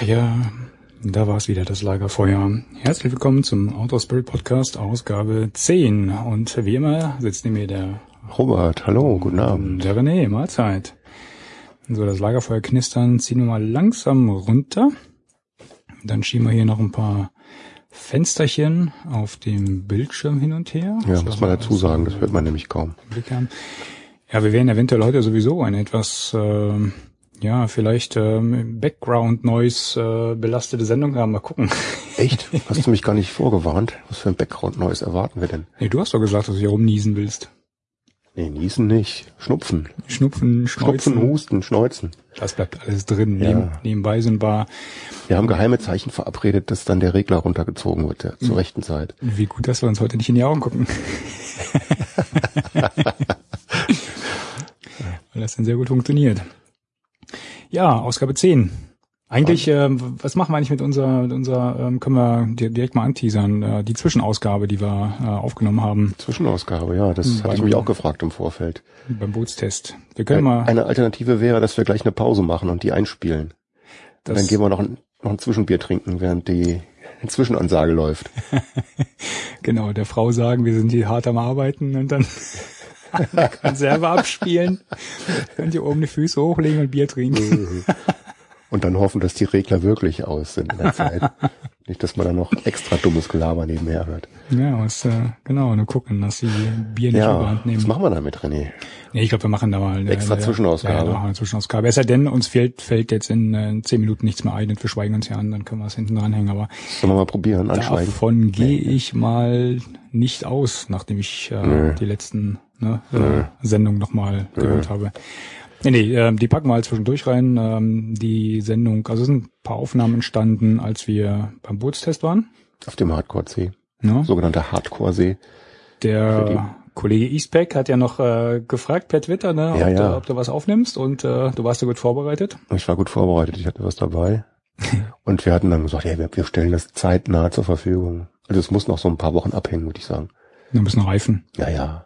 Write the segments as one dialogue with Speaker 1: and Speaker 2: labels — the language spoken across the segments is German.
Speaker 1: Ach ja, da war es wieder, das Lagerfeuer. Herzlich willkommen zum Outdoor Spirit Podcast, Ausgabe 10. Und wie immer sitzt neben mir der,
Speaker 2: Robert, hallo, guten Abend.
Speaker 1: der René, Mahlzeit. So, das Lagerfeuer knistern ziehen wir mal langsam runter. Dann schieben wir hier noch ein paar Fensterchen auf dem Bildschirm hin und her.
Speaker 2: Ja,
Speaker 1: Das
Speaker 2: muss man dazu sagen, das hört man nämlich kaum.
Speaker 1: Ja, wir werden eventuell heute sowieso eine etwas, ähm, ja, vielleicht ähm, Background-Noise äh, belastete Sendung haben. Mal gucken.
Speaker 2: Echt? Hast du mich gar nicht vorgewarnt? Was für ein Background-Neues erwarten wir denn?
Speaker 1: Nee, du hast doch gesagt, dass du hier rumniesen willst.
Speaker 2: Nee, niesen nicht. Schnupfen.
Speaker 1: Schnupfen, Schneuzen.
Speaker 2: Schnupfen, Husten, Schneuzen.
Speaker 1: Das bleibt alles drin.
Speaker 2: Ja.
Speaker 1: Neben, nebenbei sind wir,
Speaker 2: Wir haben geheime Zeichen verabredet, dass dann der Regler runtergezogen wird, der, zur rechten Zeit.
Speaker 1: wie gut, dass wir uns heute nicht in die Augen gucken. Weil das dann sehr gut funktioniert. Ja, Ausgabe 10. Eigentlich, ähm, was machen wir eigentlich mit unserer, mit unserer ähm, können wir di- direkt mal anteasern, äh, die Zwischenausgabe, die wir äh, aufgenommen haben
Speaker 2: Zwischenausgabe, ja, das hatte ich mich auch gefragt im Vorfeld.
Speaker 1: beim Bootstest. Wir können mal,
Speaker 2: Eine Alternative wäre, dass wir gleich eine Pause machen und die einspielen.
Speaker 1: das,
Speaker 2: dann gehen wir noch ein, noch ein Zwischenbier trinken, während die Zwischenansage läuft.
Speaker 1: genau, der Frau sagen, wir sind hier hart am Arbeiten und dann eine Konserve abspielen. Könnt ihr oben die Füße hochlegen und Bier trinken.
Speaker 2: Und dann hoffen, dass die Regler wirklich aus sind in der Zeit. Nicht, dass man da noch extra dummes Gelaber nebenher hört.
Speaker 1: Ja, was, äh, genau, nur gucken, dass sie Bier nicht
Speaker 2: Ja,
Speaker 1: überhand
Speaker 2: was
Speaker 1: nehmen.
Speaker 2: machen wir damit, René?
Speaker 1: Nee, ich glaube, wir machen da mal eine
Speaker 2: Extra
Speaker 1: eine-
Speaker 2: Zwischenausgabe.
Speaker 1: Ja, wir machen eine Zwischenausgabe. Es sei denn, uns fällt, fällt jetzt in äh, zehn Minuten nichts mehr ein und wir schweigen uns ja an, dann können wir es hinten dranhängen. Aber
Speaker 2: Sollen wir mal probieren, anschweigen?
Speaker 1: davon gehe ich mal nicht aus, nachdem ich äh,
Speaker 2: Nö.
Speaker 1: die letzten ne, äh, Sendungen nochmal gehört habe. Nee, nee, ähm, die packen wir halt zwischendurch rein. Ähm, die Sendung, also es sind ein paar Aufnahmen entstanden, als wir beim Bootstest waren.
Speaker 2: Auf dem Hardcore-See.
Speaker 1: Ne?
Speaker 2: Sogenannter Hardcore-See.
Speaker 1: Der Kollege Eastpack hat ja noch äh, gefragt per Twitter, ne,
Speaker 2: Ja,
Speaker 1: ob,
Speaker 2: ja.
Speaker 1: Du, ob du was aufnimmst und äh, du warst ja gut vorbereitet.
Speaker 2: Ich war gut vorbereitet, ich hatte was dabei. Und wir hatten dann gesagt, ja, wir, wir stellen das zeitnah zur Verfügung. Also es muss noch so ein paar Wochen abhängen, würde ich sagen.
Speaker 1: Ein bisschen Reifen.
Speaker 2: Ja, ja.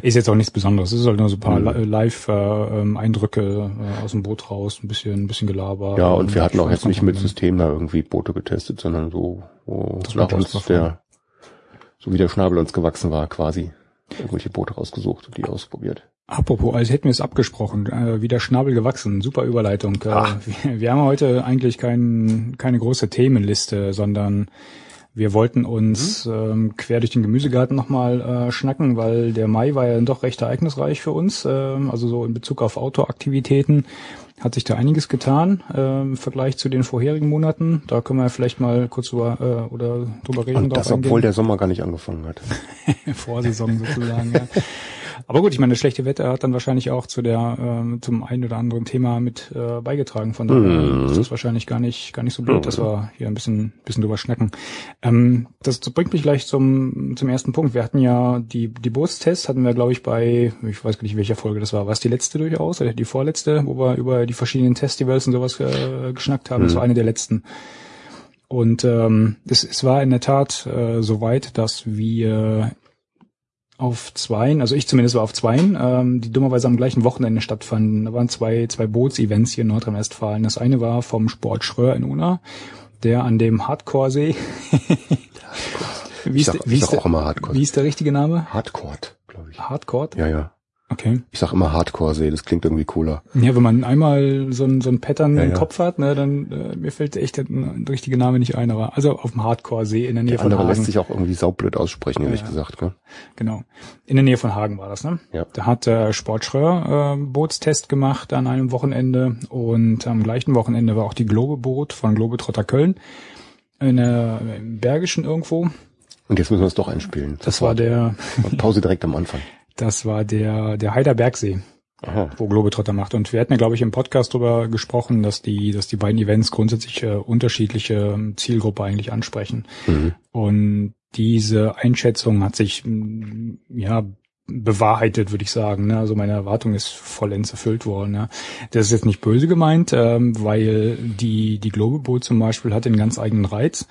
Speaker 1: Ist jetzt auch nichts Besonderes. Es ist halt nur so ein paar
Speaker 2: Mhm.
Speaker 1: Li- Live-Eindrücke äh, aus dem Boot raus, ein bisschen, ein bisschen Gelaber.
Speaker 2: Ja, und wir hatten auch jetzt nicht mit
Speaker 1: System.
Speaker 2: Da irgendwie Boote getestet, sondern so, wo
Speaker 1: Das
Speaker 2: nach uns der, so wie der Schnabel uns gewachsen war, quasi irgendwelche Boote rausgesucht und die ausprobiert.
Speaker 1: Apropos, als hätten wir es abgesprochen, äh, wie der Schnabel gewachsen. Super Überleitung. Äh, wir, wir haben heute eigentlich kein, keine große Themenliste, sondern wir wollten uns ähm, quer durch den Gemüsegarten nochmal äh, schnacken, weil der Mai war ja doch recht ereignisreich für uns. Ähm, also so in Bezug auf Outdoor-Aktivitäten hat sich da einiges getan ähm, im Vergleich zu den vorherigen Monaten. Da können wir vielleicht mal kurz drüber, äh, oder drüber reden.
Speaker 2: Und das, obwohl der Sommer gar nicht angefangen hat.
Speaker 1: Vorsaison sozusagen. ja. Aber gut, ich meine, das schlechte Wetter hat dann wahrscheinlich auch zu der ähm, zum einen oder anderen Thema mit äh, beigetragen. Von daher
Speaker 2: Mhm.
Speaker 1: ist das wahrscheinlich gar nicht gar nicht so blöd, dass wir hier ein bisschen bisschen drüber schnacken. Ähm, das bringt mich gleich zum zum ersten Punkt. Wir hatten ja die die Bootstests hatten wir glaube ich bei ich weiß gar nicht welcher Folge das war. War es die letzte durchaus oder die vorletzte, wo wir über die verschiedenen Festivals und sowas äh, geschnackt haben. Das war eine der letzten. Und ähm, es, es war in der Tat äh, so weit, dass wir auf zweien, also ich zumindest war auf zweien, ähm, die dummerweise am gleichen Wochenende stattfanden. Da waren zwei, zwei Bootsevents hier in Nordrhein-Westfalen. Das eine war vom Sport Schröer in Unna, der an dem Hardcore-See. wie,
Speaker 2: Ich
Speaker 1: ist
Speaker 2: sag,
Speaker 1: der- wie, ist der,
Speaker 2: Hardcore.
Speaker 1: wie ist der richtige Name?
Speaker 2: Hardcore, glaube ich.
Speaker 1: Hardcore?
Speaker 2: Ja, ja.
Speaker 1: Okay.
Speaker 2: Ich sag immer Hardcore-See, das klingt irgendwie cooler.
Speaker 1: Ja, wenn man einmal so ein, so ein Pattern
Speaker 2: Ja,
Speaker 1: im
Speaker 2: ja.
Speaker 1: Kopf hat, ne, dann äh, mir fällt echt der, der richtige Name nicht ein, aber also auf dem Hardcore-See in der Nähe
Speaker 2: Der
Speaker 1: von Hagen.
Speaker 2: lässt sich auch irgendwie saublöd aussprechen, ehrlich
Speaker 1: ja.
Speaker 2: gesagt. Gell?
Speaker 1: Genau. In der Nähe von Hagen war das, ne?
Speaker 2: Ja.
Speaker 1: Da hat der Sport Schröer äh, Bootstest gemacht an einem Wochenende und am gleichen Wochenende war auch die Globeboot von Globetrotter Köln in der, im Bergischen irgendwo.
Speaker 2: Und jetzt müssen wir es doch einspielen.
Speaker 1: Das war der,
Speaker 2: Pause direkt am Anfang.
Speaker 1: das war der, der Heiderbergsee.
Speaker 2: Aha.
Speaker 1: wo Globetrotter macht. Und wir hatten ja, glaube ich, im Podcast drüber gesprochen, dass die, dass die beiden Events grundsätzlich äh, unterschiedliche ähm, Zielgruppe eigentlich ansprechen.
Speaker 2: Mhm.
Speaker 1: Und diese Einschätzung hat sich mm, ja bewahrheitet, würde ich sagen. Ne? Also meine Erwartung ist vollends erfüllt worden. Ja? Das ist jetzt nicht böse gemeint, ähm, weil die die Globeboot zum Beispiel hat einen ganz eigenen Reiz.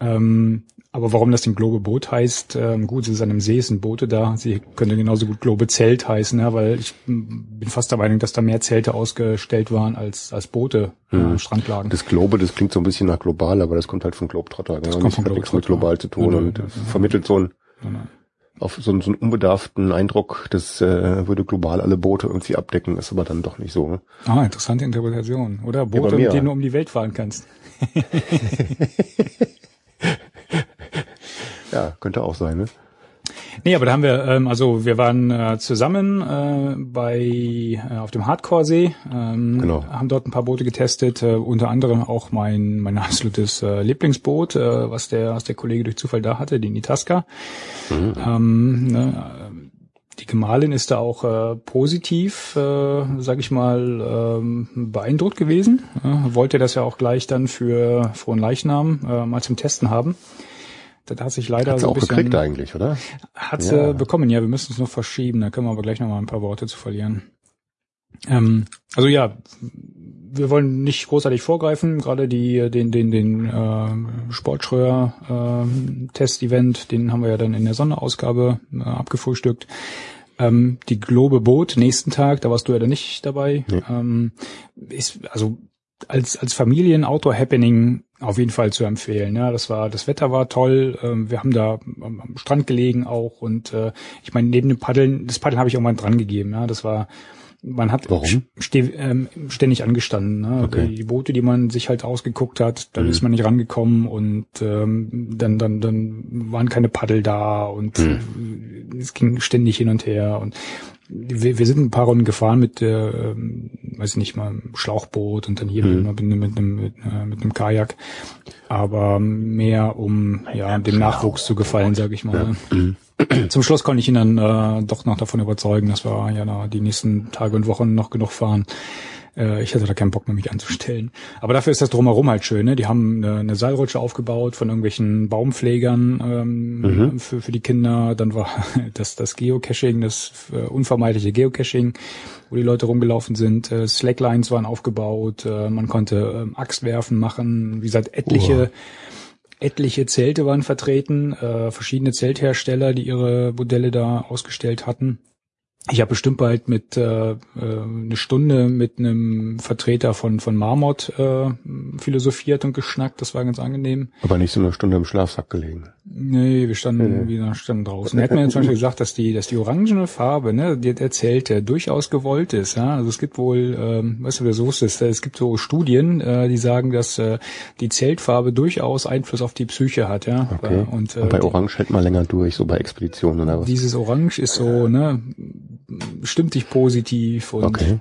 Speaker 1: Ähm, Aber warum das den Globe Boot heißt, ähm, gut, es ist an einem See, es sind Boote da. Sie könnte genauso gut Globe Zelt heißen, ja, weil ich bin fast der Meinung, dass da mehr Zelte ausgestellt waren als, als Boote hm. äh, Strandlagen.
Speaker 2: Das Globe, das klingt so ein bisschen nach global, aber das kommt halt von Globetrotter.
Speaker 1: Das kommt von
Speaker 2: hat nichts mit global zu tun
Speaker 1: Nein,
Speaker 2: und
Speaker 1: nein, nein,
Speaker 2: vermittelt so ein
Speaker 1: nein.
Speaker 2: auf so, einen- so einen unbedarften Eindruck, das äh, würde global alle Boote irgendwie abdecken, ist aber dann doch nicht so. Ne?
Speaker 1: Ah, interessante Interpretation. Oder Boote,
Speaker 2: mir.
Speaker 1: mit denen du um die Welt fahren kannst.
Speaker 2: Ja, könnte auch sein, ne?
Speaker 1: Nee, aber da haben wir, ähm, also wir waren äh, zusammen äh, bei äh, auf dem Hardcore-See, ähm,
Speaker 2: Genau.
Speaker 1: haben dort ein paar Boote getestet, äh, unter anderem auch mein mein absolutes äh, Lieblingsboot, äh, was der was der Kollege durch Zufall da hatte, die Nitaska. Ähm, ne, äh, die Gemahlin ist da auch äh, positiv, äh, sage ich mal, ähm, beeindruckt gewesen. Äh, wollte das ja auch gleich dann für Frohen Leichnam äh, mal zum Testen haben. Das hat sich leider
Speaker 2: Hat sie
Speaker 1: so ein
Speaker 2: auch
Speaker 1: bisschen
Speaker 2: gekriegt eigentlich, oder?
Speaker 1: hat
Speaker 2: Ja.
Speaker 1: sie bekommen, ja, wir müssen es noch verschieben, da können wir aber gleich noch mal ein paar Worte zu verlieren. Ähm, also ja, wir wollen nicht großartig vorgreifen, gerade die, den, den, den äh, Sportschröer äh, Test-Event, den haben wir ja dann in der Sonderausgabe äh, abgefrühstückt. Ähm, die Globe Boot nächsten Tag, da warst du ja dann nicht dabei.
Speaker 2: Nee.
Speaker 1: Ähm, ist also als als Familien-Outdoor-Happening auf jeden Fall zu empfehlen. Ja, das war das Wetter war toll. Ähm, wir haben da am, Strand gelegen auch und äh, ich meine neben dem Paddeln, das Paddeln habe ich irgendwann dran gegeben. Ja, das war man hat
Speaker 2: Warum?
Speaker 1: Ähm, ständig angestanden. Ne?
Speaker 2: Okay.
Speaker 1: Die, Boote, die man sich halt ausgeguckt hat, da
Speaker 2: Mhm.
Speaker 1: ist man nicht rangekommen und ähm, dann dann dann waren keine Paddel da und
Speaker 2: Mhm.
Speaker 1: es ging ständig hin und her und wir, wir sind ein paar Runden gefahren mit, äh, ähm, weiß ich nicht mal, Schlauchboot und dann hier
Speaker 2: Mhm.
Speaker 1: mit, mit, mit, einem, mit, äh, mit einem Kajak. Aber mehr um ja dem Nachwuchs zu gefallen, sage ich mal.
Speaker 2: Mhm.
Speaker 1: Zum Schluss konnte ich ihn dann äh, doch noch davon überzeugen, dass wir ja da die nächsten Tage und Wochen noch genug fahren. Äh, ich hatte da keinen Bock mehr, mich anzustellen. Aber dafür ist das drumherum halt schön. Ne? Die haben eine, eine Seilrutsche aufgebaut von irgendwelchen Baumpflegern ähm,
Speaker 2: Mhm.
Speaker 1: für, für die Kinder. Dann war das, das Geocaching, das äh, unvermeidliche Geocaching, wo die Leute rumgelaufen sind. Äh, Slacklines waren aufgebaut. Äh, man konnte ähm, Axtwerfen machen. Wie gesagt, etliche etliche Zelte waren vertreten, äh, verschiedene Zelthersteller, die ihre Modelle da ausgestellt hatten. Ich habe bestimmt bald mit äh, äh, eine Stunde mit einem Vertreter von von Marmot äh, philosophiert und geschnackt. Das war ganz angenehm.
Speaker 2: Aber nicht so eine Stunde im Schlafsack gelegen.
Speaker 1: Nee, wir standen
Speaker 2: Nee.
Speaker 1: wieder standen draußen. Er hat mir jetzt zum Beispiel gesagt, dass die, dass die orangene Farbe, ne, die der Zelte durchaus gewollt ist. Ja? Also es gibt wohl, ähm, weißt du, wer so ist, es gibt so Studien, äh, die sagen, dass äh, die Zeltfarbe durchaus Einfluss auf die Psyche hat. Ja.
Speaker 2: Okay.
Speaker 1: Und, äh,
Speaker 2: Und bei Orange hält man länger durch, so bei Expeditionen oder was?
Speaker 1: dieses Orange ist so, ne, stimmt dich positiv und
Speaker 2: Okay.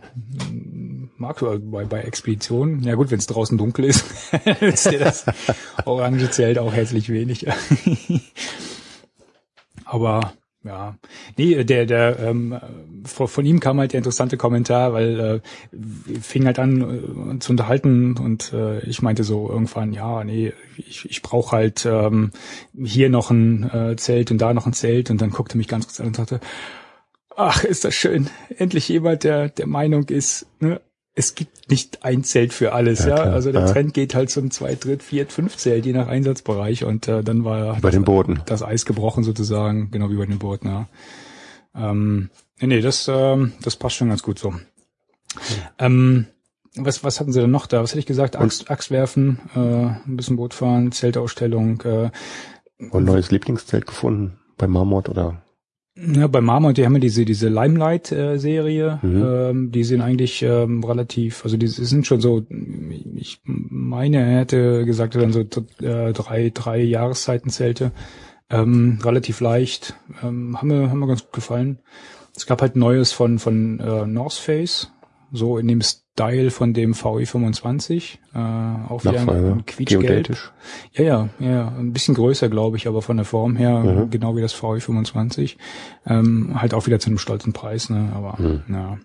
Speaker 1: magst du bei, bei Expeditionen. Ja gut, wenn es draußen dunkel ist, ist dir das orange Zelt auch herzlich wenig. Aber ja, nee, der, der, ähm, von, ihm kam halt der interessante Kommentar, weil äh, fing halt an äh, zu unterhalten und äh, ich meinte so irgendwann, ja, nee, ich, ich brauche halt ähm, hier noch ein äh, Zelt und da noch ein Zelt und dann guckte mich ganz kurz an und sagte, ach, ist das schön, endlich jemand, der der Meinung ist, ne, es gibt nicht ein Zelt für alles,
Speaker 2: Ja,
Speaker 1: ja. Also der
Speaker 2: Ja.
Speaker 1: Trend geht halt zum zwei, dritt, viert, fünf Zelt, je nach Einsatzbereich und äh, dann war
Speaker 2: Bei den Booten.
Speaker 1: das Eis gebrochen sozusagen, genau wie bei den Booten, ja. Ähm, nee, das, ähm, das passt schon ganz gut so. Ähm, was, was hatten sie denn noch da? Was hätte ich gesagt? Axt, Axt werfen, äh, ein bisschen Boot fahren, Zeltausstellung. Äh,
Speaker 2: Und ein neues Lieblingszelt gefunden bei Marmot oder?
Speaker 1: Ja, bei Marmot, die haben ja diese, diese Limelight-Serie,
Speaker 2: Mhm.
Speaker 1: ähm, die sind eigentlich ähm, relativ, also die sind schon so, ich meine, er hätte gesagt, dann so äh, drei, drei Jahreszeitenzelte, ähm, relativ leicht, ähm, haben mir, haben mir ganz gut gefallen. Es gab halt Neues von, von äh, North Face, so in dem Style von dem VE 25, äh, auch wieder ein Quietschgelb. Ja, ja, ja, ein bisschen größer, glaube ich, aber von der Form her
Speaker 2: Mhm.
Speaker 1: genau wie das VW 25. Ähm, halt auch wieder zu einem stolzen Preis, ne? Aber
Speaker 2: Mhm.
Speaker 1: ja.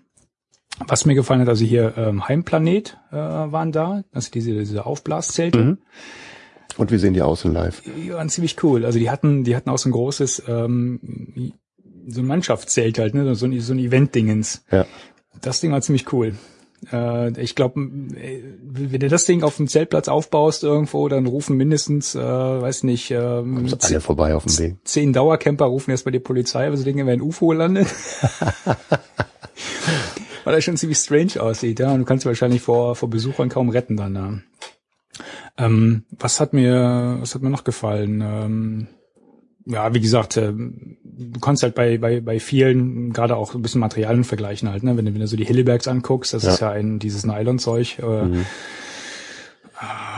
Speaker 1: Was mir gefallen hat, also hier ähm, Heimplanet äh, waren da, also diese, diese Aufblaszelte.
Speaker 2: Mhm. Und wie sehen die aus in live?
Speaker 1: Die waren ziemlich cool. Also die hatten, die hatten auch so ein großes, ähm, so ein Mannschaftszelt halt, ne? So ein, so ein Event-Dingens.
Speaker 2: Ja.
Speaker 1: Das Ding war ziemlich cool. Äh, ich glaube, wenn du das Ding auf dem Zeltplatz aufbaust irgendwo, dann rufen mindestens, äh, weiß nicht, äh,
Speaker 2: alle vorbei auf dem Weg.
Speaker 1: Zehn Dauercamper rufen erst bei die Polizei, weil sie denken, wer ein UFO landet. weil das schon ziemlich strange aussieht, ja. Und du kannst wahrscheinlich vor, vor Besuchern kaum retten dann. Ja. Ähm, was hat mir, was hat mir noch gefallen? Ähm, ja, wie gesagt, äh, du kannst halt bei, bei, bei vielen gerade auch ein bisschen Materialien vergleichen halt, ne? Wenn du, wenn du so die Hillebergs anguckst, das ja. ist ja ein, dieses Nylonzeug, äh, mhm.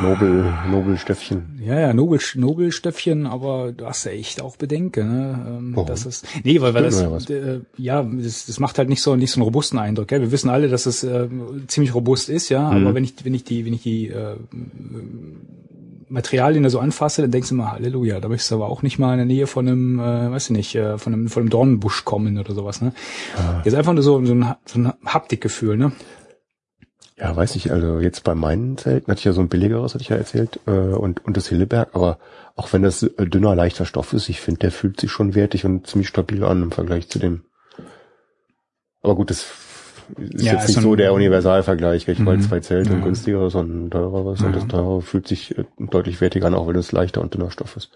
Speaker 2: Nobel, Nobelstöffchen.
Speaker 1: Ja, ja, Nobel, Nobelstöffchen, aber du hast ja echt auch Bedenken, ne? Ähm, das ist, nee, weil, weil das, äh, ja, das, das macht halt nicht so, nicht so einen robusten Eindruck, gell? Wir wissen alle, dass es äh, ziemlich robust ist, ja, mhm. aber wenn ich, wenn ich die, wenn ich die, äh, Materialien da so anfasse, dann denkst du mal, Halleluja, da möchtest du aber auch nicht mal in der Nähe von einem, äh, weiß ich nicht, äh, von einem, von einem Dornenbusch kommen oder sowas, ne? Ah. Jetzt einfach nur so, so ein, so ein Haptikgefühl, ne?
Speaker 2: Ja, weiß ich, also jetzt bei meinen Zelten hatte ich ja so ein billigeres, hatte ich ja erzählt, äh, und, und das Hilleberg, aber auch wenn das äh, dünner, leichter Stoff ist, ich finde, der fühlt sich schon wertig und ziemlich stabil an im Vergleich zu dem. Aber gut, das ist ja, jetzt nicht so der Universalvergleich, ich wollte mhm. zwei Zelte ja. und günstigeres und teureres ja. und das teure fühlt sich äh, deutlich wertiger an, auch wenn es leichter und dünner Stoff ist.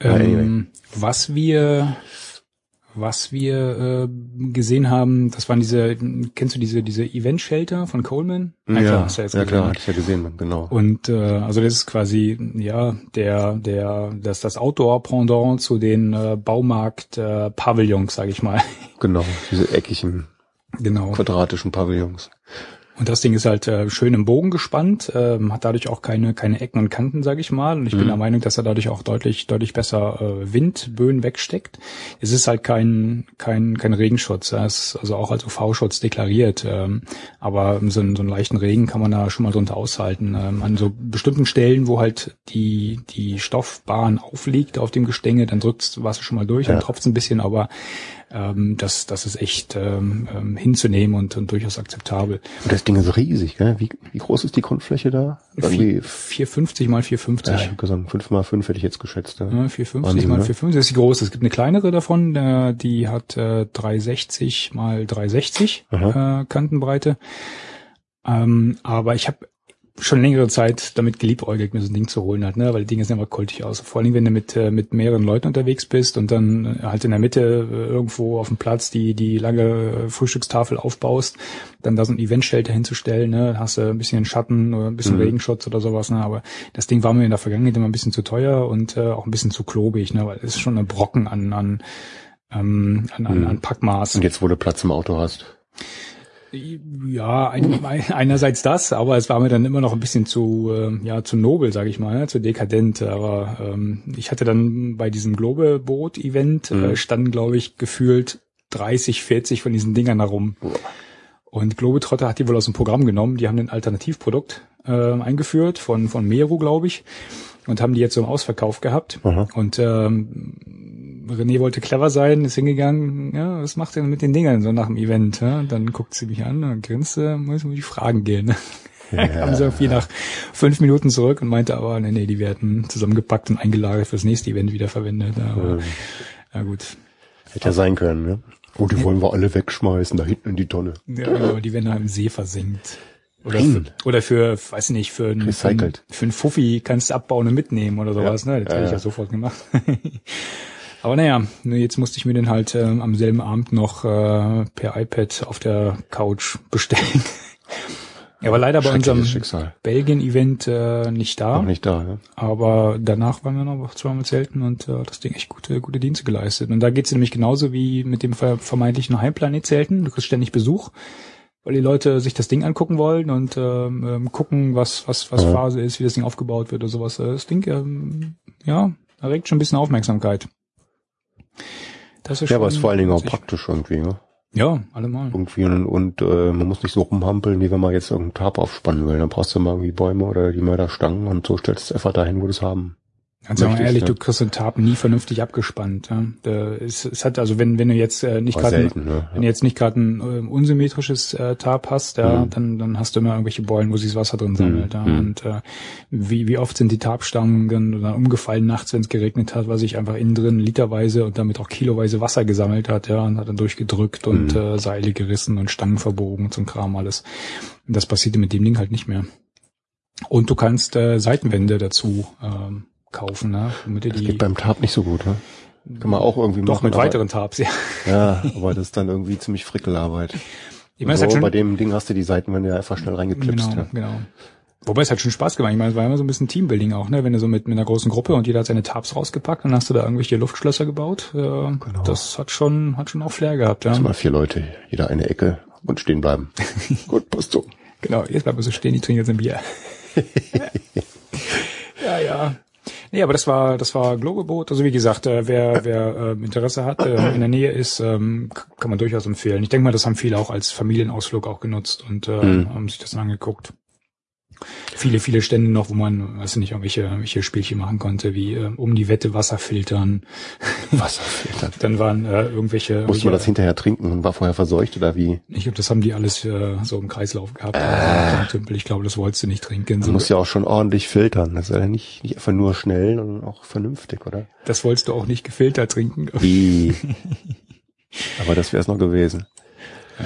Speaker 1: Ähm. Was wir was wir äh, gesehen haben, das waren diese, kennst du diese diese Event Shelter von Coleman?
Speaker 2: Ja, klar, hast du jetzt ja klar, hatte ich ja gesehen, genau.
Speaker 1: Und äh, also das ist quasi ja der der das das Outdoor Pendant zu den äh, Baumarkt äh, Pavillons, sage ich mal.
Speaker 2: Genau, diese eckigen,
Speaker 1: genau.
Speaker 2: quadratischen Pavillons.
Speaker 1: Und das Ding ist halt äh, schön im Bogen gespannt, ähm, hat dadurch auch keine keine Ecken und Kanten, sage ich mal. Und ich mhm. bin der Meinung, dass er dadurch auch deutlich deutlich besser äh, Windböen wegsteckt. Es ist halt kein kein kein Regenschutz, er ist also auch als UV-Schutz deklariert. Ähm, aber so, einen, so einen leichten Regen kann man da schon mal drunter aushalten. Ähm, an so bestimmten Stellen, wo halt die die Stoffbahn aufliegt auf dem Gestänge, dann drückt das Wasser schon mal durch, ja. dann tropft ein bisschen, aber ähm, das, das ist echt ähm, ähm, hinzunehmen und, und durchaus akzeptabel.
Speaker 2: Und das Ding ist riesig, gell? Wie, wie groß ist die Grundfläche da?
Speaker 1: 450 mal 450. Ja,
Speaker 2: ich habe gesagt, 5 mal 5 hätte ich jetzt geschätzt. Ja.
Speaker 1: Ja, 450 Wahnsinn, mal 450 ne? ist die große. Es gibt eine kleinere davon, äh, die hat äh, 360 mal 360 äh, Kantenbreite. Ähm, aber ich habe schon längere Zeit damit geliebäugelt, mir so ein Ding zu holen halt, ne, weil die Dinge sehen immer kultig aus. Vor allem, wenn du mit, äh, mit mehreren Leuten unterwegs bist und dann äh, halt in der Mitte äh, irgendwo auf dem Platz die, die lange Frühstückstafel aufbaust, dann da so ein Event-Shelter hinzustellen, ne, hast du ein bisschen Schatten oder ein bisschen mhm. Regenschutz oder sowas, ne, aber das Ding war mir in der Vergangenheit immer ein bisschen zu teuer und äh, auch ein bisschen zu klobig, ne, weil es ist schon ein Brocken an, an, ähm, an, an, mhm. an Packmaß.
Speaker 2: Und jetzt, wo du Platz im Auto hast.
Speaker 1: Ja, ein, einerseits das, aber es war mir dann immer noch ein bisschen zu, äh, ja, zu nobel, sage ich mal, ne, zu dekadent. Aber ähm, ich hatte dann bei diesem Globeboot-Event mhm. äh, standen, glaube ich, gefühlt 30, 40 von diesen Dingern herum. Und Globetrotter hat die wohl aus dem Programm genommen. Die haben ein Alternativprodukt äh, eingeführt von von Meru, glaube ich, und haben die jetzt so im Ausverkauf gehabt. Aha. Und ähm, René wollte clever sein, ist hingegangen, ja, was macht ihr denn mit den Dingern so nach dem Event? Ja? Dann guckt sie mich an und grinste, muss ich die Fragen gehen. Ja. Haben sie irgendwie nach fünf Minuten zurück und meinte aber, nee, nee, die werden zusammengepackt und eingelagert fürs nächste Event wieder verwendet. Aber, ja. ja gut.
Speaker 2: Hätte ja sein können, ne? Oh, die wollen wir alle wegschmeißen, da hinten in die Tonne.
Speaker 1: Ja, aber die werden da im See versenkt. Oder für, oder für, weiß nicht, für ein, für ein, für ein Fuffi kannst du abbauen und mitnehmen oder sowas, ja. ne? Das ja, hätte ich ja sofort gemacht. Aber naja, jetzt musste ich mir den halt äh, am selben Abend noch äh, per iPad auf der Couch bestellen. er war leider bei unserem Belgien-Event äh, nicht da.
Speaker 2: Auch nicht da, ja.
Speaker 1: Aber danach waren wir noch zweimal zelten und äh, das Ding echt gute, gute Dienste geleistet. Und da geht's nämlich genauso wie mit dem vermeintlichen Heimplanet-Zelten. Du kriegst ständig Besuch weil die Leute sich das Ding angucken wollen und ähm, ähm gucken, was was was ja. Phase ist, wie das Ding aufgebaut wird oder sowas. Das Ding, ähm, ja, erregt schon ein bisschen Aufmerksamkeit.
Speaker 2: Das ist ja, aber ist vor allen Dingen auch praktisch irgendwie, ne?
Speaker 1: Ja, allemal.
Speaker 2: Irgendwie und, und äh, man muss nicht so rumhampeln, wie wenn man jetzt irgendeinen Tab aufspannen will. Dann brauchst du mal irgendwie Bäume oder die Mörderstangen und so stellst du es einfach dahin, wo du es haben
Speaker 1: Ganz
Speaker 2: ich,
Speaker 1: ehrlich,
Speaker 2: ja.
Speaker 1: du kriegst den Tab nie vernünftig abgespannt. Ja. Es, es hat also, wenn wenn du jetzt äh, nicht gerade
Speaker 2: ne?
Speaker 1: wenn du jetzt nicht gerade ein äh, unsymmetrisches äh, Tab hast, ja,
Speaker 2: Mhm.
Speaker 1: dann dann hast du immer irgendwelche Beulen, wo sich das Wasser drin sammelt. Ja.
Speaker 2: Mhm.
Speaker 1: Und äh, wie wie oft sind die Tabstangen dann, dann umgefallen nachts, wenn es geregnet hat, weil sich einfach innen drin literweise und damit auch kiloweise Wasser gesammelt hat, ja, und hat dann durchgedrückt und
Speaker 2: Mhm.
Speaker 1: äh, Seile gerissen und Stangen verbogen zum Kram alles. Und das passierte mit dem Ding halt nicht mehr. Und du kannst äh, Seitenwände dazu ähm, kaufen, ne? Damit
Speaker 2: Das
Speaker 1: die
Speaker 2: geht beim Tab nicht so gut, ne? Kann man auch irgendwie
Speaker 1: doch
Speaker 2: machen.
Speaker 1: mit
Speaker 2: aber-
Speaker 1: weiteren Tabs, ja.
Speaker 2: Ja, aber das ist dann irgendwie ziemlich Frickelarbeit.
Speaker 1: Ich meine, es
Speaker 2: so,
Speaker 1: hat schon,
Speaker 2: bei dem Ding hast du die Seitenwände ja einfach schnell reingeklipst.
Speaker 1: genau,
Speaker 2: ja.
Speaker 1: genau. Wobei es hat schon Spaß gemacht. Ich meine, es war immer so ein bisschen Teambuilding auch, ne? Wenn du so mit, mit einer großen Gruppe und jeder hat seine Tabs rausgepackt, dann hast du da irgendwelche Luftschlösser gebaut. Äh,
Speaker 2: Genau.
Speaker 1: Das hat schon, hat schon auch Flair gehabt, ja.
Speaker 2: Mal vier Leute, jeder eine Ecke und stehen bleiben. Gut, passt so.
Speaker 1: Genau, jetzt bleiben wir so stehen, die trinken jetzt ein Bier. ja, ja. Nee, aber das war, das war Globeboot. Also wie gesagt, äh, wer, wer äh, Interesse hat, äh, in der Nähe ist, ähm, kann man durchaus empfehlen. Ich denke mal, das haben viele auch als Familienausflug auch genutzt und äh,
Speaker 2: Mhm.
Speaker 1: haben sich das angeguckt. Viele, viele Stände noch, wo man, weiß ich nicht, irgendwelche, irgendwelche Spielchen machen konnte, wie äh, um die Wette Wasser filtern.
Speaker 2: Wasserfilter.
Speaker 1: Dann waren äh, irgendwelche.
Speaker 2: Musste man das hinterher trinken und war vorher verseucht oder wie?
Speaker 1: ich glaube, das haben die alles äh, so im Kreislauf gehabt. Äh. Tümpel. Ich glaube, das wolltest du nicht trinken.
Speaker 2: Man
Speaker 1: So,
Speaker 2: muss ja auch schon ordentlich filtern. Das ist ja nicht, nicht einfach nur schnell, sondern auch vernünftig, oder?
Speaker 1: das wolltest du auch nicht gefiltert trinken.
Speaker 2: Wie? Aber das wäre es noch gewesen.
Speaker 1: Nee,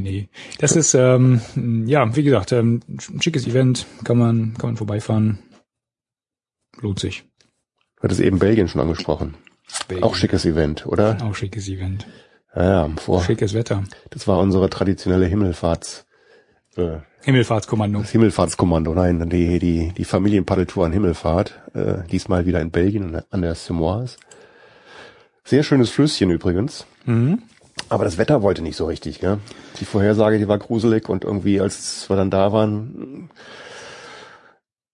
Speaker 1: nee. Das ist, ähm, ja, wie gesagt, ähm, ein schickes Event, kann man, kann man vorbeifahren. Lohnt sich.
Speaker 2: Du hattest eben Belgien schon angesprochen. Auch schickes Event, oder?
Speaker 1: Auch schickes Event.
Speaker 2: Ja, ja, vor.
Speaker 1: Schickes Wetter.
Speaker 2: Das war unsere traditionelle Himmelfahrts, äh,
Speaker 1: Himmelfahrtskommando.
Speaker 2: das Himmelfahrtskommando. Nein, die, die, die Familienpaddeltour an Himmelfahrt. Äh, diesmal wieder in Belgien an der Semoise. Sehr schönes Flüsschen übrigens.
Speaker 1: Mhm.
Speaker 2: Aber das Wetter wollte nicht so richtig, gell? Die Vorhersage, die war gruselig und irgendwie, als wir dann da waren,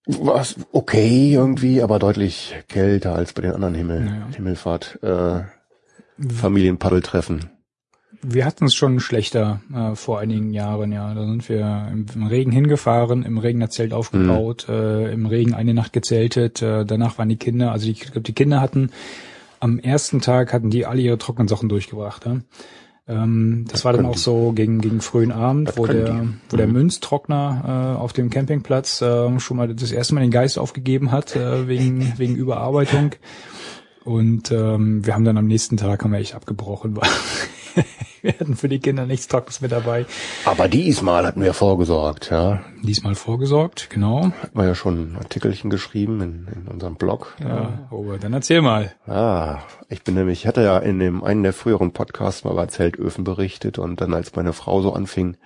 Speaker 2: war es okay irgendwie, aber deutlich kälter als bei den anderen Himmel,
Speaker 1: Naja.
Speaker 2: Himmelfahrt, äh, Familienpaddeltreffen.
Speaker 1: Wir hatten es schon schlechter äh, vor einigen Jahren, ja. Da sind wir im, Regen hingefahren, im Regen das Zelt aufgebaut, äh, im Regen eine Nacht gezeltet, äh, danach waren die Kinder, also die, ich glaube, die Kinder hatten am ersten Tag hatten die alle ihre trockenen Sachen durchgebracht. Ja? Ähm, das war dann auch so gegen, gegen frühen Abend,
Speaker 2: Das
Speaker 1: wo der,
Speaker 2: die.
Speaker 1: wo der
Speaker 2: Mhm.
Speaker 1: Münztrockner äh, auf dem Campingplatz äh, schon mal das erste Mal den Geist aufgegeben hat, äh, wegen, wegen Überarbeitung. Und ähm, wir haben dann am nächsten Tag haben wir echt abgebrochen, weil wir hatten für die Kinder nichts Trockenes mit dabei.
Speaker 2: Aber diesmal hatten wir vorgesorgt, ja.
Speaker 1: Diesmal vorgesorgt, genau.
Speaker 2: Hatten wir ja schon ein Artikelchen geschrieben in, in unserem Blog.
Speaker 1: Ja, Robert, dann erzähl mal.
Speaker 2: Ah, ich bin nämlich, ich hatte ja in dem einen der früheren Podcasts mal über Zeltöfen berichtet und dann als meine Frau so anfing,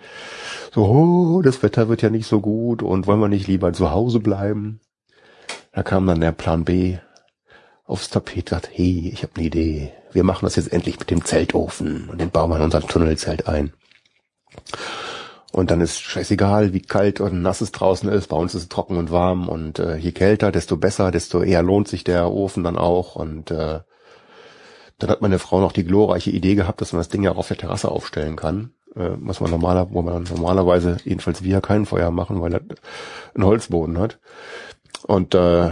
Speaker 2: so, oh, das Wetter wird ja nicht so gut und wollen wir nicht lieber zu Hause bleiben? Da kam dann der Plan B aufs Tapet, sagt, hey, ich habe eine Idee. Wir machen das jetzt endlich mit dem Zeltofen und den bauen wir in unser Tunnelzelt ein. Und dann ist scheißegal, wie kalt und nass es draußen ist. Bei uns ist es trocken und warm und äh, je kälter, desto besser, desto eher lohnt sich der Ofen dann auch. Und äh, dann hat meine Frau noch die glorreiche Idee gehabt, dass man das Ding ja auch auf der Terrasse aufstellen kann. Äh, was man normaler, wo man normalerweise, jedenfalls wir, kein Feuer machen, weil er einen Holzboden hat. Und äh,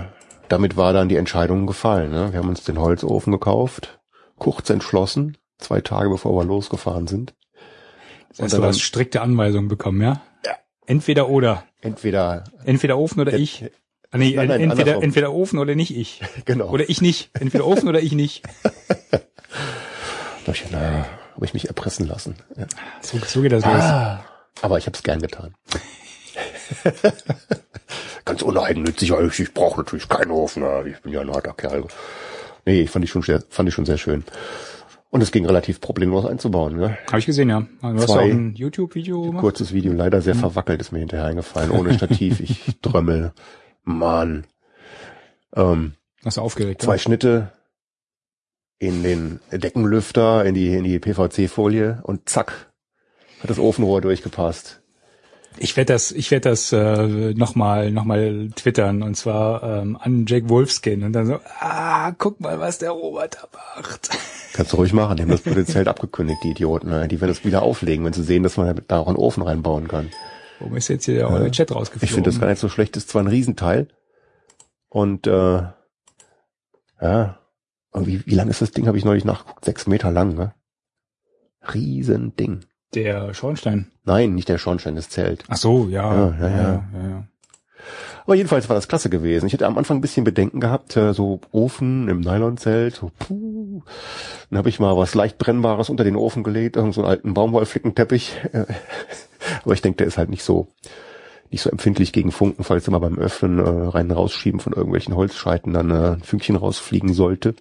Speaker 2: damit war dann die Entscheidung gefallen. Ne? Wir haben uns den Holzofen gekauft, kurz entschlossen, zwei Tage bevor wir losgefahren sind.
Speaker 1: Das heißt,
Speaker 2: Und
Speaker 1: du hast strikte Anweisungen bekommen, ja?
Speaker 2: Ja.
Speaker 1: Entweder oder.
Speaker 2: Entweder,
Speaker 1: Entweder Ofen oder
Speaker 2: Ja,
Speaker 1: ich. Ah, nee,
Speaker 2: nein, nein,
Speaker 1: entweder,
Speaker 2: andersrum.
Speaker 1: entweder Ofen oder nicht ich.
Speaker 2: genau.
Speaker 1: Oder ich nicht. Entweder Ofen oder ich nicht.
Speaker 2: Da ich, na, habe ich mich erpressen lassen. Ja.
Speaker 1: So, so geht das los.
Speaker 2: Ah, aber ich habe es gern getan. Ganz uneigennützig, weil ich, ich brauche natürlich keinen Ofen. ja, Ich bin ja ein harter Kerl. Nee, fand ich schon sehr, fand ich schon sehr schön. Und es ging relativ problemlos einzubauen. Ne?
Speaker 1: Habe ich gesehen, ja. Du hast
Speaker 2: Zwei.
Speaker 1: auch ein YouTube-Video gemacht.
Speaker 2: Kurzes Video, leider sehr verwackelt, ist mir hinterher eingefallen. Ohne Stativ, ich drömmel. Mann. Ähm,
Speaker 1: Hast du aufgeregt,
Speaker 2: zwei
Speaker 1: ja?
Speaker 2: Schnitte in den Deckenlüfter, in die, in die PVC-Folie und zack, hat das Ofenrohr durchgepasst.
Speaker 1: Ich werde das, ich werde das äh, nochmal, noch mal twittern und zwar ähm, an Jack Wolfskin und dann so, ah, guck mal, was der Robert da macht.
Speaker 2: Kannst du ruhig machen, die haben das Zelt abgekündigt, die Idioten. Ne? Die werden das wieder auflegen, wenn sie sehen, dass man da auch einen Ofen reinbauen kann.
Speaker 1: Warum ist jetzt hier der eure Chat rausgeflogen?
Speaker 2: Ich finde das gar nicht so schlecht, ist zwar ein Riesenteil und äh, Ja. Und wie, wie lang ist das Ding, habe ich neulich nachgeguckt. Sechs Meter lang, ne? Riesending.
Speaker 1: Der Schornstein.
Speaker 2: Nein, nicht der Schornstein, das Zelt.
Speaker 1: Ach so, ja.
Speaker 2: Ja, ja, ja.
Speaker 1: ja, ja.
Speaker 2: Aber jedenfalls war das klasse gewesen. Ich hätte am Anfang ein bisschen Bedenken gehabt, äh, so Ofen im Nylonzelt, so puh. Dann habe ich mal was leicht brennbares unter den Ofen gelegt, so einen alten Baumwollflickenteppich. Aber ich denke, der ist halt nicht so nicht so empfindlich gegen Funken, falls immer beim Öffnen äh, rein rausschieben von irgendwelchen Holzscheiten dann äh, ein Fünkchen rausfliegen sollte.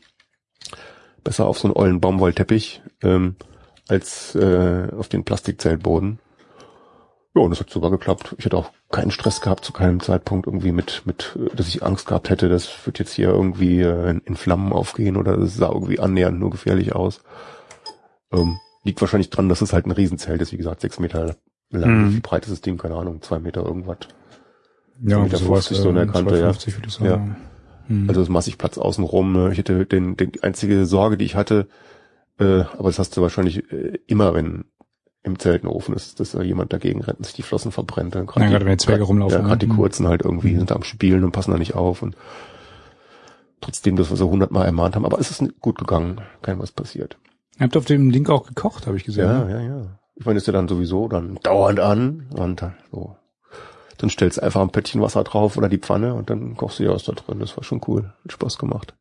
Speaker 2: Besser auf so einen ollen Baumwollteppich ähm, als äh, auf den Plastikzeltboden. Ja, und das hat sogar geklappt. Ich hatte auch keinen Stress gehabt zu keinem Zeitpunkt irgendwie mit, mit, äh, dass ich Angst gehabt hätte, das wird jetzt hier irgendwie äh, in, Flammen aufgehen oder das sah irgendwie annähernd nur gefährlich aus. Ähm, liegt wahrscheinlich dran, dass es halt ein Riesenzelt ist, wie gesagt, sechs Meter lang.
Speaker 1: Mhm.
Speaker 2: Wie breit ist das Ding? Keine Ahnung, zwei Meter irgendwas.
Speaker 1: Ja,
Speaker 2: Meter
Speaker 1: sowas,
Speaker 2: 50 so in der
Speaker 1: ähm,
Speaker 2: Kante, ja.
Speaker 1: 250 würde ich sagen. Hm.
Speaker 2: Also das massig Platz außenrum. Ne? Ich hätte den, die einzige Sorge, die ich hatte, äh, aber das hast du wahrscheinlich äh, immer, wenn im Zelt ein Ofen ist, dass da jemand dagegen rennt und sich die Flossen verbrennt. Dann
Speaker 1: Ja, gerade wenn die Zwerge rumlaufen,
Speaker 2: Ja, gerade die
Speaker 1: ne?
Speaker 2: kurzen halt irgendwie
Speaker 1: Mhm.
Speaker 2: sind da am Spielen und passen da nicht auf und trotzdem, dass wir so hundertmal ermahnt haben, aber es ist gut gegangen, kein was passiert.
Speaker 1: Ihr habt auf dem Ding auch gekocht, habe ich gesehen.
Speaker 2: Ja,
Speaker 1: ne?
Speaker 2: ja, ja. Ich meine, ist ja dann sowieso dann dauernd an und dann so. Dann stellst du einfach ein Pöttchen Wasser drauf oder die Pfanne und dann kochst du dir aus da drin. Das war schon cool. Hat Spaß gemacht.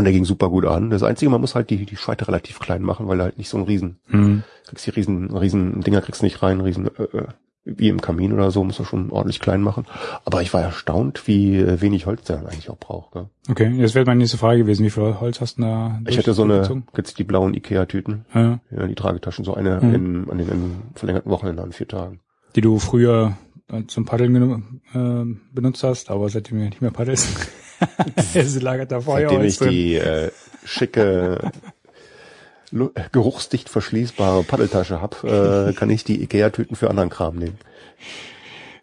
Speaker 2: Und der ging super gut an. Das Einzige, man muss halt die, die Scheite relativ klein machen, weil er halt nicht so ein riesen,
Speaker 1: Hm.
Speaker 2: kriegst die riesen, riesen Dinger kriegst du nicht rein, riesen, äh, äh, wie im Kamin oder so, muss er schon ordentlich klein machen. Aber ich war erstaunt, wie äh, wenig Holz der dann eigentlich auch braucht. Gell?
Speaker 1: Okay, das wäre meine nächste Frage gewesen. Wie viel Holz hast du da
Speaker 2: Ich hatte so eine, jetzt die blauen Ikea-Tüten,
Speaker 1: Ja,
Speaker 2: ja, die Tragetaschen, so eine
Speaker 1: Mhm.
Speaker 2: in, an den in verlängerten Wochenende an vier Tagen.
Speaker 1: die du früher äh, zum Paddeln äh, benutzt hast, aber seitdem du nicht mehr paddelst. Es lagert da Feuer
Speaker 2: Seitdem ich
Speaker 1: drin.
Speaker 2: die äh, schicke, lu- geruchsdicht verschließbare Paddeltasche hab, äh, kann ich die Ikea-Tüten für anderen Kram nehmen.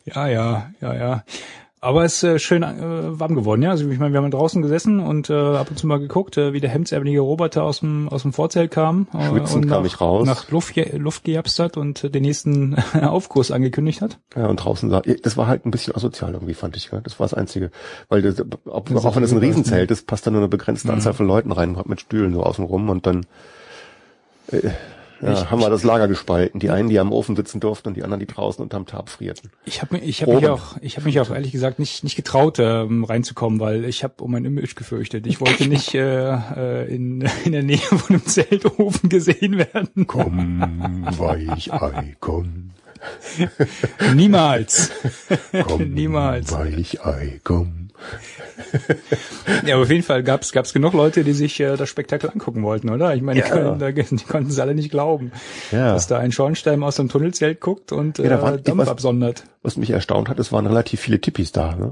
Speaker 1: Ja, ja, ja, ja. Aber es ist äh, schön äh, warm geworden, ja. Also ich meine, wir haben draußen gesessen und äh, ab und zu mal geguckt, äh, wie der hemdsärmelige Roboter aus dem aus dem Vorzelt kam äh,
Speaker 2: Schwitzend
Speaker 1: und
Speaker 2: kam
Speaker 1: nach,
Speaker 2: ich raus.
Speaker 1: nach Luft, Luft gejapst hat und äh, den nächsten Aufkurs angekündigt hat.
Speaker 2: Ja, und draußen sah, das war halt ein bisschen asozial irgendwie, fand ich. Ja? Das war das Einzige. Weil das, ob,
Speaker 1: Das
Speaker 2: auch wenn es ein Riesenzelt ist, passt da nur eine begrenzte
Speaker 1: Mhm.
Speaker 2: Anzahl von Leuten rein, mit Stühlen so außen rum und dann äh, ja,
Speaker 1: Ich-
Speaker 2: haben wir das Lager gespalten. Die einen, die am Ofen sitzen durften und die anderen, die draußen unterm Tab frierten.
Speaker 1: Ich habe ich hab mich auch ich habe mich auch ehrlich gesagt nicht nicht getraut ähm, reinzukommen, weil ich habe um mein Image gefürchtet. Ich wollte nicht äh, äh, in in der Nähe von einem Zeltofen gesehen werden.
Speaker 2: Komm, Weichei, komm,
Speaker 1: Niemals.
Speaker 2: komm,
Speaker 1: Niemals.
Speaker 2: Weichei, komm.
Speaker 1: Ja, aber auf jeden Fall gab's gab's genug Leute, die sich äh, das Spektakel angucken wollten, oder? Ich meine, die,
Speaker 2: Ja.
Speaker 1: können, da, die konnten es alle nicht glauben,
Speaker 2: Ja.
Speaker 1: dass da ein Schornstein aus dem Tunnelzelt guckt und
Speaker 2: Ja, da waren-
Speaker 1: äh, Dampf
Speaker 2: was-
Speaker 1: absondert.
Speaker 2: Was mich erstaunt hat, es waren relativ viele Tippis da. Ne?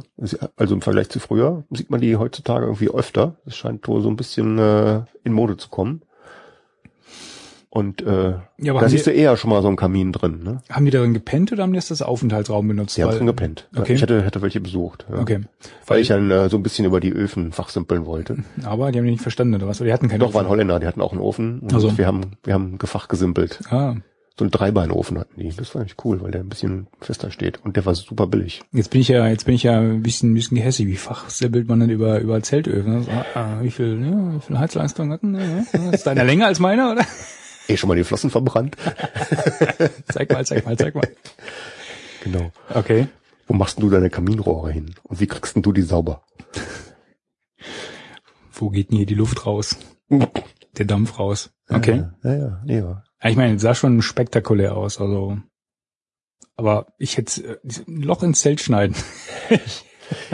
Speaker 2: Also im Vergleich zu früher sieht man die heutzutage irgendwie öfter. Es scheint wohl so ein bisschen äh, in Mode zu kommen. Und äh,
Speaker 1: Ja,
Speaker 2: da siehst
Speaker 1: die-
Speaker 2: du eher schon mal so einen Kamin drin. Ne?
Speaker 1: Haben die darin gepennt oder haben die das als Aufenthaltsraum benutzt?
Speaker 2: Die haben
Speaker 1: Weil-
Speaker 2: drin gepennt.
Speaker 1: Okay.
Speaker 2: Ich hätte, hätte welche besucht. Ja.
Speaker 1: Okay.
Speaker 2: Weil ich dann äh, so ein bisschen über die Öfen fachsimpeln wollte.
Speaker 1: Aber die haben die nicht verstanden, oder was? Die hatten keine
Speaker 2: Doch, waren
Speaker 1: Ofen.
Speaker 2: Holländer, die hatten auch einen Ofen. Und
Speaker 1: Ach so.
Speaker 2: wir haben, wir haben gefachgesimpelt.
Speaker 1: Ah,
Speaker 2: So einen Dreibeinofen hatten die. Das war eigentlich cool, weil der ein bisschen fester steht. Und der war super billig.
Speaker 1: jetzt bin ich ja, jetzt bin ich ja ein bisschen, ein bisschen gehässig. Wie fachsimpelt man denn über, über Zeltöfen? So, ah, wie viel, ja, wie viel Heizleistung hatten? Ja, ist deiner länger als meiner, oder?
Speaker 2: Eh schon mal die Flossen verbrannt.
Speaker 1: Zeig mal, zeig mal, zeig mal.
Speaker 2: genau.
Speaker 1: Okay.
Speaker 2: Wo machst du deine Kaminrohre hin? Und wie kriegst du die sauber?
Speaker 1: Wo geht denn hier die Luft raus? Der Dampf raus. Okay.
Speaker 2: Ja, ja, ja. Ja.
Speaker 1: Ja, ich meine, es sah schon spektakulär aus, also. Aber ich hätte ein Loch ins Zelt schneiden.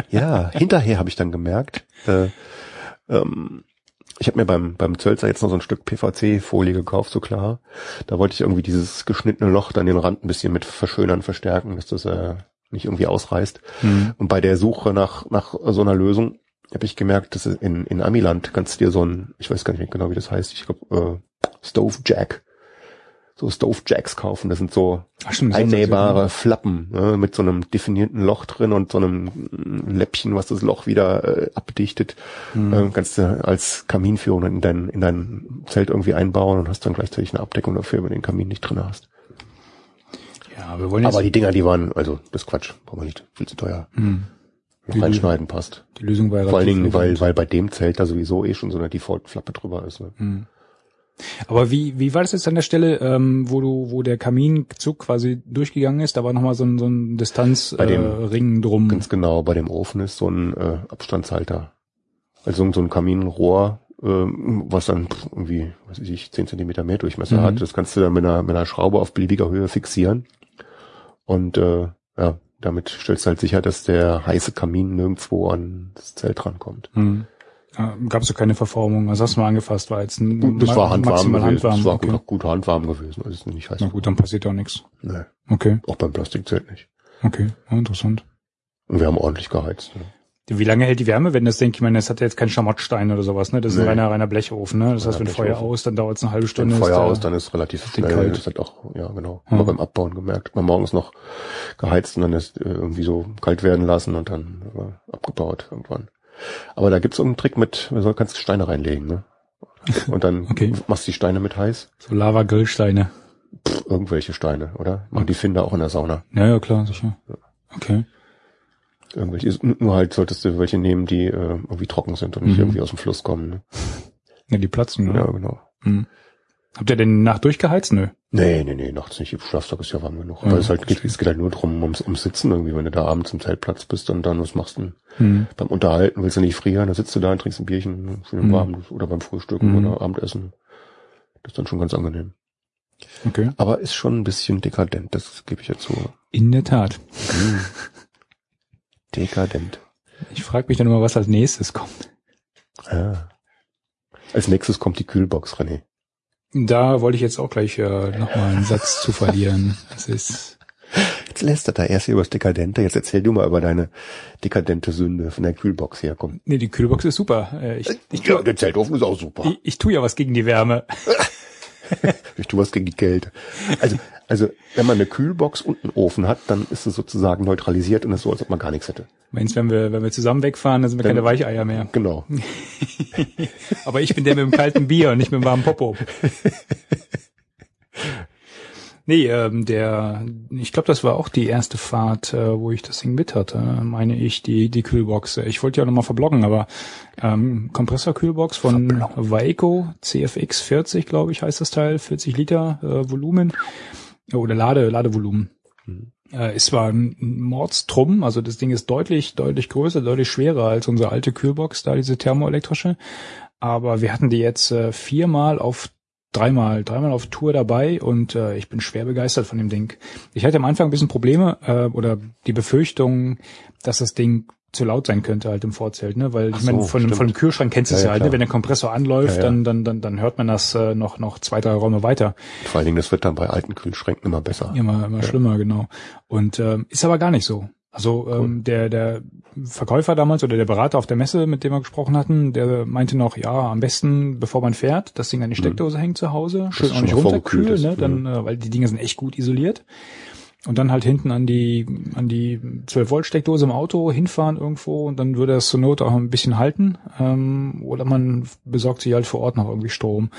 Speaker 2: ja hinterher habe ich dann gemerkt, äh, ähm, ich habe mir beim, beim Zölzer jetzt noch so ein Stück PVC-Folie gekauft, so klar. Da wollte ich irgendwie dieses geschnittene Loch dann den Rand ein bisschen mit verschönern, verstärken, dass das äh, nicht irgendwie ausreißt.
Speaker 1: Hm.
Speaker 2: Und bei der Suche nach, nach so einer Lösung habe ich gemerkt, dass in, in Amiland kannst du dir so ein, ich weiß gar nicht genau, wie das heißt, ich glaube, äh, Stove Jack, so Stove Jacks kaufen. Das sind so
Speaker 1: Ach, stimmt,
Speaker 2: einnähbare Flappen ne, mit so einem definierten Loch drin und so einem Läppchen, was das Loch wieder äh, abdichtet.
Speaker 1: Mhm.
Speaker 2: Äh, kannst du als Kaminführung in dein, in dein Zelt irgendwie einbauen und hast dann gleichzeitig eine Abdeckung dafür, wenn du den Kamin nicht drin hast.
Speaker 1: Ja, wir wollen jetzt.
Speaker 2: Aber die Dinger, die waren, also das ist Quatsch, brauchen wir nicht, viel zu teuer.
Speaker 1: hm.
Speaker 2: noch
Speaker 1: Die
Speaker 2: reinschneiden passt.
Speaker 1: Die Lösung war ja
Speaker 2: Vor allen Dingen, weil, weil bei dem Zelt da sowieso eh schon so eine Default-Flappe drüber ist. Ne?
Speaker 1: Hm. Aber wie, wie war das jetzt an der Stelle, ähm, wo du, wo der Kaminzug quasi durchgegangen ist? Da war nochmal so ein, so ein Distanzring
Speaker 2: Bei
Speaker 1: äh, drum.
Speaker 2: Ganz genau, bei dem Ofen ist so ein äh, Abstandshalter. Also so ein Kaminrohr, ähm, was dann irgendwie, was weiß ich, 10 Zentimeter mehr Durchmesser
Speaker 1: Mhm.
Speaker 2: hat. Das kannst du dann mit einer, mit einer Schraube auf beliebiger Höhe fixieren. Und äh, ja, damit stellst du halt sicher, dass der heiße Kamin nirgendwo an das Zelt rankommt.
Speaker 1: Hm. Ja, Gab es so keine Verformung? Also hast du mal angefasst, war jetzt ein
Speaker 2: Gut, das war handwarm
Speaker 1: maximal
Speaker 2: gewesen.
Speaker 1: handwarm.
Speaker 2: Das war
Speaker 1: okay.
Speaker 2: gut, gut handwarm gewesen. Also ist nicht heiß.
Speaker 1: Na gut, dann passiert auch nichts.
Speaker 2: Nee,
Speaker 1: Okay,
Speaker 2: auch beim Plastikzelt nicht.
Speaker 1: okay, ja, interessant.
Speaker 2: Und wir haben ordentlich geheizt. Ne?
Speaker 1: Wie lange hält die Wärme, wenn das, denke ich, meine, das hat ja jetzt keinen Schamottstein oder sowas, ne? Das ist ein
Speaker 2: Nee.
Speaker 1: reiner, reiner Blechofen, ne? Das heißt, wenn
Speaker 2: Reiner
Speaker 1: Feuer
Speaker 2: Blechofen.
Speaker 1: aus, dann dauert es eine halbe
Speaker 2: Wenn
Speaker 1: Stunde. ist
Speaker 2: Feuer aus, dann ist relativ schnell.
Speaker 1: kalt.
Speaker 2: Das hat auch, ja genau.
Speaker 1: Hm.
Speaker 2: Aber beim Abbauen gemerkt. Man morgens noch geheizt und dann ist äh, irgendwie so kalt werden lassen und dann äh, abgebaut irgendwann. Aber da gibt's so einen Trick mit, du kannst Steine reinlegen, ne? Und dann
Speaker 1: Okay.
Speaker 2: machst du die Steine mit heiß.
Speaker 1: So Lava-Grillsteine.
Speaker 2: Irgendwelche Steine, oder? Machen die Finder auch in der Sauna.
Speaker 1: Ja, ja, klar, sicher. Okay.
Speaker 2: Irgendwelche, nur halt solltest du welche nehmen, die äh, irgendwie trocken sind und nicht
Speaker 1: Mhm.
Speaker 2: irgendwie aus dem Fluss kommen. Ne?
Speaker 1: Ja, die platzen,
Speaker 2: Ja,
Speaker 1: ne?
Speaker 2: genau.
Speaker 1: Hm. Habt ihr denn Nacht durchgeheizt? Nö.
Speaker 2: Nee, nee, nee, nachts nicht. Im Schlaftag ist ja warm genug.
Speaker 1: Ja,
Speaker 2: Aber es, halt, geht, es geht halt nur drum, ums, ums Sitzen irgendwie, wenn du da abends im Zeltplatz bist und dann, was machst du denn?
Speaker 1: Hm.
Speaker 2: Beim Unterhalten willst du nicht frieren, dann sitzt du da und trinkst ein Bierchen, schön
Speaker 1: Mhm.
Speaker 2: warm, oder beim Frühstücken
Speaker 1: Mhm.
Speaker 2: oder Abendessen. Das ist dann schon ganz angenehm.
Speaker 1: Okay.
Speaker 2: Aber ist schon ein bisschen dekadent, das gebe ich ja zu.
Speaker 1: In der Tat.
Speaker 2: Mhm. dekadent.
Speaker 1: Ich frage mich dann immer, was als nächstes kommt.
Speaker 2: Ah. Als nächstes kommt die Kühlbox, René.
Speaker 1: Da wollte ich jetzt auch gleich äh, nochmal einen Satz zu verlieren. Das ist,
Speaker 2: Jetzt lästert er erst hier über das Dekadente, jetzt erzähl du mal über deine dekadente Sünde von der Kühlbox her, komm.
Speaker 1: nee, die Kühlbox ist super. Äh, Ich, ich,
Speaker 2: Ja, der Zeltofen ist auch super.
Speaker 1: ich, ich tue ja was gegen die Wärme.
Speaker 2: Ich tue was gegen die Kälte. Also, also, wenn man eine Kühlbox und einen Ofen hat, dann ist es sozusagen neutralisiert und es ist so, als ob man gar nichts hätte.
Speaker 1: Meinst, wenn wir, wenn wir zusammen wegfahren, dann sind wir keine
Speaker 2: Dann-
Speaker 1: Weicheier mehr.
Speaker 2: Genau.
Speaker 1: Aber ich bin der mit dem kalten Bier und nicht mit dem warmen Popo. Nee, ähm, der, ich glaube, das war auch die erste Fahrt, äh, wo ich das Ding mit hatte, meine ich, die, die Kühlbox. Ich wollte ja nochmal verbloggen, aber ähm, Kompressorkühlbox von Vaeco CFX 40, glaube ich, heißt das Teil, 40 Liter äh, Volumen oder Lade, Ladevolumen.
Speaker 2: Mhm.
Speaker 1: Äh, ist zwar ein Mordstrum, also das Ding ist deutlich, deutlich größer, deutlich schwerer als unsere alte Kühlbox, da diese thermoelektrische. Aber wir hatten die jetzt äh, viermal auf dreimal, dreimal auf Tour dabei und äh, ich bin schwer begeistert von dem Ding. Ich hatte am Anfang ein bisschen Probleme äh, oder die Befürchtung, dass das Ding zu laut sein könnte halt im Vorzelt, ne? Weil
Speaker 2: Ach
Speaker 1: ich meine,
Speaker 2: so,
Speaker 1: von,
Speaker 2: stimmt.
Speaker 1: von dem Kühlschrank kennst du es
Speaker 2: Ja,
Speaker 1: ja,
Speaker 2: ja,
Speaker 1: halt, ne? wenn der Kompressor anläuft,
Speaker 2: Ja, ja.
Speaker 1: Dann, dann, dann, dann hört man das äh, noch, noch zwei, drei Räume weiter.
Speaker 2: Vor allen Dingen, das wird dann bei alten Kühlschränken immer besser.
Speaker 1: Immer, immer schlimmer, genau. Und ähm, ist aber gar nicht so. Also ähm, der, der Verkäufer damals oder der Berater auf der Messe, mit dem wir gesprochen hatten, der meinte noch, ja, am besten, bevor man fährt, das Ding an die Steckdose hängt zu Hause, schön auch nicht runterkühlen, ne, dann, äh, weil die Dinger sind echt gut isoliert. Und dann halt hinten an die, an die 12 Volt Steckdose im Auto hinfahren irgendwo und dann würde das zur Not auch ein bisschen halten. Ähm, oder man besorgt sich halt vor Ort noch irgendwie Strom.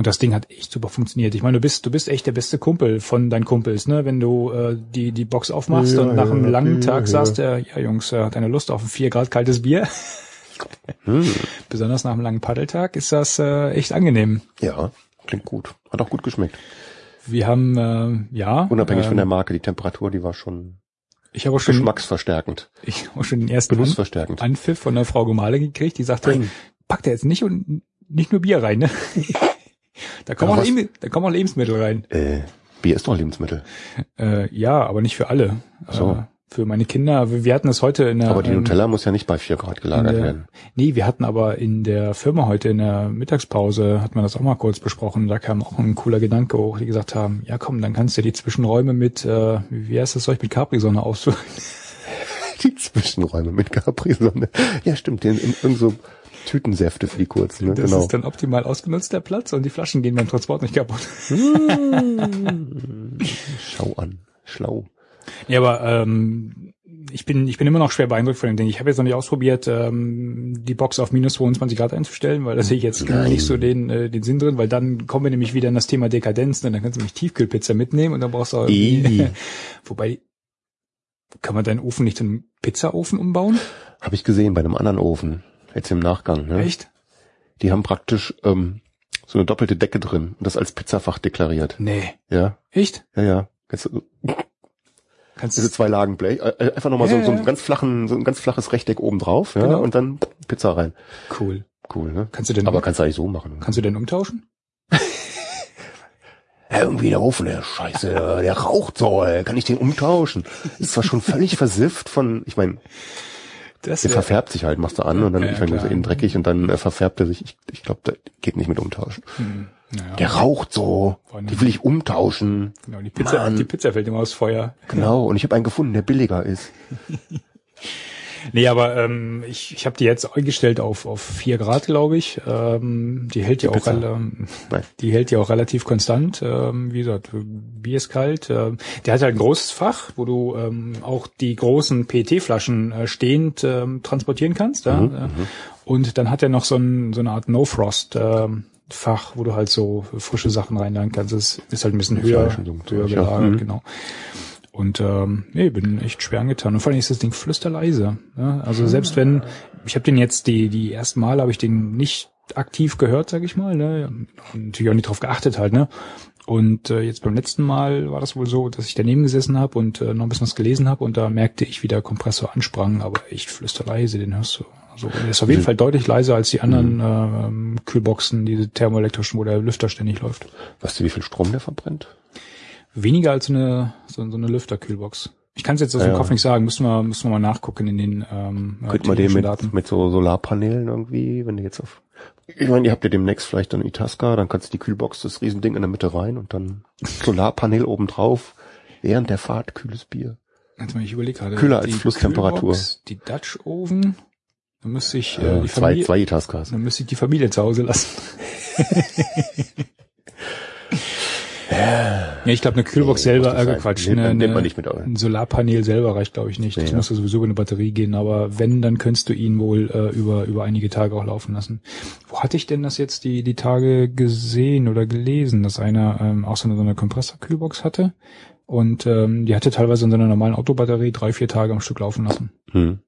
Speaker 1: Und das Ding hat echt super funktioniert. Ich meine, du bist, du bist echt der beste Kumpel von deinen Kumpels, ne? Wenn du äh, die, die Box aufmachst
Speaker 2: Ja,
Speaker 1: und nach einem
Speaker 2: ja,
Speaker 1: langen
Speaker 2: ja,
Speaker 1: Tag
Speaker 2: ja.
Speaker 1: sagst, äh, ja Jungs, äh, hat eine Lust auf ein 4 Grad kaltes Bier.
Speaker 2: Hm.
Speaker 1: Besonders nach einem langen Paddeltag ist das äh, echt angenehm.
Speaker 2: Ja, klingt gut. Hat auch gut geschmeckt.
Speaker 1: Wir haben, äh, ja.
Speaker 2: Unabhängig
Speaker 1: äh,
Speaker 2: von der Marke, die Temperatur, die war schon
Speaker 1: Ich habe auch schon,
Speaker 2: geschmacksverstärkend,
Speaker 1: ich habe auch schon den ersten An. Anpfiff von der Frau Gemahle gekriegt, die sagte, packt er jetzt nicht und nicht nur Bier rein, ne? da kommen
Speaker 2: Ja,
Speaker 1: auch, Leb- da kommen auch Lebensmittel rein.
Speaker 2: Äh, Bier ist doch Lebensmittel.
Speaker 1: Äh, ja, aber nicht für alle.
Speaker 2: So.
Speaker 1: Äh, für meine Kinder. Wir hatten das heute in der.
Speaker 2: Aber die
Speaker 1: ähm,
Speaker 2: Nutella muss ja nicht bei 4 Grad gelagert
Speaker 1: der,
Speaker 2: werden.
Speaker 1: Nee, wir hatten aber in der Firma heute in der Mittagspause, hat man das auch mal kurz besprochen, da kam auch ein cooler Gedanke hoch, die gesagt haben, ja komm, dann kannst du die Zwischenräume mit, äh, wie heißt das Zeug, mit Capri-Sonne ausfüllen.
Speaker 2: Die Zwischenräume mit Capri-Sonne. Ja, stimmt, in, in, in so Tütensäfte für die kurzen, ne?
Speaker 1: Das
Speaker 2: genau.
Speaker 1: ist dann optimal ausgenutzt, der Platz, und die Flaschen gehen beim Transport nicht kaputt.
Speaker 2: Schau an. Schlau.
Speaker 1: Ja, aber ähm, ich bin ich bin immer noch schwer beeindruckt von dem Ding. Ich habe jetzt noch nicht ausprobiert, ähm, die Box auf minus 22 Grad einzustellen, weil da sehe ich jetzt
Speaker 2: Nein.
Speaker 1: nicht so den äh, den Sinn drin, weil dann kommen wir nämlich wieder in das Thema Dekadenz. Ne? Dann kannst du nämlich Tiefkühlpizza mitnehmen und dann brauchst du auch wobei kann man deinen Ofen nicht dann Pizzaofen umbauen?
Speaker 2: Habe ich gesehen bei einem anderen Ofen. Jetzt im Nachgang. Ne?
Speaker 1: Echt?
Speaker 2: Die haben praktisch ähm, so eine doppelte Decke drin und das als Pizzafach deklariert.
Speaker 1: Nee.
Speaker 2: Ja,
Speaker 1: Echt?
Speaker 2: ja, ja. Jetzt, äh,
Speaker 1: Kannst
Speaker 2: diese zwei Lagen Blech, äh, äh, einfach nochmal
Speaker 1: Ja,
Speaker 2: so, so
Speaker 1: ja.
Speaker 2: ein ganz flachen, so ein ganz flaches Rechteck oben drauf, ja,
Speaker 1: Genau.
Speaker 2: und dann Pizza rein.
Speaker 1: Cool.
Speaker 2: Cool, ne?
Speaker 1: Kannst du denn,
Speaker 2: Aber kannst du eigentlich so machen.
Speaker 1: kannst du denn umtauschen?
Speaker 2: Ja, irgendwie der Ofen, der Scheiße, der, der raucht so, ey. kann ich den umtauschen? Ist zwar schon völlig versifft von, ich meine,
Speaker 1: Das
Speaker 2: der verfärbt sich halt, machst du an und dann,
Speaker 1: Ja, klar.
Speaker 2: ist innen dreckig und dann äh, verfärbt er sich. Ich, ich glaube, das geht nicht mit umtauschen.
Speaker 1: Hm, naja.
Speaker 2: Der raucht so, die will ich umtauschen.
Speaker 1: Genau, die Pizza,
Speaker 2: Mann.
Speaker 1: die Pizza fällt immer aus Feuer.
Speaker 2: Genau, und ich habe einen gefunden, der billiger ist.
Speaker 1: Nee, aber ähm, ich, ich habe die jetzt eingestellt auf auf vier Grad, glaube ich. Ähm, die hält ja auch
Speaker 2: Nein.
Speaker 1: die hält ja auch relativ konstant. Ähm, wie gesagt, Bier ist kalt. Ähm, der hat halt ein großes Fach, wo du ähm, auch die großen PET-Flaschen äh, stehend ähm, transportieren kannst. Ja?
Speaker 2: Mhm,
Speaker 1: Äh, Und dann hat er noch so, ein, so eine Art No-Frost. Ähm, Fach, wo du halt so frische Sachen reinladen kannst. Das ist halt ein bisschen höher, höher gelagert,
Speaker 2: Mhm.
Speaker 1: genau. Und ähm, nee, bin echt schwer angetan. Und vor allem ist das Ding flüsterleise. Ja? Also selbst wenn, ich habe den jetzt die die ersten Mal habe ich den nicht aktiv gehört, sag ich mal. Ne? Und natürlich auch nicht drauf geachtet halt. Ne? Und äh, jetzt beim letzten Mal war das wohl so, dass ich daneben gesessen habe und äh, noch ein bisschen was gelesen habe und da merkte ich, wie der Kompressor ansprang, aber echt flüsterleise, den hörst du. Also der ist auf jeden Fall deutlich leiser als die anderen ähm, Kühlboxen, diese thermoelektrischen, wo der Lüfter ständig läuft.
Speaker 2: Weißt du, wie viel Strom der verbrennt?
Speaker 1: Weniger als eine, so, so eine Lüfterkühlbox. Ich kann es jetzt aus dem
Speaker 2: Ja.
Speaker 1: Kopf nicht sagen, müssen wir, müssen wir mal nachgucken in den ähm, ja,
Speaker 2: Könnte man den mit,
Speaker 1: Daten.
Speaker 2: mit so Solarpanelen irgendwie, wenn du jetzt auf, ich meine, ihr habt ja demnächst vielleicht dann Itasca, dann kannst du die Kühlbox, das Riesending in der Mitte rein und dann Solarpanel oben drauf, während der Fahrt kühles Bier.
Speaker 1: Warte mal, ich überlege gerade.
Speaker 2: Kühler als
Speaker 1: die
Speaker 2: Flusstemperatur.
Speaker 1: Kühlbox, Die Dutch Oven, dann müsste ich äh,
Speaker 2: Äh,
Speaker 1: die
Speaker 2: zwei,
Speaker 1: Familie,
Speaker 2: zwei Itascas.
Speaker 1: dann müsste ich die Familie zu Hause lassen. ja, ich glaube, eine Kühlbox
Speaker 2: Nee,
Speaker 1: selber, äh. Quatsch,
Speaker 2: Nimmt-
Speaker 1: eine,
Speaker 2: nimmt man
Speaker 1: eine,
Speaker 2: nicht mit ein.
Speaker 1: Solarpanel selber reicht, glaube ich, nicht. Das
Speaker 2: Ja.
Speaker 1: muss ja sowieso über eine Batterie gehen, aber wenn, dann könntest du ihn wohl äh, über, über einige Tage auch laufen lassen. Wo hatte ich denn das jetzt die, die Tage gesehen oder gelesen, dass einer ähm, auch so eine, so eine Kompressorkühlbox hatte? Und ähm, die hatte teilweise in seiner normalen Autobatterie drei, vier Tage am Stück laufen lassen,
Speaker 2: Hm.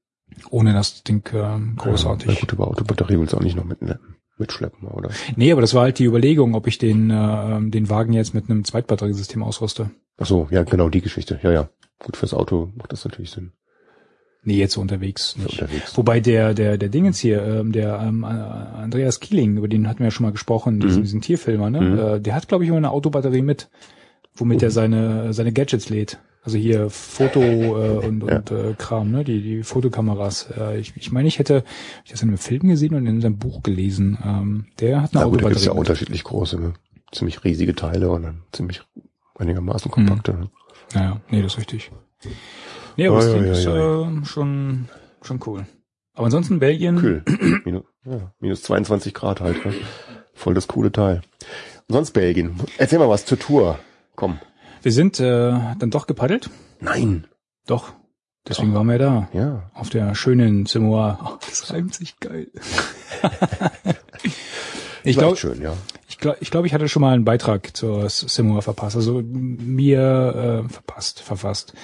Speaker 1: ohne das Ding ähm, großartig.
Speaker 2: Ja, gut, aber Autobatterie willst du auch nicht noch mit, mitschleppen, oder?
Speaker 1: Nee, aber das war halt die Überlegung, ob ich den, äh, den Wagen jetzt mit einem Zweitbatteriesystem ausrüste.
Speaker 2: Ach so, ja, genau, die Geschichte. Ja, ja. Gut, fürs Auto macht das natürlich Sinn.
Speaker 1: Nee, jetzt so unterwegs nicht.
Speaker 2: unterwegs.
Speaker 1: Wobei der, der, der Dingens hier, ähm, der ähm, äh, Andreas Kieling, über den hatten wir ja schon mal gesprochen, diesen,
Speaker 2: Mhm.
Speaker 1: diesen Tierfilmer, ne?
Speaker 2: Mhm.
Speaker 1: Äh, der hat, glaube ich, immer eine Autobatterie mit, womit
Speaker 2: Oh.
Speaker 1: er seine, seine Gadgets lädt. Also hier Foto äh, und,
Speaker 2: Ja.
Speaker 1: und äh, Kram, ne? Die, die Fotokameras. Äh, ich, ich meine, ich hätte ich das in einem Film gesehen und in seinem Buch gelesen. Ähm, der hat eine
Speaker 2: Na gut, da gibt's ja unterschiedlich große, ne? ziemlich riesige Teile und dann ziemlich einigermaßen kompakte. Ne?
Speaker 1: Naja, nee, das ist richtig. Nee, aber das
Speaker 2: Oi,
Speaker 1: Ding
Speaker 2: oi,
Speaker 1: ist äh, schon, schon cool. Aber ansonsten Belgien,
Speaker 2: Kühl. minus, ja, minus 22 Grad halt. Ne? Voll das coole Teil. Und sonst Belgien. Erzähl mal was zur Tour. Komm.
Speaker 1: Wir sind äh, dann doch gepaddelt.
Speaker 2: Nein.
Speaker 1: Doch. Deswegen waren wir da.
Speaker 2: Ja.
Speaker 1: Auf der schönen Samoa. Oh, das reimt sich geil. ich glaube,
Speaker 2: ja.
Speaker 1: ich glaube, ich, glaub, ich hatte schon mal einen Beitrag zur Samoa verpasst. Also mir äh, verpasst, verfasst.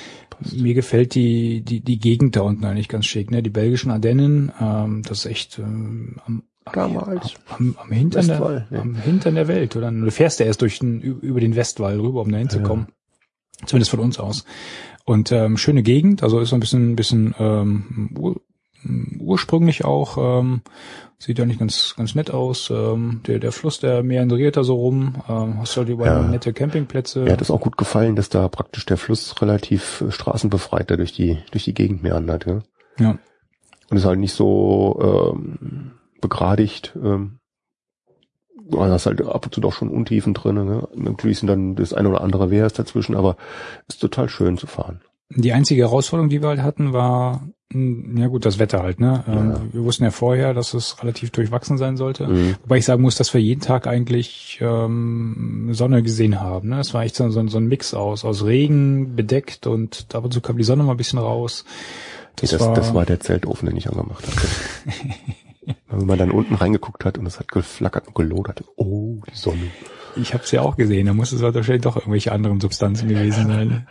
Speaker 1: Mir gefällt die, die, die Gegend da unten eigentlich ganz schick. Ne? Die belgischen Ardennen, ähm, das ist echt ähm, am,
Speaker 2: Damals.
Speaker 1: am, am, Hintern
Speaker 2: Westwall,
Speaker 1: der,
Speaker 2: ja.
Speaker 1: am Hintern der Welt. Oder du fährst ja erst durch den, über den Westwall rüber, um da hinzukommen. Zumindest von uns aus. Und ähm, schöne Gegend, also ist so ein bisschen, bisschen ähm, ur, ursprünglich auch, ähm, sieht ja nicht ganz, ganz nett aus. Ähm, der, der Fluss, der meandriert da so rum. Ähm, hast halt überall
Speaker 2: Ja.
Speaker 1: nette Campingplätze.
Speaker 2: Mir hat es auch gut gefallen, dass da praktisch der Fluss relativ äh, straßenbefreit da durch die, durch die Gegend meandert. Ja?
Speaker 1: ja.
Speaker 2: Und ist halt nicht so ähm, begradigt. Ähm, du hast halt ab und zu doch schon Untiefen drin. Ne? Natürlich sind dann das eine oder andere Wehrs dazwischen, aber ist total schön zu fahren.
Speaker 1: Die einzige Herausforderung, die wir halt hatten, war, mh, ja gut, das Wetter halt, ne? Ähm,
Speaker 2: Ja.
Speaker 1: Wir wussten ja vorher, dass es relativ durchwachsen sein sollte.
Speaker 2: Mhm.
Speaker 1: Wobei ich sagen muss, dass wir jeden Tag eigentlich ähm, Sonne gesehen haben. Ne? Es war echt so, so, so ein Mix aus, aus Regen bedeckt und ab und zu kam die Sonne mal ein bisschen raus.
Speaker 2: Das, das, war, das war der Zeltofen, den ich angemacht hatte. Wenn man dann unten reingeguckt hat und es hat geflackert und gelodert. Oh, die Sonne.
Speaker 1: Ich habe es ja auch gesehen, da muss es wahrscheinlich doch irgendwelche anderen Substanzen gewesen sein.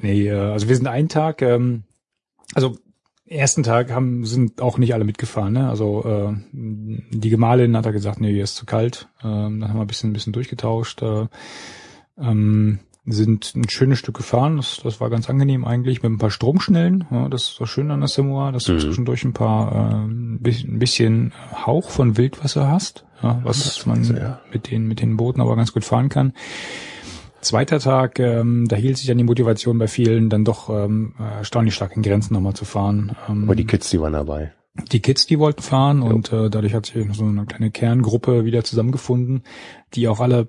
Speaker 1: Nee, äh, also wir sind einen Tag, ähm, also ersten Tag haben sind auch nicht alle mitgefahren. Ne? Also äh, die Gemahlin hat er gesagt, nee, hier ist zu kalt. Ähm, dann haben wir ein bisschen, ein bisschen durchgetauscht. Äh, ähm, sind ein schönes Stück gefahren. Das, das war ganz angenehm eigentlich mit ein paar Stromschnellen. Ja, das ist so schön an der Samoa, dass du
Speaker 2: Mhm.
Speaker 1: zwischendurch ein paar äh, ein bisschen- Hauch von Wildwasser hast, ja, was
Speaker 2: Das
Speaker 1: man
Speaker 2: ja.
Speaker 1: mit den mit den Booten aber ganz gut fahren kann. Zweiter Tag, ähm, da hielt sich dann die Motivation bei vielen, dann doch ähm, erstaunlich stark in Grenzen nochmal zu fahren. Ähm,
Speaker 2: Aber die Kids, die waren dabei.
Speaker 1: die Kids, die wollten fahren und äh, dadurch hat sich so eine kleine Kerngruppe wieder zusammengefunden, die auch alle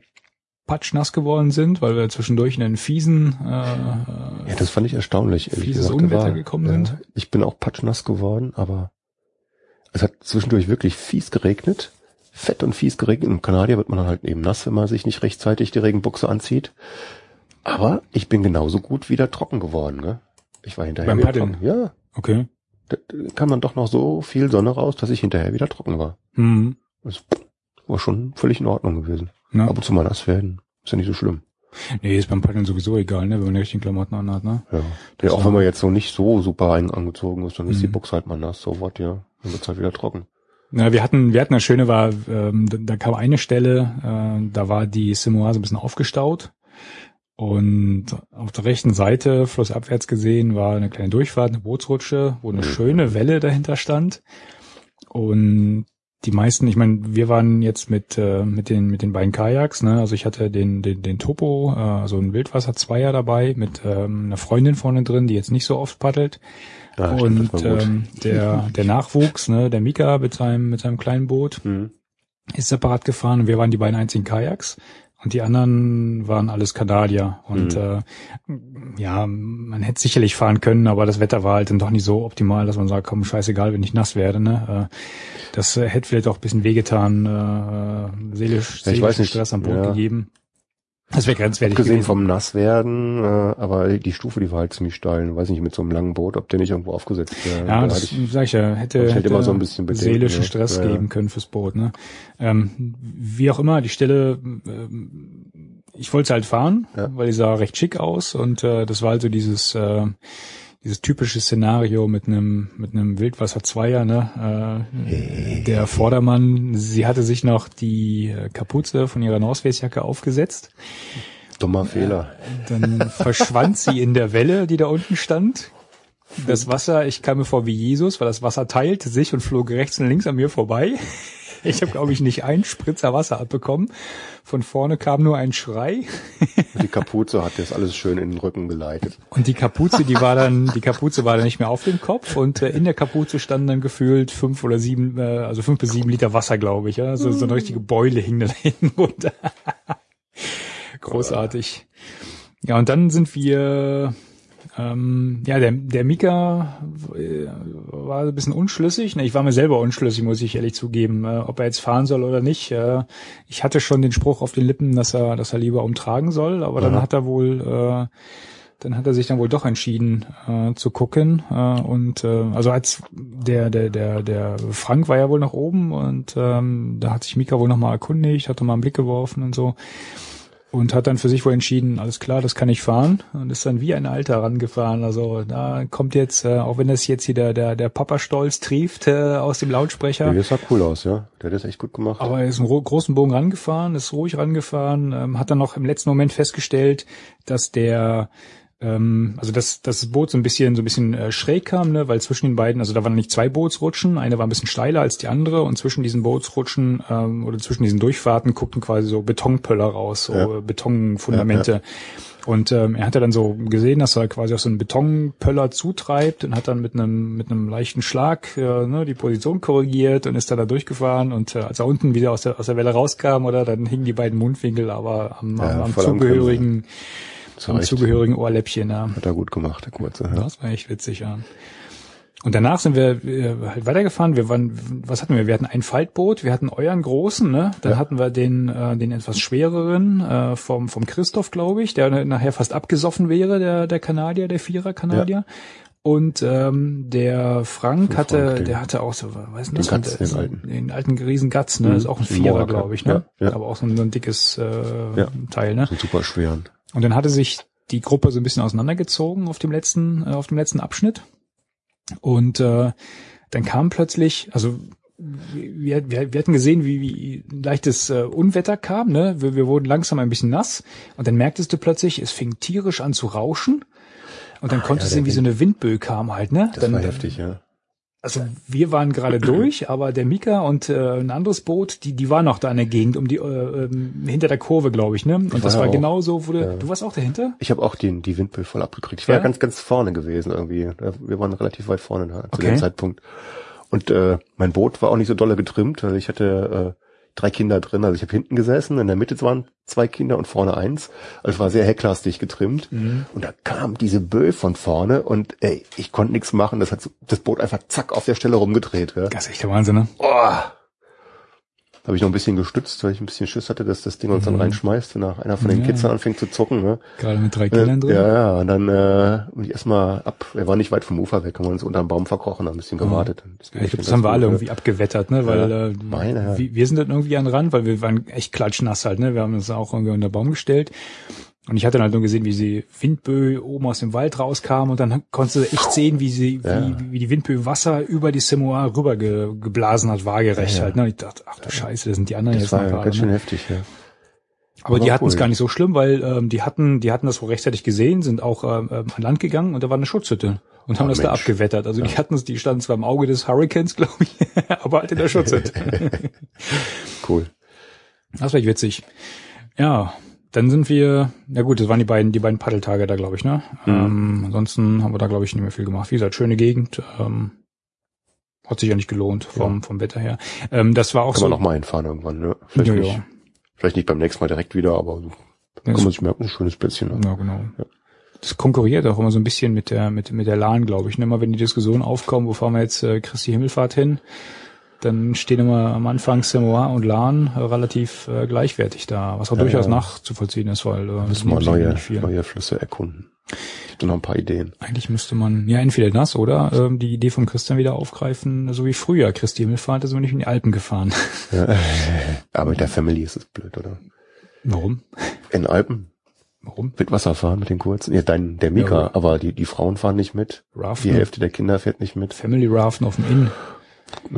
Speaker 1: patschnass geworden sind, weil wir zwischendurch in einen fiesen äh,
Speaker 2: Ja, das fand ich erstaunlich.
Speaker 1: Fieses
Speaker 2: gesagt.
Speaker 1: Unwetter
Speaker 2: War-
Speaker 1: gekommen
Speaker 2: ja,
Speaker 1: sind.
Speaker 2: Ich bin auch patschnass geworden, aber es hat zwischendurch wirklich fies geregnet. Fett und fies geregnet. Im Kanadier wird man dann halt eben nass, wenn man sich nicht rechtzeitig die Regenbuchse anzieht. Aber ich bin genauso gut wieder trocken geworden. Ne? Ich war hinterher
Speaker 1: Beim
Speaker 2: wieder
Speaker 1: Paddeln?
Speaker 2: trocken. Ja,
Speaker 1: okay.
Speaker 2: da kam dann doch noch so viel Sonne raus, dass ich hinterher wieder trocken war.
Speaker 1: Hm.
Speaker 2: Das war schon völlig in Ordnung gewesen.
Speaker 1: Ne?
Speaker 2: Ab und zu mal nass werden. Ist ja nicht so schlimm.
Speaker 1: nee, ist beim Paddeln sowieso egal, ne, wenn man die richtigen Klamotten anhat, ne?
Speaker 2: Ja. ja auch wenn man jetzt so nicht so super angezogen ist, dann ist die
Speaker 1: Mhm.
Speaker 2: Buchse halt mal nass. So was, ja. Dann wird's halt wieder trocken.
Speaker 1: Na, wir hatten, wir hatten das Schöne war, ähm, da, da kam eine Stelle, äh, da war die Simoa so ein bisschen aufgestaut und auf der rechten Seite, flussabwärts gesehen, war eine kleine Durchfahrt, eine Bootsrutsche, wo eine
Speaker 2: Mhm.
Speaker 1: schöne Welle dahinter stand und die meisten, ich meine, wir waren jetzt mit äh, mit den mit den beiden Kajaks, ne? Also ich hatte den den den Topo, äh, so ein Wildwasser-Zweier dabei mit ähm, einer Freundin vorne drin, die jetzt nicht so oft paddelt.
Speaker 2: Ja, stimmt,
Speaker 1: und
Speaker 2: gut.
Speaker 1: ähm, der der Nachwuchs, ne, der Mika mit seinem mit seinem kleinen Boot
Speaker 2: Mhm.
Speaker 1: ist separat gefahren und wir waren die beiden einzigen Kajaks und die anderen waren alles Kanadier und
Speaker 2: Mhm.
Speaker 1: äh, ja, man hätte sicherlich fahren können, aber das Wetter war halt dann doch nicht so optimal, dass man sagt, komm, scheißegal, wenn ich nass werde, ne? Äh, das äh, hätte vielleicht auch ein bisschen wehgetan, äh, seelisch,
Speaker 2: Ja, ich weiß
Speaker 1: seelischen
Speaker 2: nicht,
Speaker 1: Stress am Boot
Speaker 2: ja.
Speaker 1: gegeben. Das wäre grenzwertig
Speaker 2: Abgesehen
Speaker 1: gewesen.
Speaker 2: vom Nasswerden, äh, aber die Stufe, die war halt ziemlich steil. Weiß nicht, mit so einem langen Boot, ob der nicht irgendwo aufgesetzt wäre.
Speaker 1: Ja,
Speaker 2: Da
Speaker 1: das
Speaker 2: ich,
Speaker 1: sag ich ja, hätte,
Speaker 2: ich halt
Speaker 1: hätte
Speaker 2: immer so ein bisschen Bedenken,
Speaker 1: seelischen
Speaker 2: ne?
Speaker 1: Stress
Speaker 2: ja.
Speaker 1: geben können fürs Boot. Ne? Ähm, wie auch immer, die Stelle, ähm, ich wollte halt fahren,
Speaker 2: Ja.
Speaker 1: weil die sah recht schick aus und äh, das war also dieses äh, dieses typische Szenario mit einem mit einem Wildwasser Zweier, ne? Äh, der Vordermann, sie hatte sich noch die äh, Kapuze von ihrer Northface-Jacke aufgesetzt.
Speaker 2: dummer Fehler.
Speaker 1: Dann verschwand sie in der Welle, die da unten stand. Das Wasser, ich kam mir vor wie Jesus, weil das Wasser teilte sich und flog rechts und links an mir vorbei. Ich habe, glaube ich, nicht einen Spritzer Wasser abbekommen. Von vorne kam nur ein Schrei.
Speaker 2: Die Kapuze hat das alles schön in den Rücken geleitet.
Speaker 1: Und die Kapuze, die war dann, die Kapuze war dann nicht mehr auf dem Kopf und äh, in der Kapuze standen dann gefühlt fünf oder sieben, äh, also fünf bis sieben Liter Wasser, glaube ich. Ja? Also so eine richtige Beule hing da hinten runter. Großartig. Ja, und dann sind wir, ähm, ja, der, der Mika äh, war ein bisschen unschlüssig. Ne, ich war mir selber unschlüssig, muss ich ehrlich zugeben, äh, ob er jetzt fahren soll oder nicht. Äh, ich hatte schon den Spruch auf den Lippen, dass er, dass er lieber umtragen soll, aber dann hat er wohl, äh, dann hat er sich dann wohl doch entschieden äh, zu gucken äh, und äh, also als der der der der Frank war ja wohl noch oben und ähm, da hat sich Mika wohl noch mal erkundigt, hatte mal einen Blick geworfen und so und hat dann für sich wohl entschieden, alles klar, das kann ich fahren und ist dann wie ein Alter rangefahren. Also da kommt jetzt, äh, auch wenn das jetzt hier der der der Papa Stolz trieft äh, aus dem Lautsprecher,
Speaker 2: das sah cool aus, ja. Der hat das echt gut gemacht.
Speaker 1: aber er ist einen ro- großen Bogen rangefahren, ist ruhig rangefahren, ähm, hat dann noch im letzten Moment festgestellt, dass der ähm, also dass, das Boot so ein bisschen so ein bisschen äh, schräg kam, ne, weil zwischen den beiden, also da waren nicht zwei Bootsrutschen, eine war ein bisschen steiler als die andere und zwischen diesen Bootsrutschen ähm, oder zwischen diesen Durchfahrten guckten quasi so Betonpöller raus, so
Speaker 2: Ja.
Speaker 1: Betonfundamente. Und ähm, er hatte dann so gesehen, dass er quasi auf so einen Betonpöller zutreibt und hat dann mit einem mit einem leichten Schlag äh, ne, die Position korrigiert und ist dann da durchgefahren. Und äh, als er unten wieder aus der aus der Welle rauskam, oder dann hingen die beiden Mundwinkel aber am,
Speaker 2: Ja,
Speaker 1: am, am zugehörigen
Speaker 2: Zu
Speaker 1: am
Speaker 2: Recht.
Speaker 1: zugehörigen Ohrläppchen. Ja.
Speaker 2: Hat er gut gemacht, der kurze. Ja.
Speaker 1: Das war echt witzig, ja. Und danach sind wir halt weitergefahren. Wir waren, was hatten wir? Wir hatten ein Faltboot, wir hatten euren großen, ne? Dann
Speaker 2: Ja.
Speaker 1: hatten wir den, äh, den etwas schwereren äh, vom vom Christoph, glaube ich, der nachher fast abgesoffen wäre, der der Kanadier, der Vierer Kanadier. Und ähm, der Frank
Speaker 2: Frank,
Speaker 1: hatte,
Speaker 2: den-
Speaker 1: der hatte auch so, ist denn
Speaker 2: den? Gatz,
Speaker 1: Der-
Speaker 2: den alten.
Speaker 1: den alten riesen Gatz, ne?
Speaker 2: Mhm.
Speaker 1: ist auch ein Vierer, glaube ich, ne?
Speaker 2: Ja, ja.
Speaker 1: Aber auch so ein, so ein dickes äh,
Speaker 2: Ja.
Speaker 1: Teil, ne?
Speaker 2: So super schweren.
Speaker 1: Und dann hatte sich die Gruppe so ein bisschen auseinandergezogen auf dem letzten, äh, auf dem letzten Abschnitt. Und äh, dann kam plötzlich, also wir, wir, wir hatten gesehen, wie, wie leichtes äh, Unwetter kam, ne? Wir, wir wurden langsam ein bisschen nass und dann merktest du plötzlich, es fing tierisch an zu rauschen und dann
Speaker 2: Ah,
Speaker 1: konntest
Speaker 2: ja,
Speaker 1: du sehen, wie so eine Windböe kam halt, ne?
Speaker 2: Das
Speaker 1: dann,
Speaker 2: war heftig, ja.
Speaker 1: Also wir waren gerade durch, aber der Mika und äh, ein anderes Boot, die die waren noch da in der Gegend um die äh, ähm, hinter der Kurve, glaube ich, ne? Und das
Speaker 2: war auch.
Speaker 1: genau so, wo du,
Speaker 2: Ja.
Speaker 1: du warst auch dahinter?
Speaker 2: Ich habe auch den, die Windböe voll abgekriegt. Ich war
Speaker 1: Ja?
Speaker 2: ganz, ganz vorne gewesen irgendwie. Wir waren relativ weit vorne zu
Speaker 1: Okay.
Speaker 2: dem Zeitpunkt. Und äh, mein Boot war auch nicht so dolle getrimmt, weil ich hatte äh, drei Kinder drin. Also ich habe hinten gesessen, in der Mitte waren zwei Kinder und vorne eins. Also es war sehr hecklastig getrimmt.
Speaker 1: Mhm.
Speaker 2: Und da kam diese Böe von vorne und ey, ich konnte nichts machen. Das hat so, das Boot einfach zack auf der Stelle rumgedreht. Ja.
Speaker 1: Das ist echt der Wahnsinn, ne?
Speaker 2: Oh. Habe ich noch ein bisschen gestützt, weil ich ein bisschen Schiss hatte, dass das Ding uns dann
Speaker 1: Mhm.
Speaker 2: reinschmeißt, wenn einer von den
Speaker 1: Ja.
Speaker 2: Kids dann anfängt zu zucken. Ne?
Speaker 1: Gerade mit drei Kindern drin.
Speaker 2: Ja, ja, und dann äh, bin ich erstmal ab, er war nicht weit vom Ufer weg, haben wir uns unter einem Baum verkrochen, haben ein bisschen gewartet. Das
Speaker 1: Ja, ich glaube,
Speaker 2: ganz
Speaker 1: das haben wir alle
Speaker 2: ja.
Speaker 1: irgendwie abgewettert, ne? Weil äh,
Speaker 2: meine
Speaker 1: wir, wir sind dann irgendwie an den Rand, weil wir waren echt klatschnass halt, ne? Wir haben uns auch irgendwie unter Baum gestellt. Und ich hatte dann halt nur gesehen, wie sie Windböe oben aus dem Wald rauskam und dann konntest du echt sehen, wie sie,
Speaker 2: Ja.
Speaker 1: wie, wie die Windböe Wasser über die Samoa rüber ge, geblasen hat, waagerecht
Speaker 2: Ja, ja.
Speaker 1: halt. Ne? Und ich dachte, ach du Scheiße, das sind die anderen
Speaker 2: Das
Speaker 1: jetzt
Speaker 2: war
Speaker 1: noch
Speaker 2: ja
Speaker 1: gerade.
Speaker 2: ganz schön
Speaker 1: Ne?
Speaker 2: heftig, ja.
Speaker 1: Aber die hatten es
Speaker 2: cool.
Speaker 1: gar nicht so schlimm, weil ähm, die hatten, die hatten das wohl rechtzeitig gesehen, sind auch ähm, ähm, an Land gegangen und da war eine Schutzhütte und haben
Speaker 2: Ah,
Speaker 1: das da
Speaker 2: Mensch.
Speaker 1: abgewettert. Also die hatten es, die standen zwar im Auge des Hurricanes, glaube ich, aber halt in der Schutzhütte.
Speaker 2: Cool.
Speaker 1: Das war echt witzig. Ja, dann sind wir, ja gut, das waren die beiden, die beiden Paddeltage da, glaube ich, ne?
Speaker 2: Mhm.
Speaker 1: Ähm, ansonsten haben wir da, glaube ich, nicht mehr viel gemacht. Wie gesagt, schöne Gegend. Ähm, hat sich ja nicht gelohnt vom, vom Wetter her. Ähm, das war auch
Speaker 2: Kann
Speaker 1: so.
Speaker 2: man noch mal hinfahren irgendwann, ne? Vielleicht,
Speaker 1: ja,
Speaker 2: nicht,
Speaker 1: ja.
Speaker 2: vielleicht nicht beim nächsten Mal direkt wieder, aber kann man sich merken, ein schönes Plätzchen. Ne?
Speaker 1: Ja, genau. Das konkurriert auch immer so ein bisschen mit der, mit, mit der LAN, glaube ich. ne? Immer wenn die Diskussionen aufkommen, wo fahren wir jetzt äh, Christi Himmelfahrt hin, dann stehen immer am Anfang Samoa und LAN äh, relativ äh, gleichwertig da, was auch
Speaker 2: Ja,
Speaker 1: durchaus
Speaker 2: ja.
Speaker 1: nachzuvollziehen ist, weil äh,
Speaker 2: Müssen
Speaker 1: sich
Speaker 2: neue, neue Flüsse erkunden. Gibt noch ein paar Ideen.
Speaker 1: Eigentlich müsste man, ja, entweder das oder ähm, die Idee vom Christian wieder aufgreifen, so wie früher. Christi Himmelfahrt ist immer nicht in die Alpen gefahren.
Speaker 2: Ja. Aber mit der Family ist es blöd, oder?
Speaker 1: Warum?
Speaker 2: In Alpen
Speaker 1: Warum?
Speaker 2: mit Wasser fahren, mit den kurzen. Ja, dein, der Mika,
Speaker 1: Ja,
Speaker 2: aber die, die Frauen fahren nicht mit. Die
Speaker 1: Raften,
Speaker 2: Hälfte der Kinder fährt nicht mit.
Speaker 1: Family Raften auf dem Inn,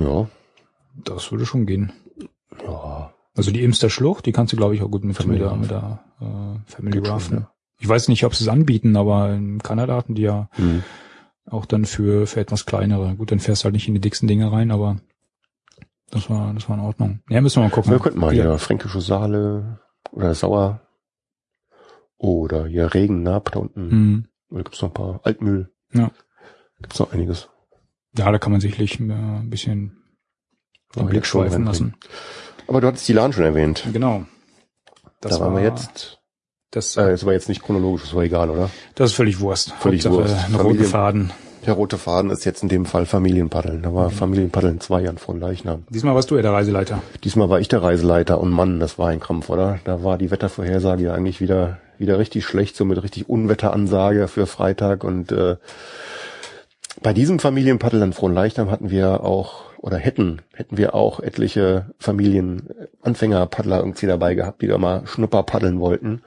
Speaker 2: Ja.
Speaker 1: Das würde schon gehen.
Speaker 2: Ja.
Speaker 1: Also die Imster Schlucht, die kannst du, glaube ich, auch gut mit,
Speaker 2: Family
Speaker 1: mit der, mit der äh, Family Raften.
Speaker 2: ja.
Speaker 1: Ich weiß nicht, ob sie es anbieten, aber in Kanada hatten die ja
Speaker 2: Hm.
Speaker 1: auch dann für, für etwas kleinere. Gut, dann fährst du halt nicht in die dicksten Dinge rein, aber das war, das war in Ordnung. Ja, müssen wir mal gucken.
Speaker 2: Wir könnten mal
Speaker 1: Ja.
Speaker 2: hier Fränkische Saale oder Sauer oder hier Regennab da unten.
Speaker 1: Hm.
Speaker 2: Oder gibt's noch ein paar Altmühl.
Speaker 1: Ja.
Speaker 2: Gibt's noch einiges.
Speaker 1: Ja, da kann man sicherlich äh, ein bisschen den Blick schweifen lassen.
Speaker 2: Aber du hattest die LAN schon erwähnt.
Speaker 1: Genau. Das
Speaker 2: da waren wir jetzt.
Speaker 1: Das,
Speaker 2: Äh, ist aber jetzt nicht chronologisch, das war egal, oder?
Speaker 1: das ist völlig Wurst.
Speaker 2: Völlig
Speaker 1: Hauptsache
Speaker 2: Wurst.
Speaker 1: Ein roten Faden.
Speaker 2: Der rote Faden ist jetzt in dem Fall Familienpaddeln. Da war Familienpaddeln zwei Jahren vor Leichnam.
Speaker 1: Diesmal warst du ja der Reiseleiter.
Speaker 2: Diesmal war ich der Reiseleiter und Mann, das war ein Krampf, oder? Da war die Wettervorhersage ja eigentlich wieder wieder richtig schlecht, so mit richtig Unwetteransage für Freitag und äh, bei diesem Familienpaddel an Frohnleichnam hatten wir auch oder hätten hätten wir auch etliche Familien Anfängerpaddler irgendwie dabei gehabt, die da mal Schnupper paddeln wollten.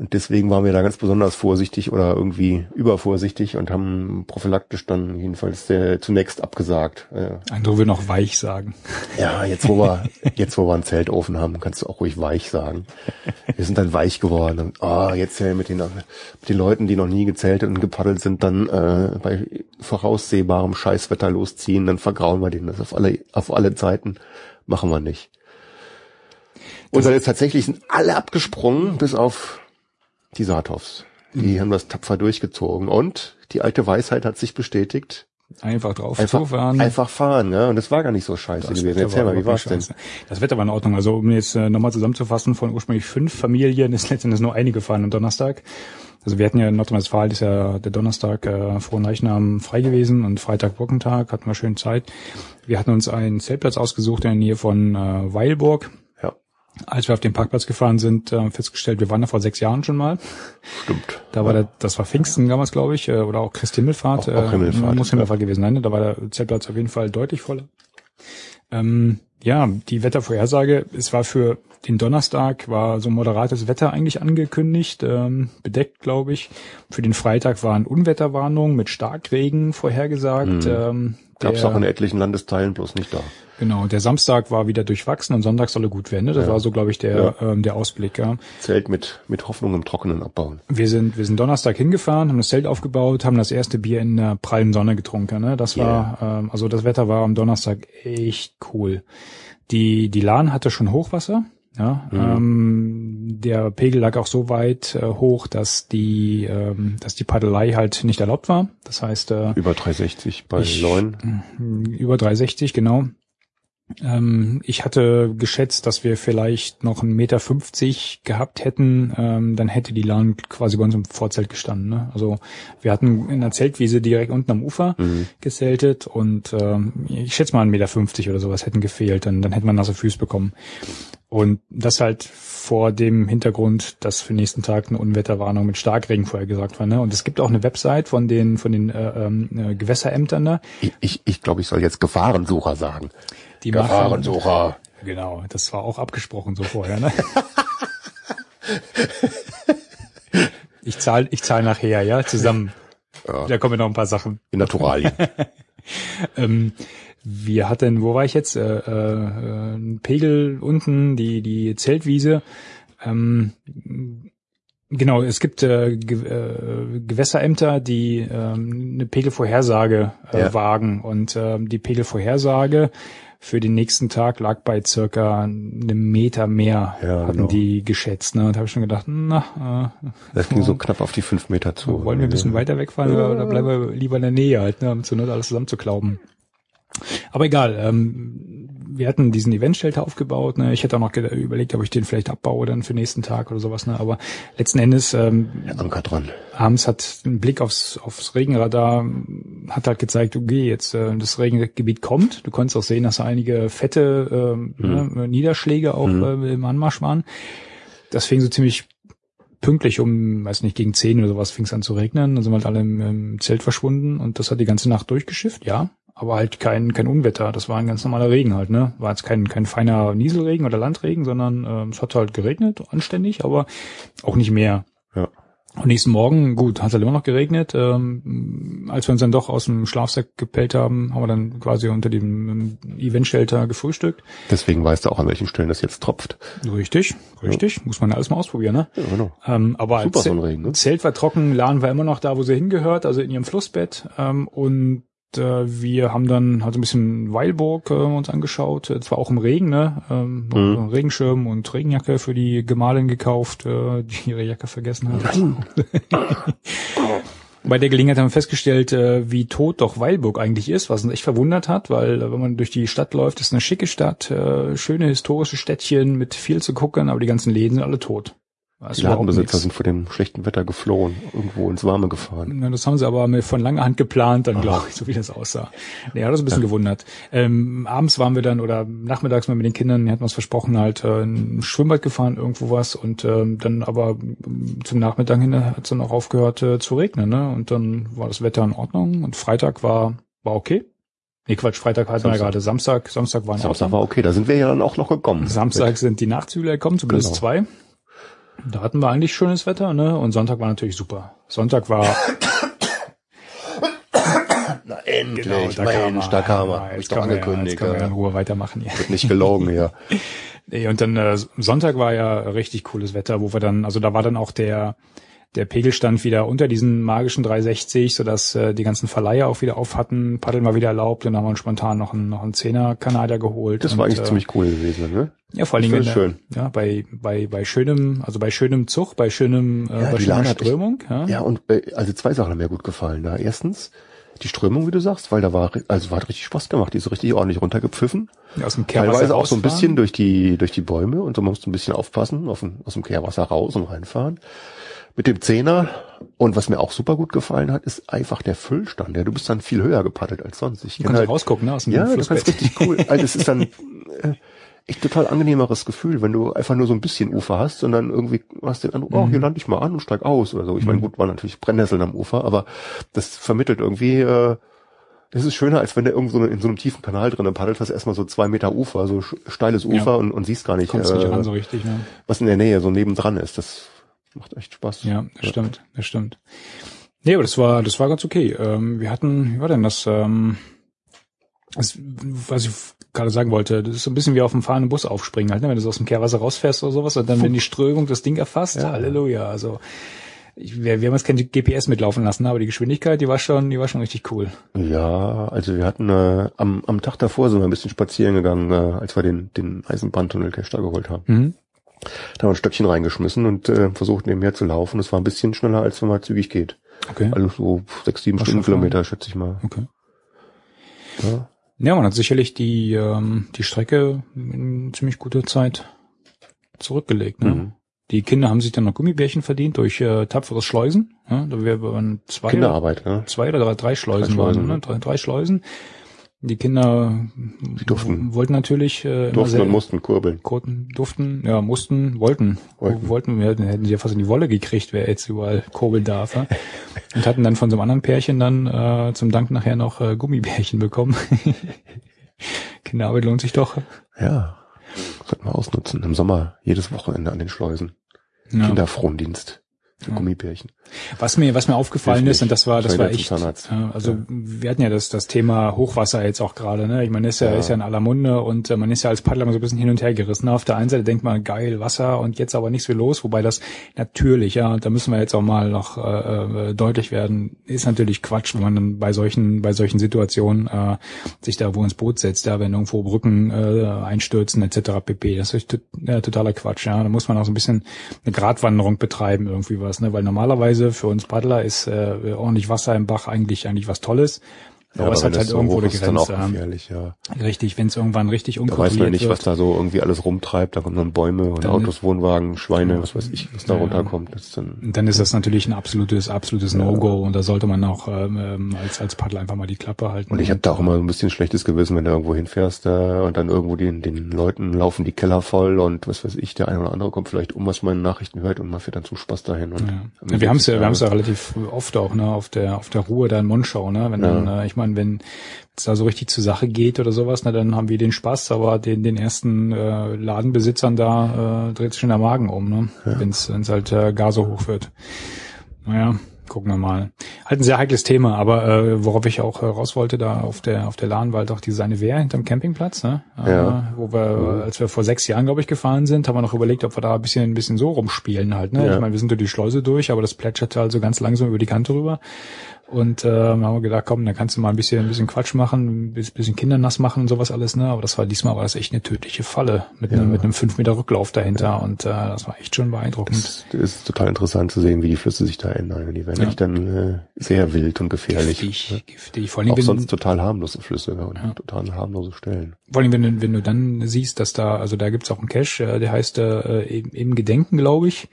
Speaker 2: Und deswegen waren wir da ganz besonders vorsichtig oder irgendwie übervorsichtig und haben prophylaktisch dann jedenfalls äh, zunächst abgesagt. Äh,
Speaker 1: Andere würden auch weich sagen.
Speaker 2: ja, jetzt wo wir, jetzt wo wir einen Zeltofen haben, kannst du auch ruhig weich sagen. Wir sind dann weich geworden und ah, jetzt ja mit den, mit den Leuten, die noch nie gezeltet und gepaddelt sind, dann äh, bei voraussehbarem Scheißwetter losziehen, dann vergrauen wir denen das auf alle, auf alle Zeiten. Machen wir nicht. Und dann ist tatsächlich sind alle abgesprungen, bis auf die Saathoffs. Die haben das tapfer durchgezogen und die alte Weisheit hat sich bestätigt.
Speaker 1: Einfach drauf
Speaker 2: Einfach,
Speaker 1: zufahren.
Speaker 2: einfach fahren, ne? Und es war gar nicht so scheiße
Speaker 1: Das
Speaker 2: gewesen. Erzähl
Speaker 1: war
Speaker 2: mal, wie war's
Speaker 1: nicht
Speaker 2: denn?
Speaker 1: scheiße. Das Wetter war in Ordnung. Also um jetzt äh, nochmal zusammenzufassen, von ursprünglich fünf Familien ist letztendlich nur eine gefahren am Donnerstag. Also wir hatten ja in Nordrhein-Westfalen ist ja der Donnerstag äh, frohen Leichnam frei gewesen und Freitag Brückentag, hatten wir schön Zeit. Wir hatten uns einen Zeltplatz ausgesucht in der Nähe von äh, Weilburg.
Speaker 2: Ja,
Speaker 1: Als wir auf den Parkplatz gefahren sind, äh, festgestellt, wir waren da vor sechs Jahren schon mal.
Speaker 2: stimmt.
Speaker 1: Da war der, das war Pfingsten damals, glaube ich, äh, oder auch Christi Himmelfahrt.
Speaker 2: Auch- auch Himmelfahrt,
Speaker 1: Muss Himmelfahrt gewesen sein. Ne? Da war der Zeltplatz auf jeden Fall deutlich voller. Ähm, Ja, die Wettervorhersage, es war für den Donnerstag war so moderates Wetter eigentlich angekündigt, ähm, bedeckt, glaube ich. Für den Freitag waren Unwetterwarnungen mit Starkregen vorhergesagt.
Speaker 2: Mhm.
Speaker 1: Ähm,
Speaker 2: Gab es auch in etlichen Landesteilen, bloß nicht da.
Speaker 1: Genau, der Samstag war wieder durchwachsen und Sonntag solle gut werden. Ne? Das
Speaker 2: Ja.
Speaker 1: war so, glaube ich, der, ähm, der Ausblick. Ja.
Speaker 2: Zelt mit, mit Hoffnung im Trockenen abbauen.
Speaker 1: Wir sind, wir sind Donnerstag hingefahren, haben das Zelt aufgebaut, haben das erste Bier in der prallen Sonne getrunken. Ne? Das war, ähm, also das Wetter war am Donnerstag echt cool. Die, die Lahn hatte schon Hochwasser. Ja, ähm, der Pegel lag auch so weit äh, hoch, dass die, ähm, dass die Paddelei halt nicht erlaubt war. Das heißt, äh,
Speaker 2: Über 360 bei
Speaker 1: Ich-
Speaker 2: Leuen.
Speaker 1: über 360, genau. Ähm, ich hatte geschätzt, dass wir vielleicht noch einen Meter 50 gehabt hätten, ähm, dann hätte die Lahn quasi bei uns im Vorzelt gestanden. Ne? Also wir hatten in der Zeltwiese direkt unten am Ufer
Speaker 2: Mhm.
Speaker 1: geseltet und ähm, ich schätze mal einen Meter 50 oder sowas hätten gefehlt, dann, dann hätte man nasse Füße bekommen. Und das halt vor dem Hintergrund, dass für den nächsten Tag eine Unwetterwarnung mit Starkregen vorher gesagt war. Ne? Und es gibt auch eine Website von den von den äh, ähm, äh, Gewässerämtern da,
Speaker 2: Ich, ich, ich glaube, ich soll jetzt Gefahrensucher sagen.
Speaker 1: Die machen,
Speaker 2: Gefahrensucher.
Speaker 1: Genau, das war auch abgesprochen so vorher. Ne? ich zahle ich zahl nachher, ja, zusammen.
Speaker 2: Ja.
Speaker 1: Da kommen noch ein paar Sachen.
Speaker 2: In Naturalien.
Speaker 1: Ähm, wir hatten, wo war ich jetzt? Äh, äh, ein Pegel unten, die die Zeltwiese. Ähm, genau, es gibt äh, Ge äh, Gewässerämter, die ähm, eine Pegelvorhersage äh,
Speaker 2: Ja.
Speaker 1: wagen und ähm, die Pegelvorhersage für den nächsten Tag lag bei circa einem Meter mehr,
Speaker 2: Ja,
Speaker 1: hatten
Speaker 2: genau.
Speaker 1: die geschätzt. Ne? Und habe ich schon gedacht, na, äh,
Speaker 2: Das ging so knapp auf die fünf Meter zu.
Speaker 1: wollen wir ein bisschen weiter wegfahren oder, oder bleiben wir lieber in der Nähe halt, ne, um zu Not alles zusammenzuklauben. Aber egal, ähm, wir hatten diesen Event-Shelter aufgebaut, ne? Ich hätte auch noch überlegt, ob ich den vielleicht abbaue dann für nächsten Tag oder sowas, ne? Aber letzten Endes, ähm,
Speaker 2: dran.
Speaker 1: abends hat ein Blick aufs, aufs Regenradar hat halt gezeigt, okay, jetzt äh, das Regengebiet kommt. Du konntest auch sehen, dass da einige fette ähm, ne, Niederschläge auch äh, im Anmarsch waren. Das fing so ziemlich pünktlich um, weiß nicht, gegen 10 oder sowas fing es an zu regnen. Dann sind wir halt alle im, im Zelt verschwunden und das hat die ganze Nacht durchgeschifft, ja. Aber halt kein, kein Unwetter. Das war ein ganz normaler Regen halt, ne? War jetzt kein, kein feiner Nieselregen oder Landregen, sondern ähm, es hat halt geregnet, anständig, aber auch nicht mehr.
Speaker 2: Ja.
Speaker 1: Und nächsten Morgen, gut, hat halt immer noch geregnet. Ähm, als wir uns dann doch aus dem Schlafsack gepellt haben, haben wir dann quasi unter dem ähm, Event-Shelter gefrühstückt.
Speaker 2: Deswegen weißt du auch, an welchen Stellen das jetzt tropft.
Speaker 1: Richtig, richtig. Muss man ja alles mal ausprobieren, ne?
Speaker 2: Ja, genau.
Speaker 1: Ähm, aber
Speaker 2: Super, ein Regen, ne?
Speaker 1: Zelt war trocken, Lahn war immer noch da, wo sie hingehört, also in ihrem Flussbett. Ähm, und äh, wir haben dann halt ein bisschen Weilburg äh, uns angeschaut, äh, zwar auch im Regen, ne? Ähm,
Speaker 2: Mhm.
Speaker 1: Regenschirm und Regenjacke für die Gemahlin gekauft, äh, die ihre Jacke vergessen hat. Bei der Gelegenheit haben wir festgestellt, äh, wie tot doch Weilburg eigentlich ist, was uns echt verwundert hat, weil äh, wenn man durch die Stadt läuft, ist eine schicke Stadt, äh, schöne historische Städtchen mit viel zu gucken, aber die ganzen Läden sind alle tot. Ist
Speaker 2: Die Ladenbesitzer sind vor dem schlechten Wetter geflohen, irgendwo ins Warme gefahren.
Speaker 1: Ja, das haben sie aber mit von langer Hand geplant, dann glaube ich, so wie das aussah. Ja, das ist ein bisschen gewundert. Ähm, abends waren wir dann oder nachmittags mal mit den Kindern, die hatten uns versprochen, halt äh, ein Schwimmbad gefahren, irgendwo was und ähm, dann aber ähm, zum Nachmittag hin hat es dann auch aufgehört äh, zu regnen, ne? Und dann war das Wetter in Ordnung und Freitag war war okay. Nee, Quatsch, Freitag hatten wir
Speaker 2: Samstag.
Speaker 1: gerade Samstag, Samstag war in
Speaker 2: Samstag
Speaker 1: Ordnung.
Speaker 2: war okay, da sind wir ja dann auch noch gekommen.
Speaker 1: Samstag sind die Nachtzügler gekommen, zumindest
Speaker 2: Genau.
Speaker 1: zwei. Da hatten wir eigentlich schönes Wetter, ne? Und Sonntag war natürlich super. Sonntag war
Speaker 2: Na endlich,
Speaker 1: Genau, da kam
Speaker 2: Mensch,
Speaker 1: er.
Speaker 2: da kam er.
Speaker 1: Ja, jetzt
Speaker 2: ich doch
Speaker 1: wir ja-
Speaker 2: angekündigt.
Speaker 1: Jetzt können wir ja in
Speaker 2: ja.
Speaker 1: Ruhe weitermachen hier.
Speaker 2: Wird nicht gelogen hier.
Speaker 1: Nee, und dann äh, Sonntag war ja richtig cooles Wetter, wo wir dann, also da war dann auch der der Pegelstand wieder unter diesen magischen 360, sodass äh, die ganzen Verleiher auch wieder auf hatten, Paddeln war wieder erlaubt und dann haben wir uns spontan noch einen, noch einen Zehner Kanadier geholt.
Speaker 2: Das
Speaker 1: und,
Speaker 2: war eigentlich
Speaker 1: äh,
Speaker 2: ziemlich cool gewesen, ne?
Speaker 1: ja, vor allen Dingen äh, ja, bei bei bei schönem, also bei schönem Zug, bei schönem äh,
Speaker 2: Ja,
Speaker 1: bei schöner
Speaker 2: hat echt-
Speaker 1: Strömung, ja.
Speaker 2: Ja, und äh, also zwei Sachen haben mir gut gefallen. Da erstens die Strömung, wie du sagst, weil da war, also hat richtig Spaß gemacht. Die ist richtig ordentlich runtergepfiffen.
Speaker 1: aus dem Kehrwasser
Speaker 2: Teilweise auch so ein bisschen durch die durch die Bäume und so musst du ein bisschen aufpassen, auf dem, aus dem Kehrwasser raus und reinfahren. Mit dem Zehner und was mir auch super gut gefallen hat, ist einfach der Füllstand. Ja, du bist dann viel höher gepaddelt als sonst. Ich
Speaker 1: Du kannst rausgucken, ne, aus dem
Speaker 2: Ja,
Speaker 1: Flussbett.
Speaker 2: kannst richtig cool. Also es ist dann äh, echt total angenehmeres Gefühl, wenn du einfach nur so ein bisschen Ufer hast und dann irgendwie hast den Eindruck, oh,
Speaker 1: Mhm.
Speaker 2: hier lande ich mal an und steig aus oder so. Ich meine, gut, war natürlich Brennnesseln am Ufer, aber das vermittelt irgendwie, äh, Das ist schöner, als wenn du irgendwo in so einem tiefen Kanal drin paddelt, hast erstmal so zwei Meter Ufer, so steiles Ufer ja. und, und siehst gar nicht,
Speaker 1: Kommst äh, nicht ran so richtig, ne?
Speaker 2: was in der Nähe so nebendran ist. Das macht echt Spaß.
Speaker 1: Ja, das ja. stimmt, das stimmt. Nee, aber das war, das war ganz okay. Ähm, wir hatten, wie war denn das, ähm, das, was ich gerade sagen wollte, das ist so ein bisschen wie auf dem fahrenden Bus aufspringen halt, ne? wenn du so aus dem Kehrwasser rausfährst oder sowas und dann, wenn die Strömung das Ding erfasst, ja. Halleluja, also ich, wir, wir haben jetzt kein GPS mitlaufen lassen, aber die Geschwindigkeit, die war schon, die war schon richtig cool.
Speaker 2: Ja, also wir hatten äh, am, am Tag davor sind wir ein bisschen spazieren gegangen, äh, als wir den, den Eisenbahntunnel Cache da geholt haben. Mhm. Da haben wir ein Stöckchen reingeschmissen und äh, versucht nebenher zu laufen. Das war ein bisschen schneller, als wenn man zügig geht. Okay. Also so sechs, sieben Stundenkilometer, schätze ich mal.
Speaker 1: Okay. Ja. ja, man hat sicherlich die, ähm, die Strecke in ziemlich guter Zeit zurückgelegt. Ne? Mhm. Die Kinder haben sich dann noch Gummibärchen verdient durch äh, tapferes Schleusen. Ja, da wären zwei,
Speaker 2: Kinderarbeit, ja.
Speaker 1: zwei oder drei, drei Schleusen, drei Schleusen waren, ne? drei, drei Schleusen. Die Kinder
Speaker 2: die durften.
Speaker 1: wollten natürlich äh,
Speaker 2: durften und mussten kurbeln.
Speaker 1: Kurten, durften, ja, mussten, wollten. Wollten, wollten wir hätten, sie ja fast in die Wolle gekriegt, wer jetzt überall kurbeln darf. Ja? und hatten dann von so einem anderen Pärchen dann äh, zum Dank nachher noch äh, Gummibärchen bekommen. Kinderarbeit lohnt sich doch.
Speaker 2: Ja, sollten wir ausnutzen. Im Sommer jedes Wochenende an den Schleusen. Ja. Kinderfrondienst für ja. Gummibärchen.
Speaker 1: Was mir, was mir aufgefallen ist, und das war, das war echt, also ja. wir hatten ja das, das Thema Hochwasser jetzt auch gerade, ne? Ich meine, ist ja, ja. ist ja in aller Munde und äh, man ist ja als Paddler so ein bisschen hin und her gerissen. Auf der einen Seite denkt man, geil, Wasser und jetzt aber nichts mehr los, wobei das natürlich, ja, da müssen wir jetzt auch mal noch äh, äh, deutlich werden, ist natürlich Quatsch, wenn man dann bei solchen, bei solchen Situationen äh, sich da wo ins Boot setzt, ja, wenn irgendwo Brücken äh, einstürzen etc. pp. Das ist ja, totaler Quatsch, ja. Da muss man auch so ein bisschen eine Gratwanderung betreiben, irgendwie was, ne? Weil normalerweise für uns Paddler ist äh, ordentlich Wasser im Bach eigentlich eigentlich was Tolles.
Speaker 2: Ja, aber, es hat halt so irgendwo eine Grenze. Dann auch gefährlich, ja.
Speaker 1: Richtig, wenn es irgendwann richtig
Speaker 2: unkontrolliert Da weiß man nicht, wird, was da so irgendwie alles rumtreibt. Da kommen dann Bäume und dann, Autos, Wohnwagen, Schweine, was weiß ich, was da ja, runterkommt.
Speaker 1: Das ist dann, dann ist das natürlich ein absolutes, absolutes ja. No-Go und da sollte man auch ähm, ähm, als als Paddler einfach mal die Klappe halten.
Speaker 2: Und ich habe da auch immer ein bisschen schlechtes Gewissen, wenn du irgendwo hinfährst äh, und dann irgendwo den, den Leuten laufen die Keller voll und was weiß ich, der eine oder andere kommt vielleicht um, was man in Nachrichten hört und man fährt dann zum Spaß dahin. Und
Speaker 1: ja. wir haben es ja, wir haben es ja relativ oft auch, ne, auf der auf der Ruhe da in Monschau, ne, wenn dann, äh, ich meine, wenn es da so richtig zur Sache geht oder sowas, na dann haben wir den Spaß, aber den, den ersten äh, Ladenbesitzern da äh, dreht sich schon der Magen um, ne? Ja. Wenn es halt äh, gar so hoch wird. Naja, gucken wir mal. Halt ein sehr heikles Thema, aber äh, worauf ich auch äh, raus wollte, da auf der auf der Lahn war halt auch diese eine Wehr hinterm Campingplatz, ne? Ja. Äh, wo wir, mhm. als wir vor sechs Jahren, glaube ich, gefahren sind, haben wir noch überlegt, ob wir da ein bisschen ein bisschen so rumspielen halt, ne? Ja. Ich meine, wir sind durch die Schleuse durch, aber das plätscherte also ganz langsam über die Kante rüber. Und äh, haben wir gedacht, komm, dann kannst du mal ein bisschen, ein bisschen Quatsch machen, ein bisschen Kinder nass machen und sowas alles, ne? Aber das war diesmal war das echt eine tödliche Falle mit, ja. einem, mit einem fünf Meter Rücklauf dahinter ja. und äh, das war echt schon beeindruckend.
Speaker 2: Es ist total interessant zu sehen, wie die Flüsse sich da ändern. Die werden ja. echt dann äh, sehr wild und gefährlich.
Speaker 1: Giftig,
Speaker 2: ne?
Speaker 1: giftig.
Speaker 2: Vor allem, Auch wenn, sonst total harmlose Flüsse ne? und ja. total harmlose Stellen.
Speaker 1: Vor allem, wenn du, wenn du dann siehst, dass da, also da gibt's auch einen Cache, äh, der heißt äh, eben Gedenken, glaube ich.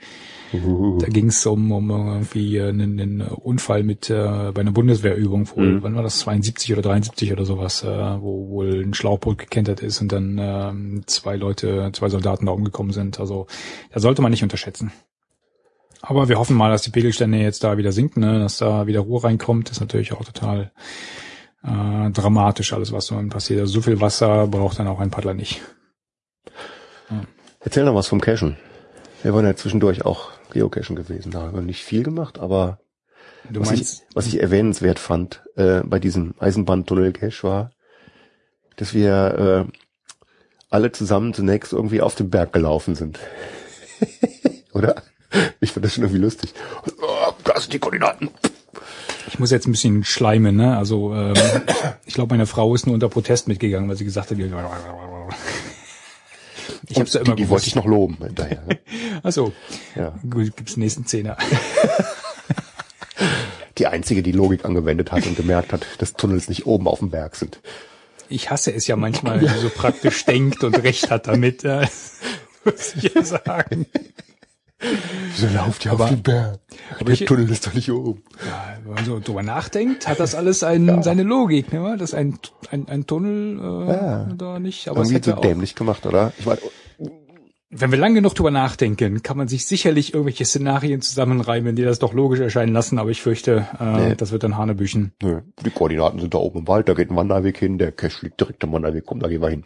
Speaker 1: Da ging es um, um irgendwie einen, einen Unfall mit äh, bei einer Bundeswehrübung wohl, mhm. wann war das, 72 oder 73 oder sowas, äh, wo wohl ein Schlauchboot gekentert ist und dann äh, zwei Leute, zwei Soldaten da umgekommen sind. Also da sollte man nicht unterschätzen. Aber wir hoffen mal, dass die Pegelstände jetzt da wieder sinken, ne? dass da wieder Ruhe reinkommt. Das ist natürlich auch total äh, dramatisch, alles was so passiert. Also so viel Wasser braucht dann auch ein Paddler nicht.
Speaker 2: Ja. Erzähl noch was vom Cashen. Wir waren ja zwischendurch auch Geocachen gewesen. Da haben wir nicht viel gemacht, aber du was, ich, was ich erwähnenswert fand äh, bei diesem Eisenbahntunnel-Cache war, dass wir äh, alle zusammen zunächst irgendwie auf den Berg gelaufen sind. Oder? Ich fand das schon irgendwie lustig. Oh, da sind die Koordinaten.
Speaker 1: Ich muss jetzt ein bisschen schleimen, ne? Also ähm, ich glaube, meine Frau ist nur unter Protest mitgegangen, weil sie gesagt hat,
Speaker 2: ich hab's ja immer die, die wollte ich noch loben hinterher.
Speaker 1: Ne? Achso. Ja. Gut, gibt's nächsten Zehner.
Speaker 2: die einzige, die Logik angewendet hat und gemerkt hat, dass Tunnels nicht oben auf dem Berg sind.
Speaker 1: Ich hasse es ja manchmal, wie so praktisch denkt und recht hat damit. Ja. Muss ich ja sagen.
Speaker 2: Wieso lauft ihr auf den Berg? Der ich, Tunnel ist doch nicht oben.
Speaker 1: Ja, wenn man so drüber nachdenkt, hat das alles ein, ja. seine Logik, ne? Das ein, ein, ein Tunnel äh, ja. da nicht.
Speaker 2: Aber Irgendwie so auch, dämlich gemacht, oder? Ich meine,
Speaker 1: Wenn wir lang genug drüber nachdenken, kann man sich sicherlich irgendwelche Szenarien zusammenreimen, die das doch logisch erscheinen lassen, aber ich fürchte, äh,
Speaker 2: Nee.
Speaker 1: das wird dann Hanebüchen.
Speaker 2: Nö, die Koordinaten sind da oben im Wald, da geht ein Wanderweg hin, der Cache liegt direkt am Wanderweg, komm, da gehen wir hin.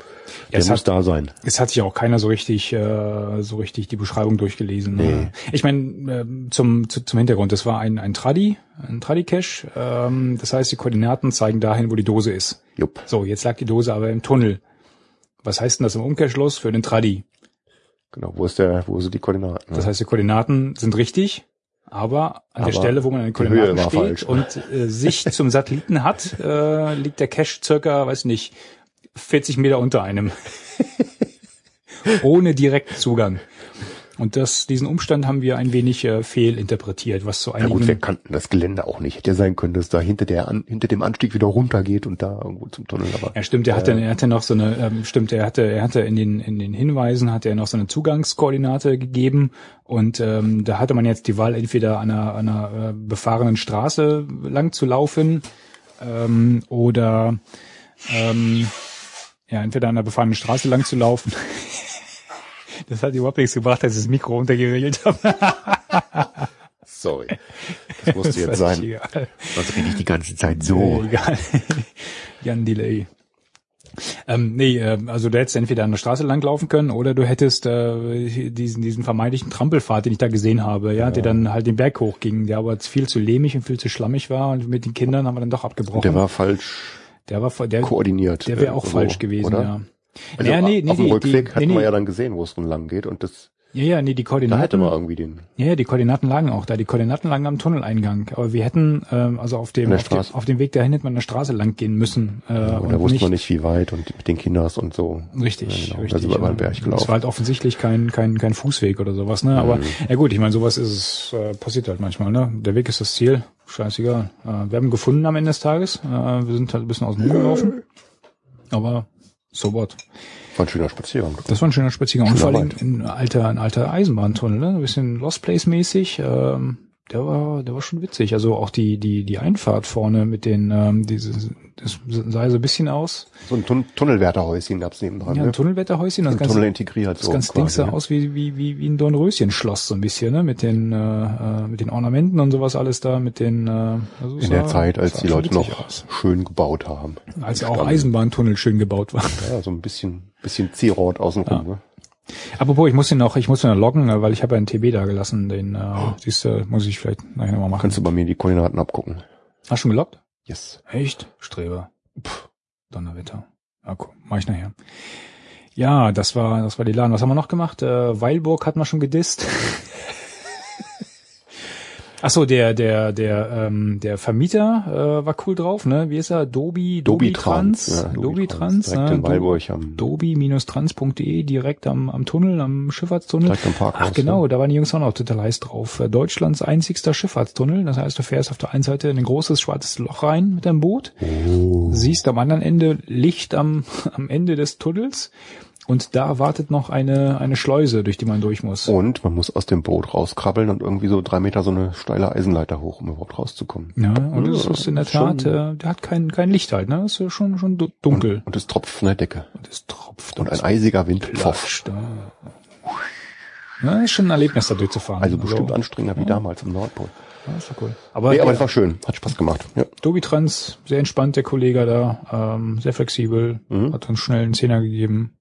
Speaker 2: Der
Speaker 1: es
Speaker 2: muss
Speaker 1: hat-
Speaker 2: da sein.
Speaker 1: Es hat sich auch keiner so richtig, äh, so richtig die Beschreibung durchgelesen.
Speaker 2: Nee.
Speaker 1: Äh, Ich meine, äh, zum, zu, zum Hintergrund, das war ein, ein Tradi, ein Tradi-Cache. Ähm, das heißt, die Koordinaten zeigen dahin, wo die Dose ist.
Speaker 2: Jupp.
Speaker 1: So, jetzt lag die Dose aber im Tunnel. Was heißt denn das im Umkehrschluss für den Tradi?
Speaker 2: Genau, wo ist der, wo sind die Koordinaten?
Speaker 1: Das heißt, die Koordinaten sind richtig, aber an der
Speaker 2: Aber
Speaker 1: Stelle, wo man an den Koordinaten steht
Speaker 2: falsch.
Speaker 1: und äh, Sicht zum Satelliten hat, äh, liegt der Cache circa, weiß nicht, 40 Meter unter einem. Ohne direkten Zugang. Und das, diesen Umstand haben wir ein wenig äh, fehlinterpretiert, was zu
Speaker 2: ja
Speaker 1: einigen
Speaker 2: gut, wir kannten das Gelände auch nicht. Hätte ja sein können, dass da hinter der, an, hinter dem Anstieg wieder runtergeht und da irgendwo zum Tunnel, aber.
Speaker 1: Ja, stimmt, er hatte, er hatte noch so eine, ähm, stimmt, er hatte, er hatte in den, in den Hinweisen hatte er noch so eine Zugangskoordinate gegeben und ähm, da hatte man jetzt die Wahl, entweder an einer, an einer äh, befahrenen Straße lang zu laufen ähm, oder ähm, ja, entweder an einer befahrenen Straße lang zu laufen. Das hat überhaupt nichts gebracht, als ich das Mikro runtergeregelt habe.
Speaker 2: Sorry. Das musste jetzt
Speaker 1: Völlig
Speaker 2: sein.
Speaker 1: Egal.
Speaker 2: Sonst rede ich die ganze Zeit so.
Speaker 1: Egal. Jan Delay. Ähm, nee, äh, also du hättest entweder an der Straße langlaufen können oder du hättest äh, diesen, diesen vermeintlichen Trampelpfad, den ich da gesehen habe, ja, der dann halt den Berg hochging, der aber viel zu lehmig und viel zu schlammig war und mit den Kindern haben wir dann doch abgebrochen.
Speaker 2: Der war falsch
Speaker 1: der war der,
Speaker 2: koordiniert.
Speaker 1: der wäre auch
Speaker 2: äh, so,
Speaker 1: falsch gewesen,
Speaker 2: oder?
Speaker 1: ja.
Speaker 2: Also
Speaker 1: ja, nee, nee,
Speaker 2: auf dem
Speaker 1: die-
Speaker 2: Rückweg
Speaker 1: die-
Speaker 2: hatten
Speaker 1: nee,
Speaker 2: wir ja dann gesehen, wo es nun lang geht und das,
Speaker 1: Ja, ja, nee, die
Speaker 2: da
Speaker 1: Koordinaten.
Speaker 2: hätte man irgendwie den,
Speaker 1: Ja, ja, die Koordinaten lagen auch da. Die Koordinaten lagen am Tunneleingang. Aber wir hätten, ähm, also auf dem, auf, dem auf dem Weg dahin hätte man an der Straße lang gehen müssen. Äh,
Speaker 2: und da wusste man nicht, wie weit und mit den Kindern und so.
Speaker 1: Richtig,
Speaker 2: Ja, genau.
Speaker 1: richtig.
Speaker 2: Da wir über den Berg
Speaker 1: Es
Speaker 2: gelaufen.
Speaker 1: war halt offensichtlich kein, kein, kein Fußweg oder sowas, ne? Aber ja gut, ich meine, sowas ist es, äh, passiert halt manchmal, ne? Der Weg ist das Ziel, scheißegal. Äh, wir haben gefunden am Ende des Tages. Äh, wir sind halt ein bisschen aus dem Ruhe gelaufen. Aber so what.
Speaker 2: War ein schöner Spaziergang.
Speaker 1: Das war ein schöner Spaziergang. Und vor
Speaker 2: Schöner
Speaker 1: allem ein alter, ein alter Eisenbahntunnel, ne? Ein bisschen Lost Place mäßig. Ähm, der war, der war schon witzig. Also auch die, die, die Einfahrt vorne mit den, ähm, dieses, das sah so ein bisschen aus.
Speaker 2: So ein Tun Tunnelwärterhäuschen gab's nebendran.
Speaker 1: Ja,
Speaker 2: ne?
Speaker 1: ein Tunnelwetterhäuschen. Das
Speaker 2: Ein
Speaker 1: ganze,
Speaker 2: Tunnel integriert.
Speaker 1: das
Speaker 2: so
Speaker 1: ganze Ding sah
Speaker 2: ne?
Speaker 1: aus wie, wie, wie, wie ein Dornröschenschloss so ein bisschen, ne? Mit den, äh, äh, mit den Ornamenten und sowas alles da, mit den, äh, also
Speaker 2: In der
Speaker 1: sah-
Speaker 2: Zeit, als die Leute noch
Speaker 1: aus.
Speaker 2: schön gebaut haben.
Speaker 1: Als auch Eisenbahntunnel schön gebaut waren.
Speaker 2: Ja, so ein bisschen, bisschen Zierrot außenrum. Ne?
Speaker 1: Apropos, ich muss ihn noch, ich muss ihn noch loggen, äh, weil ich habe einen TB da gelassen, den, äh, siehst du, muss ich vielleicht nachher nochmal machen.
Speaker 2: Kannst du bei mir die Koordinaten abgucken.
Speaker 1: Hast du schon geloggt?
Speaker 2: Yes.
Speaker 1: Echt? Streber. Puh, Donnerwetter. Ja, cool. Mach ich nachher. Ja, das war, das war die Laden. Was haben wir noch gemacht? Äh, Weilburg hatten wir schon gedisst. Ach so, der, der, der, ähm, der Vermieter äh, war cool drauf, ne? Wie ist er? Dobi, Dobi Trans, Dobi Trans,
Speaker 2: Direkt
Speaker 1: ne?
Speaker 2: in Weilburg am,
Speaker 1: Dobi-trans.de direkt am, am Tunnel, am Schifffahrtstunnel.
Speaker 2: direkt am Parkhaus.
Speaker 1: Ach genau, da waren die Jungs auch noch total heiß drauf. Äh, Deutschlands einzigster Schifffahrtstunnel. Das heißt, du fährst auf der einen Seite in ein großes schwarzes Loch rein mit deinem Boot,
Speaker 2: Oh.
Speaker 1: siehst am anderen Ende Licht am, am Ende des Tunnels und da wartet noch eine, eine Schleuse, durch die man durch muss.
Speaker 2: Und man muss aus dem Boot rauskrabbeln und irgendwie so drei Meter so eine steile Eisenleiter hoch, um überhaupt rauszukommen.
Speaker 1: Ja, und das
Speaker 2: Ja,
Speaker 1: ist in der Tat, äh, der hat kein, kein Licht halt, ne? Das ist ja schon, schon du- dunkel.
Speaker 2: Und es tropft von der Decke.
Speaker 1: Und es tropft
Speaker 2: Und ein
Speaker 1: es
Speaker 2: eisiger Wind pfofft.
Speaker 1: Ja, ist schon ein Erlebnis, da durchzufahren.
Speaker 2: Also bestimmt anstrengender wie damals im Nordpol.
Speaker 1: Ja, ist doch cool. Aber,
Speaker 2: Nee, aber es war schön. Hat Spaß gemacht. Ja.
Speaker 1: Dobi Trans, sehr entspannt, der Kollege da, ähm, sehr flexibel,
Speaker 2: Mhm.
Speaker 1: hat uns schnell einen Zehner gegeben,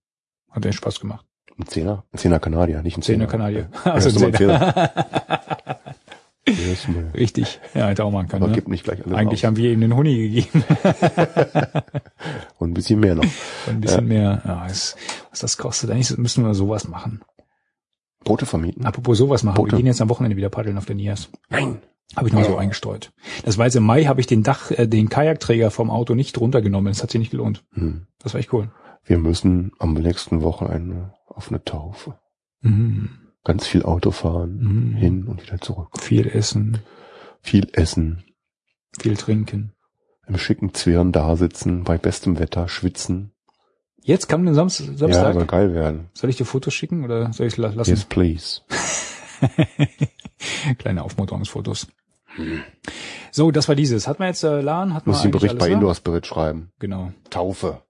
Speaker 1: hat echt Spaß gemacht.
Speaker 2: Ein Zehner. Ein Zehner Kanadier, nicht ein
Speaker 1: Zehner
Speaker 2: Zehner.
Speaker 1: Kanadier.
Speaker 2: Ja,
Speaker 1: Also
Speaker 2: immer ein
Speaker 1: Zehner. Richtig, ja, hätte auch machen können. Ne?
Speaker 2: gibt nicht gleich alles
Speaker 1: Eigentlich
Speaker 2: aus.
Speaker 1: haben wir ihm den Huni gegeben.
Speaker 2: Und ein bisschen mehr noch.
Speaker 1: ein bisschen mehr. Ja, was, was das kostet, eigentlich müssen wir sowas machen.
Speaker 2: Boote vermieten.
Speaker 1: Apropos sowas machen,
Speaker 2: Boote.
Speaker 1: wir gehen jetzt am Wochenende wieder paddeln auf der Nias.
Speaker 2: Nein.
Speaker 1: Habe ich nur so eingestreut. Das war jetzt im Mai, habe ich den Dach, äh, den Kajakträger vom Auto nicht runtergenommen. Das hat sich nicht gelohnt.
Speaker 2: Hm.
Speaker 1: Das war echt cool.
Speaker 2: Wir müssen am nächsten Wochenende auf eine Taufe.
Speaker 1: Mhm.
Speaker 2: Ganz viel Auto fahren,
Speaker 1: Mhm.
Speaker 2: hin und wieder zurück.
Speaker 1: Viel essen,
Speaker 2: Viel essen,
Speaker 1: viel trinken.
Speaker 2: im schicken Zwirn da sitzen, bei bestem Wetter, schwitzen.
Speaker 1: Jetzt kam den Samstag.
Speaker 2: Ja, soll geil werden.
Speaker 1: Soll ich dir Fotos schicken oder soll ich la- lassen?
Speaker 2: Yes, please.
Speaker 1: Kleine Aufmunterungsfotos. So, das war dieses. Hat man jetzt äh, LAN? Hat
Speaker 2: Muss
Speaker 1: man
Speaker 2: den Bericht bei? Indoor Spirit schreiben.
Speaker 1: Genau.
Speaker 2: Taufe.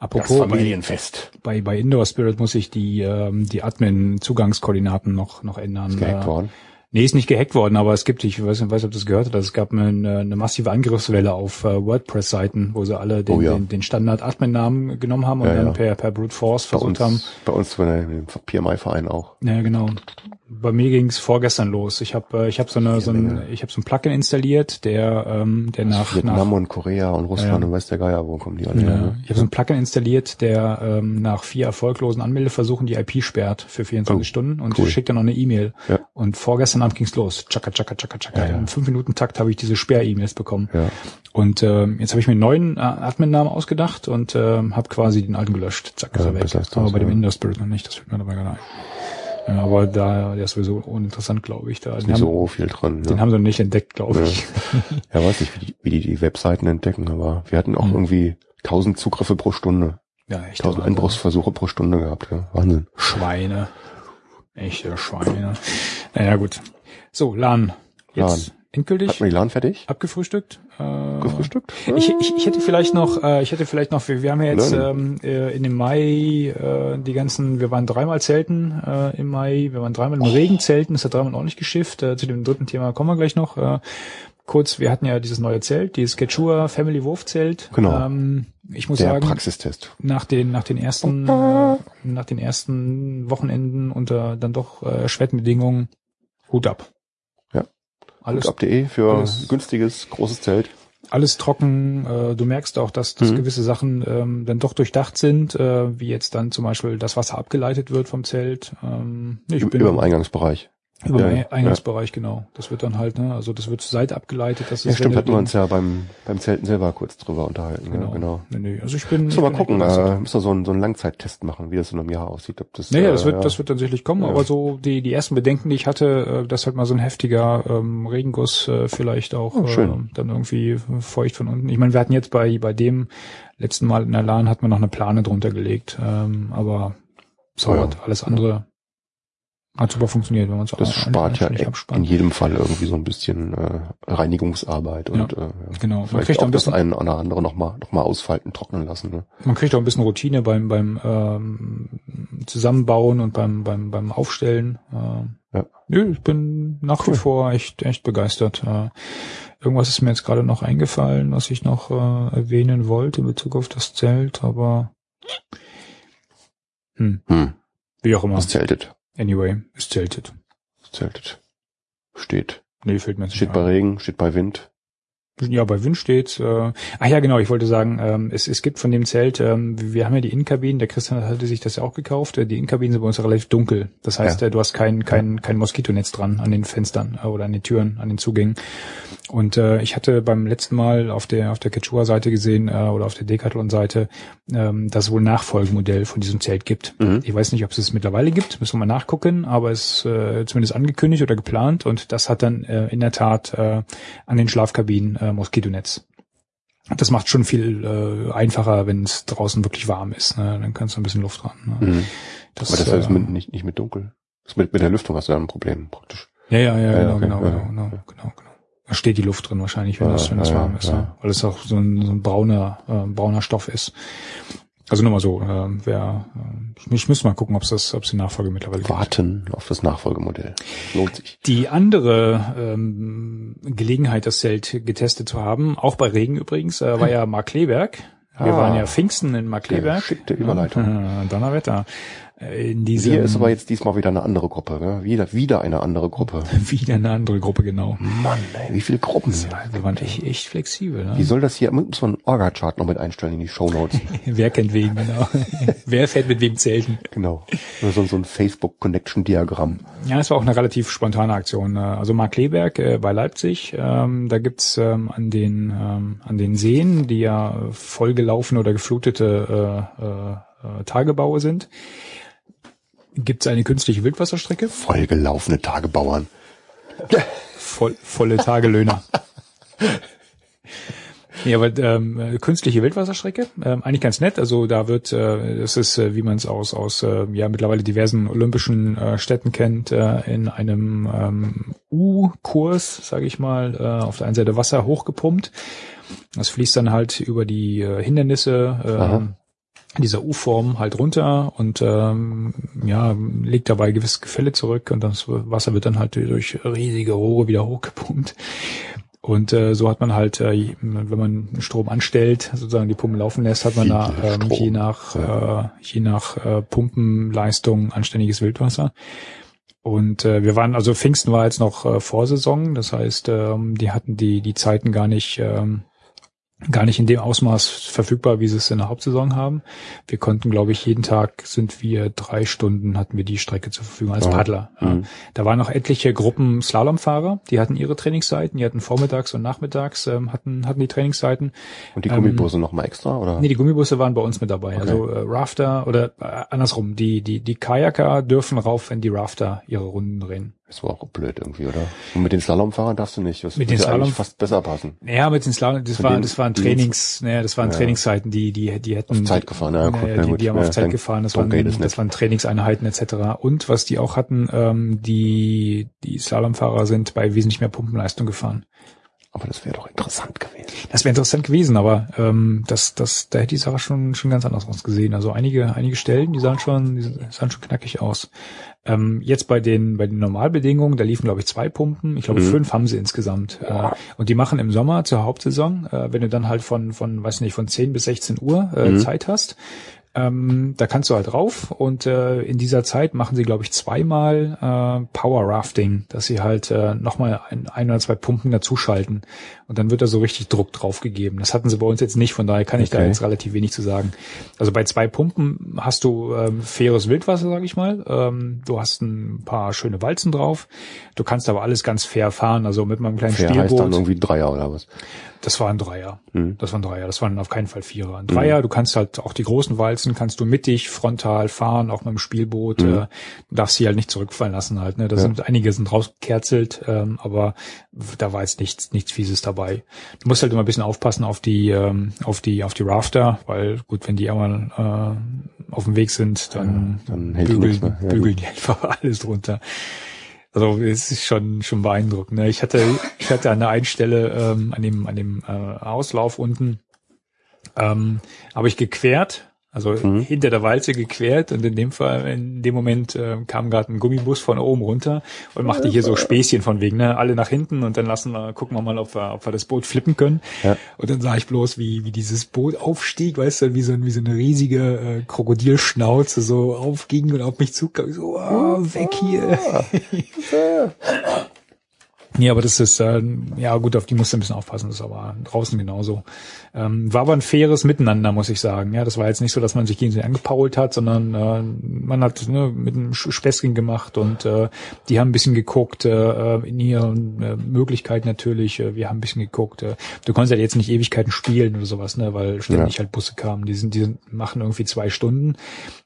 Speaker 1: Apropos bei,
Speaker 2: Familienfest.
Speaker 1: bei, bei Indoor Spirit muss ich die, ähm, die Admin-Zugangskoordinaten noch, noch ändern.
Speaker 2: Ist gehackt
Speaker 1: Äh,
Speaker 2: worden.
Speaker 1: Nee, ist nicht gehackt worden, aber es gibt, ich weiß nicht, weiß, ob das gehört hast, es gab eine, eine massive Angriffswelle auf äh, WordPress-Seiten, wo sie alle den,
Speaker 2: Oh ja.
Speaker 1: den, den Standard-Admin-Namen genommen haben und
Speaker 2: Ja,
Speaker 1: dann
Speaker 2: ja.
Speaker 1: per, per Brute Force
Speaker 2: Bei
Speaker 1: versucht
Speaker 2: uns,
Speaker 1: haben.
Speaker 2: bei uns bei dem PMI-Verein auch.
Speaker 1: Ja, genau. Bei mir ging's vorgestern los. Ich habe äh, ich hab so eine so ein ich habe so ein Plugin installiert, der ähm, der nach
Speaker 2: Vietnam
Speaker 1: nach
Speaker 2: und Korea und Russland und weiß der Geier, wo kommen die alle her.
Speaker 1: ja,
Speaker 2: Ne?
Speaker 1: ich habe so ein Plugin installiert, der ähm, nach vier erfolglosen Anmeldeversuchen die IP sperrt für 24
Speaker 2: Oh,
Speaker 1: Stunden und
Speaker 2: cool.
Speaker 1: schickt dann noch eine E-Mail.
Speaker 2: Ja.
Speaker 1: Und vorgestern Abend ging's los. Chaka, chaka, chaka, chaka.
Speaker 2: Ja, ja.
Speaker 1: Im fünf Minuten Takt habe ich diese Sperr-E-Mails bekommen.
Speaker 2: Ja.
Speaker 1: Und ähm, jetzt habe ich mir einen neuen äh, Admin-Namen ausgedacht und ähm, habe quasi den alten gelöscht. Zack, ist
Speaker 2: Ja,
Speaker 1: er weg.
Speaker 2: ist
Speaker 1: Aber
Speaker 2: das,
Speaker 1: bei dem. Indoor Spirit noch nicht. Das wird mir dabei gar nicht. Ja, aber da, der ist sowieso uninteressant, glaube ich. Da,
Speaker 2: Ist
Speaker 1: den,
Speaker 2: nicht
Speaker 1: haben,
Speaker 2: so viel dran.
Speaker 1: den
Speaker 2: Ne?
Speaker 1: haben sie noch nicht entdeckt, glaube
Speaker 2: Ja.
Speaker 1: ich.
Speaker 2: Ja, weiß nicht, wie die, wie die die Webseiten entdecken, aber wir hatten auch
Speaker 1: Hm.
Speaker 2: irgendwie 1000 Zugriffe pro Stunde,
Speaker 1: Ja, echt.
Speaker 2: 1000 Einbruchsversuche pro Stunde gehabt. Ja. Wahnsinn.
Speaker 1: Schweine. Echte Schweine. Naja, gut. So, LAN. Jetzt endgültig
Speaker 2: Hat man die LAN fertig?
Speaker 1: abgefrühstückt. Äh,
Speaker 2: Gefrühstückt?
Speaker 1: Ich, ich, ich hätte vielleicht noch, äh, ich hätte vielleicht noch, wir, wir haben ja jetzt ähm, äh, in dem Mai äh, die ganzen, wir waren dreimal zelten äh, im Mai, wir waren dreimal im Regen zelten, das hat dreimal auch nicht geschifft. Äh, zu dem dritten Thema kommen wir gleich noch. Äh, kurz, wir hatten ja dieses neue Zelt, dieses Quechua Family Wolf Zelt.
Speaker 2: Genau.
Speaker 1: Ähm, ich muss
Speaker 2: Der
Speaker 1: sagen,
Speaker 2: Praxistest.
Speaker 1: nach den nach den ersten äh, nach den ersten Wochenenden unter dann doch äh, erschwerten Bedingungen Hut ab.
Speaker 2: Ja.
Speaker 1: Alles
Speaker 2: Ab.de für
Speaker 1: alles-
Speaker 2: günstiges, großes Zelt.
Speaker 1: alles trocken. Äh, du merkst auch, dass, dass
Speaker 2: Mhm.
Speaker 1: gewisse Sachen ähm, dann doch durchdacht sind, äh, wie jetzt dann zum Beispiel das Wasser abgeleitet wird vom Zelt. Ähm, ich bin
Speaker 2: Über dem Eingangsbereich.
Speaker 1: Über
Speaker 2: Ja,
Speaker 1: den
Speaker 2: ja.
Speaker 1: Eingangsbereich, genau. Das wird dann halt, ne, also das wird zur Seite abgeleitet. Das
Speaker 2: Ja,
Speaker 1: ist,
Speaker 2: stimmt, hatten wir uns ja beim, beim Zelten selber kurz drüber unterhalten.
Speaker 1: Genau.
Speaker 2: Ja, genau.
Speaker 1: Nee, nee, also ich bin.
Speaker 2: Müssen wir mal gucken, äh, müssen wir so einen, so einen Langzeittest machen, wie das in einem Jahr aussieht. Ob das,
Speaker 1: Naja,
Speaker 2: äh,
Speaker 1: das wird,
Speaker 2: ja.
Speaker 1: das wird tatsächlich kommen, aber so die, die ersten Bedenken, die ich hatte, äh, dass halt mal so ein heftiger ähm, Regenguss äh, vielleicht auch
Speaker 2: Oh,
Speaker 1: äh, dann irgendwie feucht von unten. Ich meine, wir hatten jetzt bei bei dem letzten Mal in der LAN hat man noch eine Plane drunter gelegt, ähm, aber so
Speaker 2: Oh ja.
Speaker 1: hat alles andere hat super funktioniert, wenn man es
Speaker 2: Das spart ja
Speaker 1: nicht
Speaker 2: in jedem Fall irgendwie so ein bisschen äh, Reinigungsarbeit und äh, ja.
Speaker 1: Genau, man kriegt auch
Speaker 2: auch
Speaker 1: ein
Speaker 2: das
Speaker 1: bisschen,
Speaker 2: eine oder andere nochmal noch mal ausfalten, trocknen lassen. Ne?
Speaker 1: man kriegt auch ein bisschen Routine beim beim ähm, Zusammenbauen und beim beim beim Aufstellen. Äh,
Speaker 2: Ja.
Speaker 1: Nö, ich bin nach wie
Speaker 2: Cool.
Speaker 1: vor echt echt begeistert. Äh, irgendwas ist mir jetzt gerade noch eingefallen, was ich noch äh, erwähnen wollte in Bezug auf das Zelt, aber hm,
Speaker 2: Hm.
Speaker 1: wie auch immer.
Speaker 2: Was zeltet?
Speaker 1: Anyway, es zeltet.
Speaker 2: Zeltet? Steht.
Speaker 1: Nee, fällt mir jetzt
Speaker 2: Steht
Speaker 1: nicht
Speaker 2: bei. Regen, steht bei Wind.
Speaker 1: Ja, bei Wind steht's. Äh, ach ja, genau, ich wollte sagen, ähm, es, es gibt von dem Zelt, ähm, wir haben ja die Innenkabinen, der Christian hatte sich das ja auch gekauft, äh, die Innenkabinen sind bei uns relativ dunkel. Das heißt,
Speaker 2: Ja.
Speaker 1: äh, du hast kein, kein, kein Moskitonetz dran an den Fenstern äh, oder an den Türen, an den Zugängen. Und äh, ich hatte beim letzten Mal auf der auf der Quechua-Seite gesehen äh, oder auf der Decathlon-Seite, ähm, dass es wohl ein Nachfolgemodell von diesem Zelt gibt.
Speaker 2: Mhm.
Speaker 1: Ich weiß nicht, ob es es mittlerweile gibt, müssen wir mal nachgucken, aber es ist äh, zumindest angekündigt oder geplant und das hat dann äh, in der Tat äh, an den Schlafkabinen äh, Moskitonetz. Das macht schon viel äh, einfacher, wenn es draußen wirklich warm ist. Ne? Dann kannst du ein bisschen Luft ran. Ne?
Speaker 2: Mhm.
Speaker 1: Das,
Speaker 2: Aber das heißt
Speaker 1: äh,
Speaker 2: mit, nicht, nicht mit dunkel. Das mit, mit der Lüftung hast du da ein Problem praktisch.
Speaker 1: ja, ja, ja,
Speaker 2: Ja,
Speaker 1: genau,
Speaker 2: okay,
Speaker 1: genau,
Speaker 2: ja,
Speaker 1: genau, genau, genau, genau. Da steht die Luft drin wahrscheinlich, wenn
Speaker 2: Ja,
Speaker 1: das, wenn das warm ist, ne? weil es auch so ein, so ein brauner, äh, brauner Stoff ist. Also nur mal so, äh, wer, äh, ich, ich müsste mal gucken, ob es das, ob die Nachfolge mittlerweile gibt.
Speaker 2: Warten auf das Nachfolgemodell. Lohnt sich.
Speaker 1: Die andere ähm, Gelegenheit, das Zelt getestet zu haben, auch bei Regen übrigens, äh, war ja Markleberg. Wir
Speaker 2: Ah.
Speaker 1: waren ja Pfingsten in Markleberg.
Speaker 2: Geschickte Überleitung.
Speaker 1: Donnerwetter. Äh, In diesem,
Speaker 2: Hier ist aber jetzt diesmal wieder eine andere Gruppe. Ne? Wieder, wieder eine andere Gruppe.
Speaker 1: wieder eine andere Gruppe, genau.
Speaker 2: Mann, ey, wie viele Gruppen.
Speaker 1: Wir waren echt, echt flexibel. Ne?
Speaker 2: Wie soll das hier, muss man einen Orga-Chart noch mit einstellen in die Shownotes.
Speaker 1: Wer kennt wen, genau. Wer fährt mit wem zelten?
Speaker 2: genau. Oder so, so ein Facebook-Connection-Diagramm.
Speaker 1: Ja, es war auch eine relativ spontane Aktion. äh, Also Mark Kleberg äh, bei Leipzig, ähm, da gibt's ähm, an den ähm, an den Seen, die ja vollgelaufene oder geflutete äh, äh, äh, Tagebaue sind, gibt's eine künstliche Wildwasserstrecke,
Speaker 2: Vollgelaufene Tagebauern.
Speaker 1: voll, volle Tagelöhner. Ja, aber ähm, äh, künstliche Wildwasserstrecke, ähm, eigentlich ganz nett. Also da wird, äh, das ist, äh, wie man es aus aus äh, ja mittlerweile diversen olympischen äh, Städten kennt, äh, in einem ähm, U-Kurs, sage ich mal, äh, auf der einen Seite Wasser hochgepumpt. Das fließt dann halt über die äh, Hindernisse
Speaker 2: Aha.
Speaker 1: Dieser U-Form halt runter und ähm, ja, legt dabei gewisse Gefälle zurück und das Wasser wird dann halt durch riesige Rohre wieder hochgepumpt. Und äh, so hat man halt, äh, wenn man Strom anstellt, sozusagen die Pumpen laufen lässt, hat man
Speaker 2: Viel
Speaker 1: da ähm,
Speaker 2: Strom.
Speaker 1: je nach äh, je nach äh, Pumpenleistung anständiges Wildwasser. Und äh, wir waren, also Pfingsten war jetzt noch äh, Vorsaison, das heißt, ähm, die hatten die die Zeiten gar nicht ähm, gar nicht in dem Ausmaß verfügbar, wie sie es in der Hauptsaison haben. Wir konnten, glaube ich, jeden Tag sind wir drei Stunden hatten wir die Strecke zur Verfügung als. Paddler.
Speaker 2: Mhm.
Speaker 1: Da waren noch etliche Gruppen Slalomfahrer, die hatten ihre Trainingszeiten, die hatten vormittags und nachmittags ähm, hatten hatten die Trainingszeiten.
Speaker 2: Und die
Speaker 1: Ähm,
Speaker 2: Gummibusse noch mal extra, oder?
Speaker 1: Nee, die Gummibusse waren bei uns mit dabei.
Speaker 2: Okay.
Speaker 1: Also äh, Rafter oder äh, andersrum, die die die Kajaker dürfen rauf, wenn die Rafter ihre Runden drehen.
Speaker 2: Das war auch blöd irgendwie, oder? Und mit den Slalomfahrern darfst du nicht. Das
Speaker 1: Mit den Slalom-
Speaker 2: fast besser passen.
Speaker 1: Naja, mit den Slalom, das waren das waren Trainings, naja, das waren
Speaker 2: Ja.
Speaker 1: Trainingszeiten, die die die hätten
Speaker 2: Auf Zeit gefahren, ja, gut,
Speaker 1: Naja,
Speaker 2: na
Speaker 1: die,
Speaker 2: gut,
Speaker 1: die haben
Speaker 2: ja,
Speaker 1: auf Zeit gefahren, das waren das
Speaker 2: nicht.
Speaker 1: waren Trainingseinheiten etc. Und was die auch hatten, ähm, die die Slalomfahrer sind bei wesentlich mehr Pumpenleistung gefahren.
Speaker 2: Aber das wäre doch interessant gewesen.
Speaker 1: Das wäre interessant gewesen, aber ähm, das, das, da hätte die Sache schon, schon ganz anders ausgesehen. Also einige, einige Stellen, die sahen schon, die sahen schon knackig aus. Ähm, jetzt bei den, bei den Normalbedingungen, da liefen, glaube ich, zwei Pumpen. Ich glaube,
Speaker 2: Mhm.
Speaker 1: fünf haben sie insgesamt. Äh, und die machen im Sommer zur Hauptsaison, äh, wenn du dann halt von, von, weiß nicht, von 10 bis 16 Uhr äh,
Speaker 2: Mhm.
Speaker 1: Zeit hast, ähm, da kannst du halt rauf und äh, in dieser Zeit machen sie, glaube ich, zweimal äh, Power Rafting, dass sie halt äh, nochmal ein, ein oder zwei Pumpen dazuschalten und dann wird da so richtig Druck drauf gegeben. Das hatten sie bei uns jetzt nicht, von daher kann ich da
Speaker 2: Okay.
Speaker 1: jetzt relativ wenig zu sagen. Also bei zwei Pumpen hast du ähm, faires Wildwasser, sage ich mal. Ähm, du hast ein paar schöne Walzen drauf. Du kannst aber alles ganz fair fahren, also mit meinem kleinen
Speaker 2: Fair heißt dann
Speaker 1: Spielboot.
Speaker 2: irgendwie Dreier oder was?
Speaker 1: Das war ein Dreier.
Speaker 2: Mhm.
Speaker 1: Das waren Dreier. Das waren auf keinen Fall Vierer. Ein Dreier, du kannst halt auch die großen Walzen, kannst du mittig, frontal fahren, auch mit dem Spielboot.
Speaker 2: Mhm.
Speaker 1: Äh, du darfst sie halt nicht zurückfallen lassen halt. Ne? Da
Speaker 2: Ja.
Speaker 1: sind einige sind rausgekerzelt, ähm, aber da war jetzt nichts, nichts Fieses dabei. Du musst halt immer ein bisschen aufpassen auf die, ähm, auf die, auf die Rafter, weil gut, wenn die einmal äh, auf dem Weg sind, dann,
Speaker 2: Ja, dann
Speaker 1: bügeln.
Speaker 2: Ja,
Speaker 1: bügeln die einfach alles drunter. Also es ist schon schon beeindruckend. Ne? Ich hatte ich hatte an der einen Stelle ähm, an dem an dem äh, Auslauf unten ähm, habe ich gequert, also
Speaker 2: Mhm.
Speaker 1: hinter der Walze gequert und in dem Fall in dem Moment äh, kam gerade ein Gummibus von oben runter und machte hier so Späßchen von wegen ne alle nach hinten und dann lassen wir gucken wir mal ob wir ob wir das Boot flippen können
Speaker 2: Ja.
Speaker 1: und dann sah ich bloß wie wie dieses Boot aufstieg weißt du wie so wie so eine riesige äh, Krokodilschnauze so aufging und auf mich zukam Ich so oh, weg hier Nee, aber das ist, äh, ja gut, auf die musst du ein bisschen aufpassen, das ist aber draußen genauso. Ähm, war aber ein faires Miteinander, muss ich sagen. Ja, das war jetzt nicht so, dass man sich gegenseitig angepault hat, sondern äh, man hat ne, mit einem Späßchen gemacht und äh, die haben ein bisschen geguckt, äh, in ihren äh, Möglichkeiten natürlich, äh, wir haben ein bisschen geguckt. Äh, du konntest halt jetzt nicht Ewigkeiten spielen oder sowas, ne, weil ständig halt Busse kamen. Die sind, die sind, machen irgendwie zwei Stunden.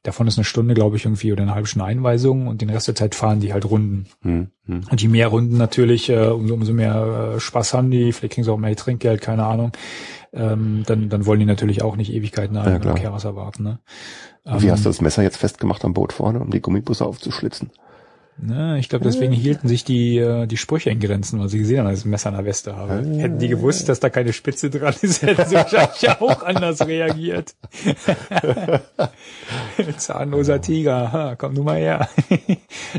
Speaker 1: Davon ist eine Stunde, glaube ich, irgendwie oder eine halbe Stunde Einweisung und den Rest der Zeit fahren die halt Runden.
Speaker 2: Hm, hm.
Speaker 1: Und je mehr Runden natürlich, äh, umso, umso mehr äh, Spaß haben die, vielleicht kriegen sie auch mehr Trinkgeld, keine Ahnung. Ähm, dann, dann wollen die natürlich auch nicht Ewigkeiten an
Speaker 2: Ja.
Speaker 1: Kehrwasser warten. Ne?
Speaker 2: Wie
Speaker 1: Ähm,
Speaker 2: hast du das Messer jetzt festgemacht am Boot vorne, um die Gummibusse aufzuschlitzen?
Speaker 1: Ne, ich glaube, deswegen hielten sich die, äh, die Sprüche in Grenzen, weil sie gesehen haben, dass ich ein Messer an der Weste habe.
Speaker 2: Ah.
Speaker 1: Hätten die gewusst, dass da keine Spitze dran ist, hätten sie wahrscheinlich auch anders reagiert. Zahnloser Tiger, ha, komm nur mal her.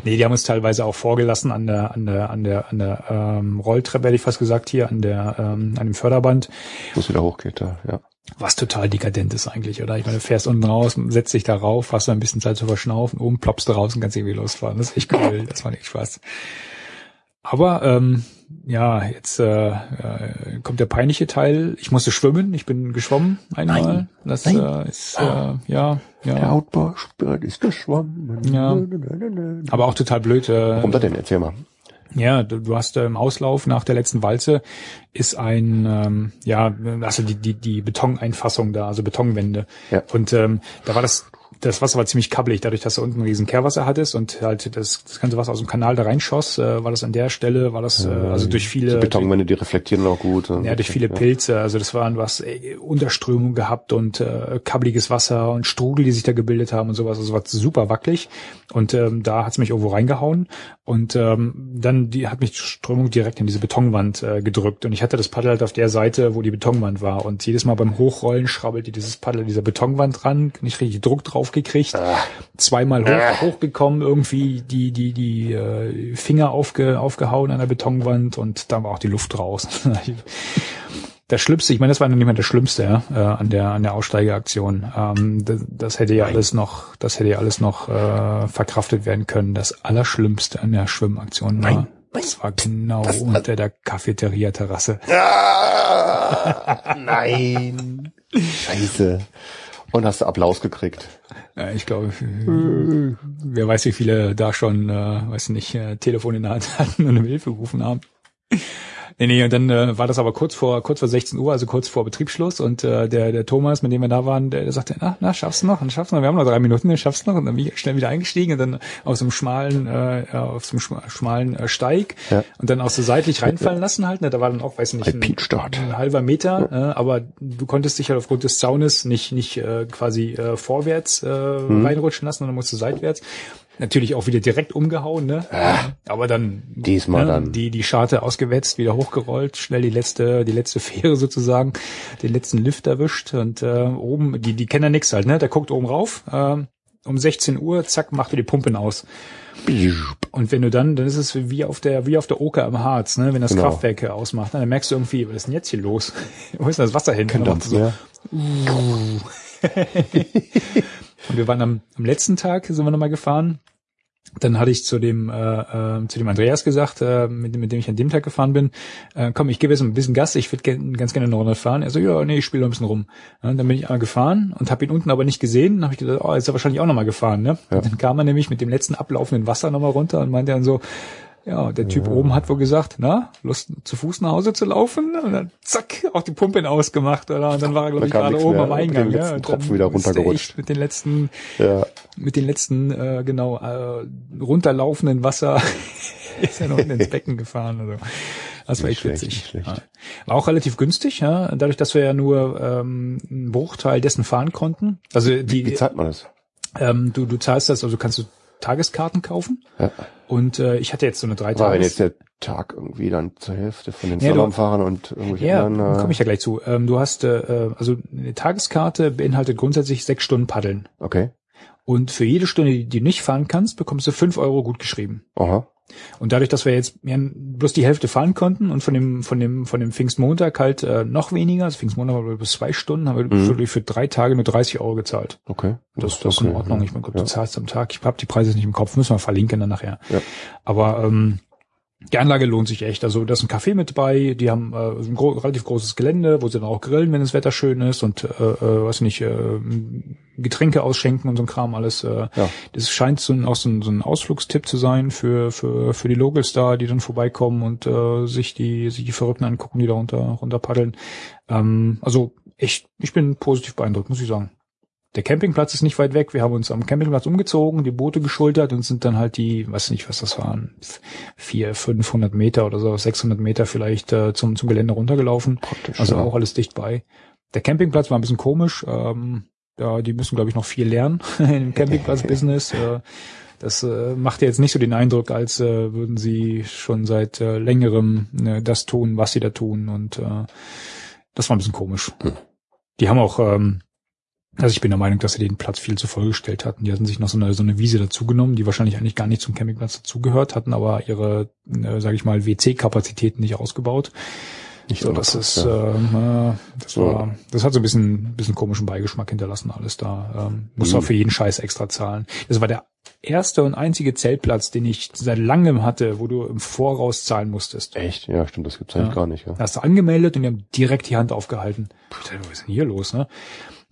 Speaker 1: nee, die haben uns teilweise auch vorgelassen an der, an der, an der, an der ähm, Rolltreppe, hätte ich fast gesagt, hier an der, ähm, an dem Förderband.
Speaker 2: Wo es wieder hochgeht, da, ja.
Speaker 1: Was total dekadent ist eigentlich, oder? Ich meine, du fährst unten raus, setzt dich da rauf, hast du ein bisschen Zeit zu verschnaufen, oben ploppst du raus und kannst irgendwie losfahren. Das ist echt cool, das macht echt Spaß. Aber ähm, ja, jetzt äh, äh, kommt der peinliche Teil. Ich musste schwimmen, ich bin geschwommen einmal.
Speaker 2: Nein.
Speaker 1: Das
Speaker 2: Nein.
Speaker 1: Äh, ist äh, ja,
Speaker 2: Der
Speaker 1: ja.
Speaker 2: Outback ist geschwommen.
Speaker 1: Ja. Aber auch total blöd. Äh,
Speaker 2: Warum das denn? Erzähl mal.
Speaker 1: Ja, du, du hast äh, im Auslauf nach der letzten Walze ist ein, ähm, ja, also die, die, die Betoneinfassung da, also Betonwände.
Speaker 2: Ja.
Speaker 1: Und ähm, da war das das Wasser war ziemlich kabbelig, dadurch, dass du unten ein riesen Kehrwasser hattest und halt das, das ganze Wasser aus dem Kanal da reinschoss, äh, war das an der Stelle, war das, äh, also durch viele...
Speaker 2: Die Betonwände, die reflektieren auch gut.
Speaker 1: Ja, durch viele Pilze, also das waren was, ey, Unterströmung gehabt und äh, kabbeliges Wasser und Strudel, die sich da gebildet haben und sowas, also war super wackelig und ähm, da hat's mich irgendwo reingehauen und ähm, dann die hat mich die Strömung direkt in diese Betonwand äh, gedrückt und ich hatte das Paddel halt auf der Seite, wo die Betonwand war und jedes Mal beim Hochrollen schrabbelte dieses Paddel dieser Betonwand ran, nicht richtig Druck drauf gekriegt, ah. zweimal hoch, ah. hochgekommen, irgendwie die die die äh, Finger aufge, aufgehauen an der Betonwand und dann war auch die Luft raus. das Schlimmste, ich meine, das war noch nicht mal das Schlimmste ja, äh, an der an der Aussteigeaktion. Ähm, das, das hätte ja alles noch, das hätte ja alles noch äh, verkraftet werden können. Das Allerschlimmste an der Schwimmaktion war, Nein. das war genau das, unter der Cafeteria-Terrasse.
Speaker 2: Ah, nein, Scheiße. Und hast du Applaus gekriegt?
Speaker 1: Ja, ich glaube, wer weiß, wie viele da schon, äh, weiß nicht, äh, Telefon in der Hand hatten und um Hilfe gerufen haben. Nee, nee, und dann äh, war das aber kurz vor kurz vor 16 Uhr, also kurz vor Betriebsschluss und äh, der der Thomas, mit dem wir da waren, der, der sagte, na, na, schaffst du noch, dann schaffst du noch, wir haben noch drei Minuten, dann schaffst du noch und dann bin ich schnell wieder eingestiegen und dann aus dem schmalen äh, auf so einem schmalen äh, Steig ja. und dann auch so seitlich reinfallen lassen halt, ne, da war dann auch, weiß nicht,
Speaker 2: ein, ein
Speaker 1: halber Meter, ja. äh, aber du konntest dich halt aufgrund des Zaunes nicht nicht äh, quasi äh, vorwärts äh, mhm. reinrutschen lassen, sondern musste seitwärts Natürlich auch wieder direkt umgehauen, ne? Ah, Aber dann
Speaker 2: diesmal
Speaker 1: ne,
Speaker 2: dann
Speaker 1: die die Scharte ausgewetzt, wieder hochgerollt, schnell die letzte die letzte Fähre sozusagen, den letzten Lift erwischt und äh, oben die die kennen ja nix halt, ne? Der guckt oben rauf. Äh, um 16 Uhr, zack, macht er die Pumpen aus. Und wenn du dann, dann ist es wie auf der, wie auf der Oker am Harz, ne, wenn das genau. Kraftwerk ausmacht, dann merkst du irgendwie, was ist denn jetzt hier los? Wo ist denn das Wasser hin?
Speaker 2: So, uh.
Speaker 1: Und wir waren am, am letzten Tag, sind wir nochmal gefahren. Dann hatte ich zu dem äh, äh, zu dem Andreas gesagt, äh, mit, mit dem ich an dem Tag gefahren bin, äh, komm, ich gebe jetzt ein bisschen Gas, ich würde gern, ganz gerne eine Runde fahren. Er so, ja, nee, ich spiele noch ein bisschen rum. Ja, dann bin ich einmal gefahren und habe ihn unten aber nicht gesehen. Dann habe ich gedacht, oh, jetzt ist er wahrscheinlich auch nochmal gefahren. Ne? Ja. dann kam er nämlich mit dem letzten ablaufenden Wasser nochmal runter und meinte dann so, ja, der Typ ja. oben hat wohl gesagt, na, Lust zu Fuß nach Hause zu laufen? Und dann zack, auch die Pumpe ausgemacht, oder? Und dann war er, glaube ich, gerade oben am Eingang.
Speaker 2: Mit ja, Tropfen wieder runtergerutscht.
Speaker 1: Mit den letzten, ja. mit den letzten, äh, genau, äh, runterlaufenden Wasser ist er noch ins Becken gefahren. Also. Das war echt witzig. Ja. War auch relativ günstig, ja, dadurch, dass wir ja nur ähm, einen Bruchteil dessen fahren konnten. Also die,
Speaker 2: wie, wie zahlt man das?
Speaker 1: Ähm, du, du zahlst das, also kannst du Tageskarten kaufen. Ja. Und äh, ich hatte jetzt so eine drei
Speaker 2: Tage. wenn jetzt der Tag irgendwie dann zur Hälfte von den ja, Salonfahrern und irgendwelche ja, anderen.
Speaker 1: Äh komme ich ja gleich zu. Ähm, du hast äh, also eine Tageskarte beinhaltet grundsätzlich sechs Stunden Paddeln.
Speaker 2: Okay.
Speaker 1: Und für jede Stunde, die du nicht fahren kannst, bekommst du fünf Euro gut geschrieben.
Speaker 2: Aha.
Speaker 1: Und dadurch, dass wir jetzt bloß die Hälfte fahren konnten und von dem von dem von dem Pfingstmontag halt äh, noch weniger, also Pfingstmontag war bis zwei Stunden, haben wir mhm. für drei Tage nur 30 Euro gezahlt.
Speaker 2: Okay.
Speaker 1: Das, das okay. ist in Ordnung. Ich meine, ja. du zahlst am Tag. Ich habe die Preise nicht im Kopf, müssen wir verlinken dann nachher. Ja. Aber ähm, die Anlage lohnt sich echt. Also da ist ein Café mit bei, die haben äh, ein gro relativ großes Gelände, wo sie dann auch grillen, wenn das Wetter schön ist und äh, äh, weiß nicht, äh, Getränke ausschenken und so ein Kram alles. Äh, ja. Das scheint so ein, auch so ein, so ein Ausflugstipp zu sein für für für die Locals da, die dann vorbeikommen und äh, sich die sich die Verrückten angucken, die da runter runter paddeln. Ähm, also echt, ich bin positiv beeindruckt, muss ich sagen der Campingplatz ist nicht weit weg. Wir haben uns am Campingplatz umgezogen, die Boote geschultert und sind dann halt die, weiß nicht, was das waren, vier, 500 Meter oder so, 600 Meter vielleicht äh, zum, zum Gelände runtergelaufen. Praktisch, also ja. auch alles dicht bei. Der Campingplatz war ein bisschen komisch. Ähm, ja, die müssen, glaube ich, noch viel lernen im Campingplatz-Business. Äh, das äh, macht jetzt nicht so den Eindruck, als äh, würden sie schon seit äh, längerem das tun, was sie da tun. Und äh, das war ein bisschen komisch. Hm. Die haben auch ähm, also ich bin der Meinung, dass sie den Platz viel zu vollgestellt hatten. Die hatten sich noch so eine, so eine Wiese dazugenommen, die wahrscheinlich eigentlich gar nicht zum Campingplatz dazugehört, hatten aber ihre, äh, sage ich mal, WC-Kapazitäten nicht ausgebaut. Nicht so, das ist, äh, das war, das hat so ein bisschen, bisschen komischen Beigeschmack hinterlassen alles da. Ähm, muss mhm. auch für jeden Scheiß extra zahlen. Das war der erste und einzige Zeltplatz, den ich seit langem hatte, wo du im Voraus zahlen musstest.
Speaker 2: Echt? Ja, stimmt, das gibt's eigentlich ja. gar nicht. Ja.
Speaker 1: Da hast du angemeldet und die haben direkt die Hand aufgehalten. Puh, was ist denn hier los, ne?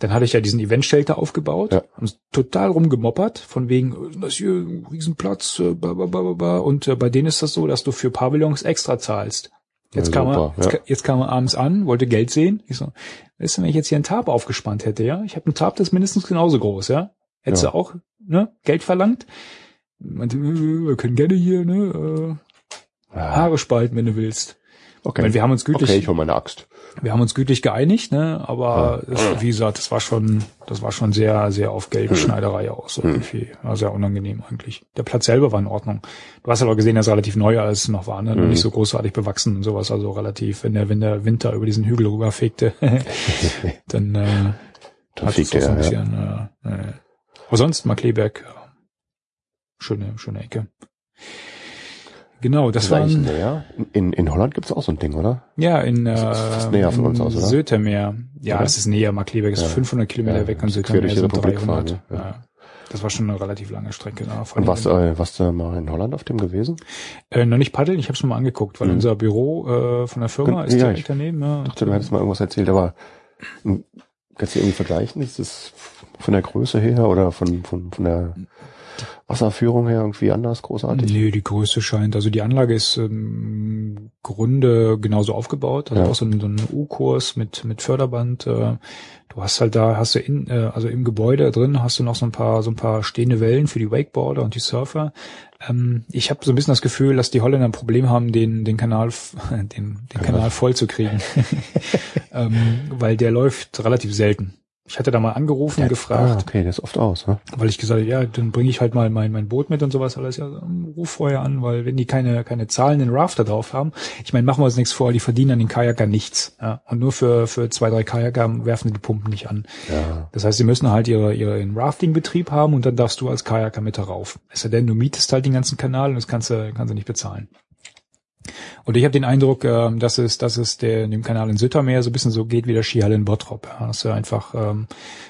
Speaker 1: Dann hatte ich ja diesen Event-Shelter aufgebaut, ja. haben total rumgemoppert, von wegen, das hier ein Riesenplatz, äh, ba, und äh, bei denen ist das so, dass du für Pavillons extra zahlst. Jetzt, ja, kam er, jetzt, ja. jetzt, kam er abends an, wollte Geld sehen. Ich so, weißt du, wenn ich jetzt hier einen Tarp aufgespannt hätte, ja, ich habe einen Tarp, das ist mindestens genauso groß, ja. Hätte sie
Speaker 2: Ja.
Speaker 1: auch ne, Geld verlangt. Meinte, wir können gerne hier ne, äh,
Speaker 2: Ah,
Speaker 1: Haare spalten, wenn du willst.
Speaker 2: Okay.
Speaker 1: Weil wir haben uns gütlich,
Speaker 2: okay, ich hol meine Axt.
Speaker 1: wir haben uns gütlich geeinigt, ne? Aber
Speaker 2: Ja.
Speaker 1: es, wie gesagt, das war schon, das war schon sehr, sehr auf Geldschneiderei aus.
Speaker 2: Hm.
Speaker 1: Irgendwie. War sehr unangenehm eigentlich. Der Platz selber war in Ordnung. Du hast aber gesehen, dass es relativ neu alles noch war, ne?
Speaker 2: Mhm.
Speaker 1: Nicht so großartig bewachsen und sowas. Also relativ, wenn der, wenn der Winter über diesen Hügel rüberfegte, dann, äh,
Speaker 2: Dann
Speaker 1: hat es so ein
Speaker 2: er, ja.
Speaker 1: bisschen, äh, äh. Aber sonst, Markleberg, schöne, schöne Ecke. Genau, das
Speaker 2: Das
Speaker 1: war ein,
Speaker 2: näher. In, in Holland gibt's auch so ein Ding, oder?
Speaker 1: ja, in, äh,
Speaker 2: Das ist fast näher von uns
Speaker 1: in
Speaker 2: aus, oder?
Speaker 1: Sötermeer. Ja,
Speaker 2: Oder?
Speaker 1: das ist näher. Markleberg ist
Speaker 2: Ja.
Speaker 1: 500 Kilometer
Speaker 2: Ja,
Speaker 1: weg und Sötermeer sind
Speaker 2: Republik
Speaker 1: 300.
Speaker 2: fahren? Ja.
Speaker 1: ja. Das war schon eine relativ lange Strecke. Da, von
Speaker 2: Und warst, äh, warst du mal in Holland auf dem gewesen?
Speaker 1: äh, noch nicht paddeln, ich habe schon mal angeguckt, weil
Speaker 2: Mhm.
Speaker 1: unser Büro äh, von der Firma
Speaker 2: Kon-
Speaker 1: ist
Speaker 2: ja,
Speaker 1: direkt daneben. Ja,
Speaker 2: dachte, du hättest mal irgendwas erzählt, aber hm, kannst du irgendwie vergleichen? Ist das von der Größe her oder von, von, von der Wasserführung her irgendwie anders großartig?
Speaker 1: Nee, die Größe scheint, also die Anlage ist im Grunde genauso aufgebaut, also
Speaker 2: Ja.
Speaker 1: auch so ein, so ein U-Kurs mit, mit Förderband. Äh, du hast halt da, hast du in, äh, also im Gebäude drin hast du noch so ein paar, so ein paar stehende Wellen für die Wakeboarder und die Surfer. Ähm, ich habe so ein bisschen das Gefühl, dass die Holländer ein Problem haben, den, den Kanal, den, den Kanal voll zu kriegen. ähm, weil der läuft relativ selten. Ich hatte da mal angerufen und
Speaker 2: Ah,
Speaker 1: gefragt,
Speaker 2: okay, der ist oft aus, ne?
Speaker 1: weil ich gesagt habe, ja, dann bringe ich halt mal mein, mein Boot mit und sowas alles. Ja, ruf vorher an, weil wenn die keine, keine zahlenden Rafter drauf haben, ich meine, machen wir uns nichts vor, die verdienen an den Kajakern nichts. Ja, und nur für, für zwei, drei Kajaker werfen die die Pumpen nicht an.
Speaker 2: Ja.
Speaker 1: Das heißt, sie müssen halt ihre, ihren Rafting-Betrieb haben und dann darfst du als Kajaker mit darauf. Es sei denn, du mietest halt den ganzen Kanal und das kannst du, kannst du nicht bezahlen. Und ich habe den Eindruck, ähm, dass es, dass es der, dem Kanal in Süttermeer so ein bisschen so geht wie der Skihalle in Bottrop. Ja, dass sie einfach, ähm,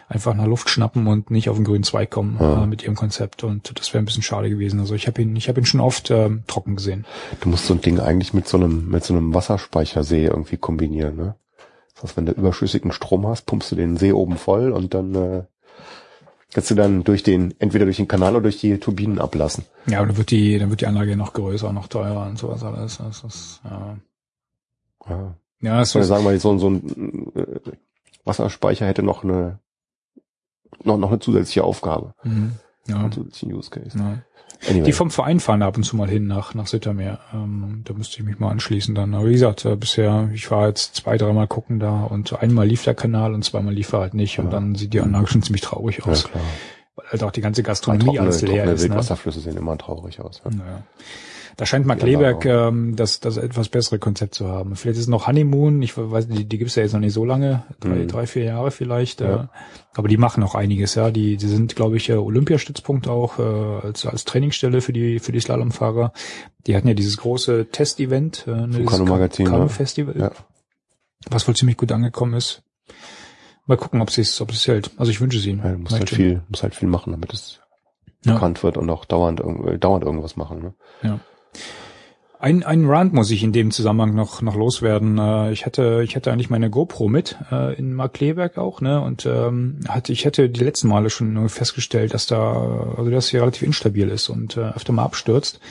Speaker 1: einfach nach Luft schnappen und nicht auf den grünen Zweig kommen
Speaker 2: Ja.
Speaker 1: äh, mit ihrem Konzept. Und das wäre ein bisschen schade gewesen. Also ich habe ihn, ich habe ihn schon oft ähm, trocken gesehen.
Speaker 2: Du musst so ein Ding eigentlich mit so einem, mit so einem Wasserspeichersee irgendwie kombinieren, ne? Das heißt, wenn du überschüssigen Strom hast, pumpst du den See oben voll und dann äh, kannst du dann durch den, entweder durch den Kanal oder durch die Turbinen ablassen.
Speaker 1: Ja, und dann wird die, dann wird die Anlage noch größer, noch teurer und sowas alles. Das ist, ja.
Speaker 2: Ja.
Speaker 1: Ja, es
Speaker 2: Oder
Speaker 1: ist,
Speaker 2: sagen wir, so, ein- so ein äh, Wasserspeicher hätte noch eine noch, noch eine zusätzliche Aufgabe.
Speaker 1: Mhm. ja,
Speaker 2: Einen zusätzlichen Use Case.
Speaker 1: ja.
Speaker 2: Anyway.
Speaker 1: Die vom Verein fahren ab und zu mal hin nach, nach Sittermeer. Ähm, da müsste ich mich mal anschließen dann. Aber wie gesagt, äh, bisher, ich war jetzt zwei, dreimal gucken da und einmal lief der Kanal und zweimal lief er halt nicht. Und
Speaker 2: Ja.
Speaker 1: dann sieht die Anlage schon ziemlich traurig
Speaker 2: ja,
Speaker 1: aus.
Speaker 2: klar.
Speaker 1: Weil halt auch die ganze Gastronomie
Speaker 2: Trockene,
Speaker 1: alles leer
Speaker 2: trockene
Speaker 1: ist. Ne?
Speaker 2: Wildwasserflüsse sehen immer traurig aus. Ja.
Speaker 1: Naja. Da scheint Mark Leberg ähm, das, das etwas bessere Konzept zu haben. Vielleicht ist es noch Honeymoon, ich weiß, die, die gibt's ja jetzt noch nicht so lange, drei,
Speaker 2: Mhm.
Speaker 1: drei vier Jahre vielleicht. Äh,
Speaker 2: Ja.
Speaker 1: aber die machen auch einiges, ja. Die, die sind, glaube ich, äh, Olympiastützpunkt auch äh, als, als Trainingsstelle für die für die Slalomfahrer. Die hatten ja dieses große Testevent, äh, ne, dieses
Speaker 2: Kanu-Magazin,
Speaker 1: Kanu
Speaker 2: ne?
Speaker 1: Festival,
Speaker 2: Ja.
Speaker 1: was wohl ziemlich gut angekommen ist. Mal gucken, ob es ob es hält. Also ich wünsche ihnen.
Speaker 2: Ja, du musst halt viel, musst halt viel machen, damit es
Speaker 1: Ja.
Speaker 2: bekannt wird und auch dauernd, dauernd irgendwas machen. Ne?
Speaker 1: Ja. Ein, ein Rant muss ich in dem Zusammenhang noch, noch loswerden. Äh, Ich hatte, ich hatte eigentlich meine GoPro mit, äh, in Markleberg auch, ne, und, ähm, hatte, ich hätte die letzten Male schon festgestellt, dass da, also dass sie relativ instabil ist und, äh, öfter mal abstürzt.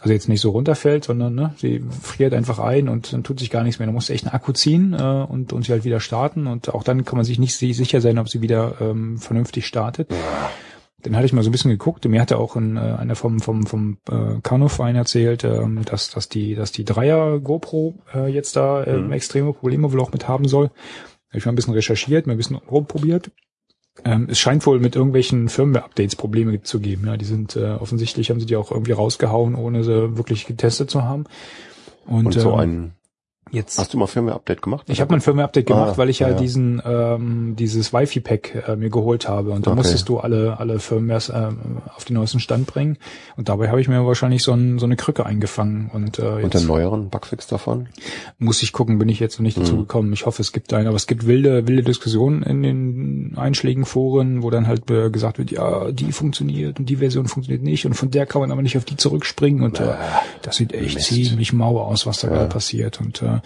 Speaker 1: Also jetzt nicht so runterfällt, sondern, ne, sie friert einfach ein und dann tut sich gar nichts mehr. Da musst du echt einen Akku ziehen, äh, und, und sie halt wieder starten und auch dann kann man sich nicht si- sicher sein, ob sie wieder, ähm, vernünftig startet. Dann hatte ich mal so ein bisschen geguckt. Mir hatte auch ein, äh, einer vom vom vom äh, Kanuverein erzählt, ähm, dass dass die dass die Dreier GoPro äh, jetzt da äh,
Speaker 2: Mhm.
Speaker 1: extreme Probleme wohl auch mit haben soll. Hab ich mal ein bisschen recherchiert, mal ein bisschen rumprobiert. Ähm, es scheint wohl mit irgendwelchen Firmware-Updates Probleme zu geben. Ja, die sind äh, offensichtlich haben sie die auch irgendwie rausgehauen, ohne sie wirklich getestet zu haben. Und,
Speaker 2: Und, so
Speaker 1: ähm,
Speaker 2: ein,
Speaker 1: jetzt
Speaker 2: hast du mal Firmware-Update gemacht?
Speaker 1: ich habe mein Firmware-Update gemacht,
Speaker 2: Ah,
Speaker 1: weil ich ja,
Speaker 2: ja.
Speaker 1: diesen ähm, dieses Wi-Fi-Pack äh, mir geholt habe und da
Speaker 2: Okay.
Speaker 1: musstest du alle alle Firmwares ähm, auf den neuesten Stand bringen und dabei habe ich mir wahrscheinlich so, ein, so eine Krücke eingefangen und äh,
Speaker 2: Und
Speaker 1: jetzt
Speaker 2: den neueren Bugfix davon?
Speaker 1: muss ich gucken, bin ich jetzt noch nicht dazu
Speaker 2: Mhm.
Speaker 1: gekommen. Ich hoffe, es gibt einen, aber es gibt wilde wilde Diskussionen in den einschlägigen Foren, wo dann halt äh, gesagt wird, ja, die funktioniert und die Version funktioniert nicht und von der kann man aber nicht auf die zurückspringen und äh, das sieht echt
Speaker 2: Mist.
Speaker 1: ziemlich mau aus, was da
Speaker 2: Ja.
Speaker 1: gerade passiert und äh, äh,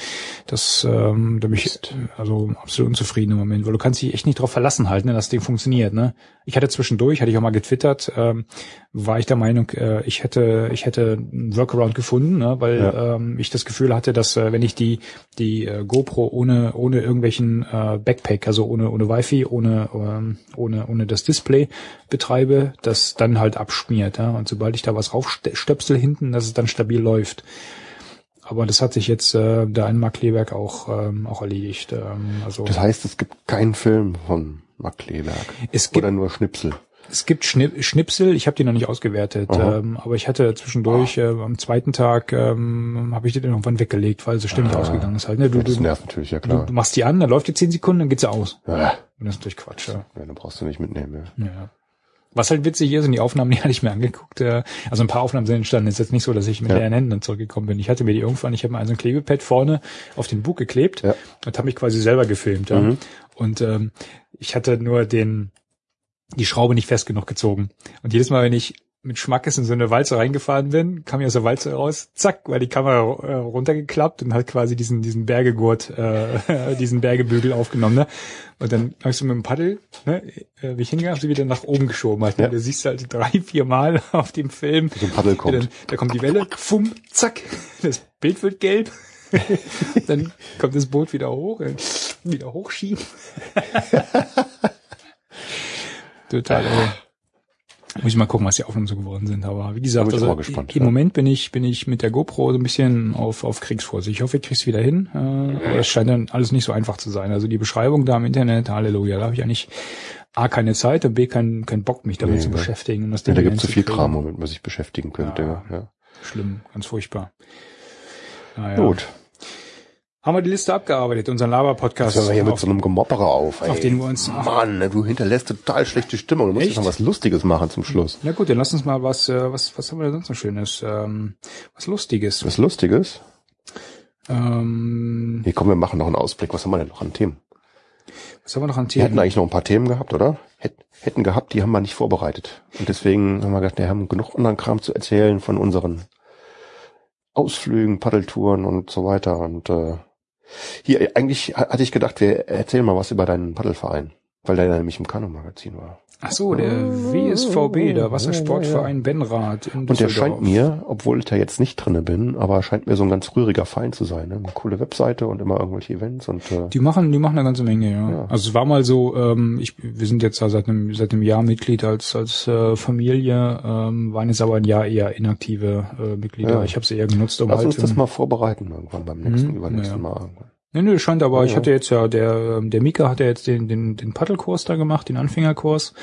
Speaker 1: das, ähm, da bin ich also absolut unzufrieden im Moment, weil du kannst dich echt nicht drauf verlassen halten, ne, dass das Ding funktioniert. Ne? Ich hatte zwischendurch, hatte ich auch mal getwittert, ähm, war ich der Meinung, äh, ich hätte, ich hätte einen Workaround gefunden, ne, weil ja. ähm, ich das Gefühl hatte, dass äh, wenn ich die die äh, GoPro ohne ohne irgendwelchen äh, Backpack, also ohne ohne Wi-Fi, ohne ähm, ohne ohne das Display betreibe, das dann halt abschmiert. Ja? Und sobald ich da was raufstöpsel hinten, dass es dann stabil läuft. Aber das hat sich jetzt äh, da in Mark Kleberg auch ähm, auch erledigt. Ähm, also
Speaker 2: das heißt, es gibt keinen Film von Mark Kleberg.
Speaker 1: Es gibt,
Speaker 2: oder nur Schnipsel.
Speaker 1: Es gibt Schni Schnipsel, ich habe die noch nicht ausgewertet, ähm, aber ich hatte zwischendurch äh, am zweiten Tag ähm, habe ich die dann irgendwann weggelegt, weil sie ständig ah, ausgegangen ist halt. Ne?
Speaker 2: Du, das nervt natürlich, ja klar.
Speaker 1: Du, du machst die an, dann läuft die zehn Sekunden, dann geht sie aus. Ja. Und das ist natürlich Quatsch. Ja.
Speaker 2: ja, dann brauchst du nicht mitnehmen.
Speaker 1: Ja. ja. Was halt witzig ist, und die Aufnahmen, die hatte ich mir angeguckt, äh, also ein paar Aufnahmen sind entstanden, ist jetzt nicht so, dass ich mit ja. leeren Händen dann zurückgekommen bin. Ich hatte mir die irgendwann, ich habe mal so ein Klebepad vorne auf den Bug geklebt ja. und habe mich quasi selber gefilmt. Ja. Mhm. Und ähm, ich hatte nur den die Schraube nicht fest genug gezogen. Und jedes Mal, wenn ich mit Schmackes in so eine Walze reingefahren bin, kam ich aus der Walze raus, zack, war die Kamera äh, runtergeklappt und hat quasi diesen diesen Bergegurt, äh, diesen Bergebügel aufgenommen. Ne? Und dann hast du mit dem Paddel, ne, äh, wie ich hingegangen, sie wieder nach oben geschoben. Halt, ne? Du siehst halt drei, vier Mal auf dem Film.
Speaker 2: So ein Paddel kommt.
Speaker 1: Dann, da kommt die Welle, fumm, zack, das Bild wird gelb. dann kommt das Boot wieder hoch, wieder hochschieben. Total, ey. Muss ich mal gucken, was die Aufnahmen so geworden sind. Aber wie gesagt, also gespannt, im ja. Moment bin ich, bin ich mit der GoPro so ein bisschen auf, auf Kriegsvorsicht. Ich hoffe, ich krieg's wieder hin. Äh, aber es scheint dann alles nicht so einfach zu sein. Also die Beschreibung da im Internet, Halleluja, da habe ich eigentlich A, keine Zeit und B, keinen kein Bock, mich damit nee, zu beschäftigen. Und
Speaker 2: das ja, da gibt es so viel Kram, womit man sich beschäftigen könnte. Ja,
Speaker 1: ja. Schlimm, ganz furchtbar.
Speaker 2: Naja. Gut.
Speaker 1: Haben wir die Liste abgearbeitet, unseren Laber-Podcast.
Speaker 2: Jetzt wir hier mit so einem Gemopperer auf,
Speaker 1: ey. Auf den wir uns...
Speaker 2: Mann, du hinterlässt total schlechte Stimmung. Du musst jetzt noch was Lustiges machen zum Schluss.
Speaker 1: Na gut, dann lass uns mal was, äh, was, was haben wir denn sonst noch Schönes? Ähm, was Lustiges.
Speaker 2: Was Lustiges?
Speaker 1: Ähm,
Speaker 2: Hier komm, wir machen noch einen Ausblick. Was haben wir denn noch an Themen?
Speaker 1: Was haben wir noch an Themen?
Speaker 2: Wir hätten eigentlich noch ein paar Themen gehabt, oder? Hätten gehabt, die haben wir nicht vorbereitet. Und deswegen haben wir gedacht, wir haben genug anderen Kram zu erzählen von unseren Ausflügen, Paddeltouren und so weiter. Und äh, hier, eigentlich hatte ich gedacht, wir erzählen mal was über deinen Paddelverein, weil der nämlich im Kanu-Magazin war.
Speaker 1: Ach so, der WSVB, der Wassersportverein Benrath
Speaker 2: in Und der scheint mir, obwohl ich da jetzt nicht drinne bin, aber scheint mir so ein ganz rühriger Verein zu sein. Ne? Eine coole Webseite und immer irgendwelche Events und äh
Speaker 1: die machen, die machen eine ganze Menge, ja. ja. Also es war mal so, ähm, ich, wir sind jetzt da seit einem seit einem Jahr Mitglied als als äh, Familie, ähm, waren jetzt aber ein Jahr eher inaktive äh, Mitglieder. Ja. Ich habe sie eher genutzt,
Speaker 2: um Lass halt uns das mal vorbereiten irgendwann beim nächsten, mhm, übernächsten ja. Mal. Irgendwann.
Speaker 1: Nee, nee, scheint aber, ja. ich hatte jetzt ja, der, ähm, der Mika hat ja jetzt den, den, den Paddelkurs da gemacht, den Anfängerkurs.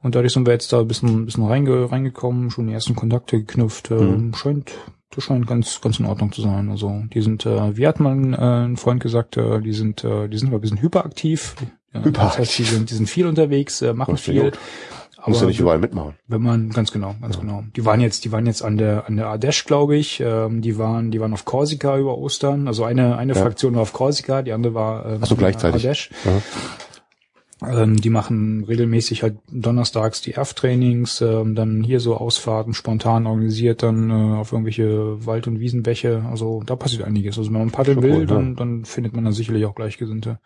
Speaker 1: Und dadurch sind wir jetzt da ein bisschen, ein bisschen reinge, reingekommen, schon die ersten Kontakte geknüpft. Mhm. scheint, das scheint ganz, ganz in Ordnung zu sein. Also die sind, äh, wie hat man äh, ein Freund gesagt, äh, die sind, äh, die sind aber ein bisschen hyperaktiv. Hyperaktiv. Das heißt, die sind, die sind viel unterwegs, äh, machen viel. Gut.
Speaker 2: Muss ja nicht überall mitmachen.
Speaker 1: Wenn man, ganz genau, ganz ja. genau. Die waren jetzt, die waren jetzt an der, an der Ardèche, glaube ich. Ähm, die waren, die waren auf Korsika über Ostern. Also eine, eine ja. Fraktion war auf Korsika, die andere war
Speaker 2: ähm, Ach so, gleichzeitig.
Speaker 1: Ardèche. Ja. Ähm, die machen regelmäßig halt donnerstags die Erf-Trainings, ähm, dann hier so Ausfahrten spontan organisiert, dann äh, auf irgendwelche Wald- und Wiesenbäche. Also da passiert einiges. Also wenn man paddeln will, cool, dann, dann findet man da sicherlich auch Gleichgesinnte.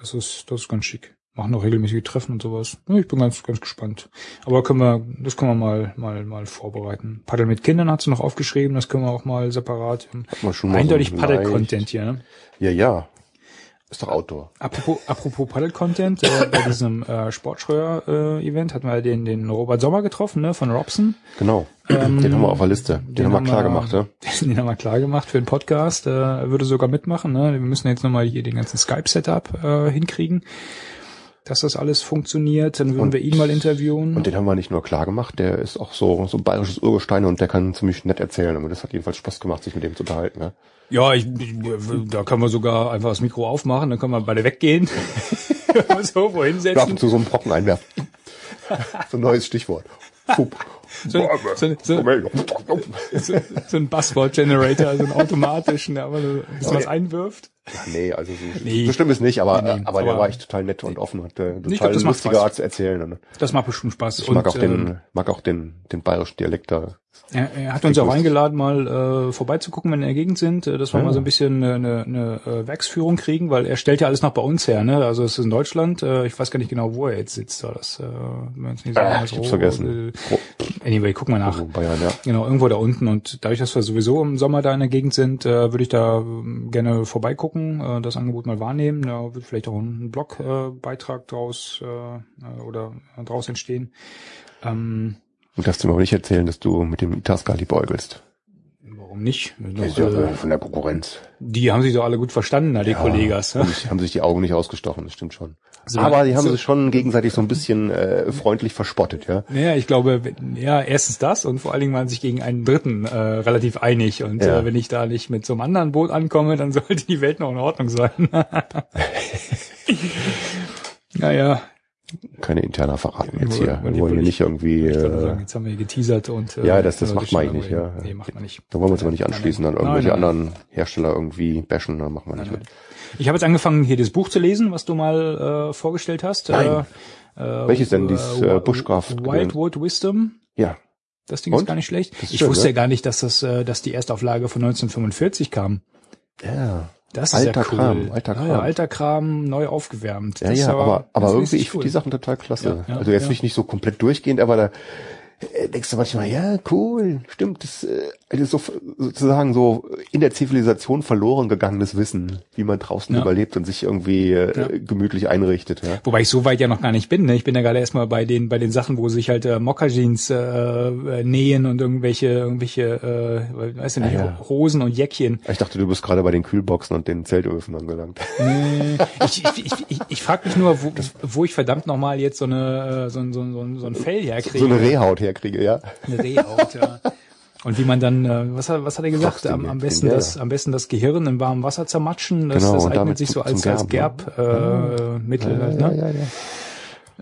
Speaker 1: Das ist, das ist ganz schick machen auch regelmäßige Treffen und sowas. Ich bin ganz, ganz gespannt. Aber können wir, das können wir mal, mal, mal vorbereiten. Paddel mit Kindern hast du noch aufgeschrieben, das können wir auch mal separat.
Speaker 2: Hat schon
Speaker 1: Eindeutig so Paddel-Content hier, ne?
Speaker 2: Ja, ja. Ist doch Outdoor.
Speaker 1: Apropos, apropos Paddle-Content, äh, bei diesem äh, Sportschreuer-Event äh, hatten wir den, den Robert Sommer getroffen, ne, von Robson.
Speaker 2: Genau. Ähm, den haben wir auf der Liste. Den, den haben wir klar gemacht, ja.
Speaker 1: Den, haben wir klar gemacht für den Podcast. Äh, er würde sogar mitmachen. Ne? Wir müssen jetzt nochmal hier den ganzen Skype-Setup äh, hinkriegen dass das alles funktioniert. Dann würden und, wir ihn mal interviewen.
Speaker 2: Und den haben wir nicht nur klar gemacht, der ist auch so, so bayerisches Urgestein und der kann ziemlich nett erzählen. Und das hat jedenfalls Spaß gemacht, sich mit dem zu unterhalten. Ne?
Speaker 1: Ja, ich, ich, da können wir sogar einfach das Mikro aufmachen, dann können wir beide weggehen. so, wohin setzen.
Speaker 2: Ab und zu so einen Brocken einwerfen. so ein neues Stichwort.
Speaker 1: So, so, so, so, so ein Buzzword-Generator, so einen automatischen, der aber so, dass was einwirft.
Speaker 2: Nee, also so,
Speaker 1: Nee.
Speaker 2: so schlimm ist nicht, aber,
Speaker 1: Nee, nee,
Speaker 2: aber der
Speaker 1: aber-
Speaker 2: war echt total nett und offen, hat äh, total
Speaker 1: glaub,
Speaker 2: lustige. Art zu erzählen.
Speaker 1: Das macht bestimmt Spaß.
Speaker 2: ich mag
Speaker 1: Und,
Speaker 2: auch den,
Speaker 1: ähm,
Speaker 2: mag auch den, den bayerischen Dialekt da.
Speaker 1: Er, er hat uns auch eingeladen, mal äh, vorbeizugucken, wenn wir in der Gegend sind, äh, dass wir
Speaker 2: Ja.
Speaker 1: mal so ein bisschen äh, eine, eine äh, Werksführung kriegen, weil er stellt ja alles noch bei uns her. Ne? Also es ist in Deutschland. Äh, ich weiß gar nicht genau, wo er jetzt sitzt. Da das, äh, wenn wir uns nicht sagen, was
Speaker 2: ich hab's vergessen.
Speaker 1: Äh, anyway, guck mal nach.
Speaker 2: Also Bayern, ja.
Speaker 1: Genau, irgendwo da unten. Und dadurch, dass wir sowieso im Sommer da in der Gegend sind, äh, würde ich da ähm, gerne vorbeigucken, äh, das Angebot mal wahrnehmen. Da wird vielleicht auch ein Blogbeitrag äh, Beitrag draus äh, äh, oder äh, draus entstehen. Ähm,
Speaker 2: Und darfst du mir aber nicht erzählen, dass du mit dem Itascali beugelst.
Speaker 1: warum nicht?
Speaker 2: Das ja
Speaker 1: äh,
Speaker 2: von der Konkurrenz.
Speaker 1: die haben sich doch alle gut verstanden, da die Kollegas.
Speaker 2: Haben
Speaker 1: Ja?
Speaker 2: sich, haben sich die Augen nicht ausgestochen, das stimmt schon.
Speaker 1: So,
Speaker 2: aber die haben
Speaker 1: so-
Speaker 2: sich schon gegenseitig so ein bisschen äh, freundlich verspottet, ja.
Speaker 1: Naja, ich glaube, ja, erstens das und vor allen Dingen waren sie sich gegen einen Dritten äh, relativ einig. Und
Speaker 2: Ja.
Speaker 1: äh, wenn ich da nicht mit so einem anderen Boot ankomme, dann sollte die Welt noch in Ordnung sein. naja,
Speaker 2: Keine interner verraten jetzt hier. Wir wollen hier nicht irgendwie,
Speaker 1: ich
Speaker 2: äh,
Speaker 1: sagen, jetzt haben wir geteasert und äh,
Speaker 2: Ja, das- das
Speaker 1: äh,
Speaker 2: macht man eigentlich nicht, ja.
Speaker 1: Nee, macht man nicht.
Speaker 2: da wollen wir uns aber nicht anschließen, dann irgendwelche
Speaker 1: Nein, nein.
Speaker 2: anderen Hersteller irgendwie bashen, dann machen wir nicht mit.
Speaker 1: Ich habe jetzt angefangen, hier das Buch zu lesen, was du mal äh, vorgestellt hast.
Speaker 2: Nein.
Speaker 1: Äh, äh,
Speaker 2: Welches denn? Dieses, äh, Bushcraft-
Speaker 1: Wildwood Wisdom.
Speaker 2: Ja,
Speaker 1: Das Ding ist
Speaker 2: Und?
Speaker 1: gar nicht schlecht.
Speaker 2: Ist
Speaker 1: Ich
Speaker 2: schön,
Speaker 1: wusste
Speaker 2: ja.
Speaker 1: ja gar nicht, dass das, äh, dass die Erstauflage von 1945 kam.
Speaker 2: ja.
Speaker 1: Das ist
Speaker 2: Alter
Speaker 1: ja cool.
Speaker 2: Kram, alter
Speaker 1: Ja, ja,
Speaker 2: Kram.
Speaker 1: alter Kram, neu aufgewärmt.
Speaker 2: Ja,
Speaker 1: Das
Speaker 2: ja, aber, aber irgendwie, ich finde
Speaker 1: cool.
Speaker 2: die Sachen total klasse.
Speaker 1: Ja, ja,
Speaker 2: also jetzt
Speaker 1: ja.
Speaker 2: nicht, nicht so komplett durchgehend, aber da äh, denkst du manchmal, ja, cool, stimmt, das, äh, das ist so sozusagen so in der Zivilisation verloren gegangenes Wissen, wie man draußen
Speaker 1: Ja.
Speaker 2: überlebt und sich irgendwie äh,
Speaker 1: Ja.
Speaker 2: gemütlich einrichtet. Ja.
Speaker 1: Wobei ich so weit ja noch gar nicht bin. Ne? Ich bin ja gerade erstmal bei den bei den Sachen, wo sich halt äh, Mokka-Jeans äh, äh, nähen und irgendwelche irgendwelche äh, weiß ich nicht
Speaker 2: Ja, ja.
Speaker 1: Hosen und Jäckchen.
Speaker 2: Ich dachte, du bist gerade bei den Kühlboxen und den Zeltöfen angelangt.
Speaker 1: Nee. Ich, ich, ich, ich, ich frage mich nur, wo, wo ich verdammt nochmal jetzt so eine äh, so ein, so ein, so ein Fell herkriege.
Speaker 2: so eine Rehhaut herkriege, ja.
Speaker 1: Eine Rehhaut, ja. Und wie man dann, äh, was hat, was hat er gesagt? Am, am besten das, am besten das Gehirn in warmem Wasser zermatschen. Das,
Speaker 2: Genau,
Speaker 1: das eignet sich so als, als
Speaker 2: Gerben,
Speaker 1: Gerb äh, Mittel halt,
Speaker 2: ja,
Speaker 1: ne?
Speaker 2: ja, ja.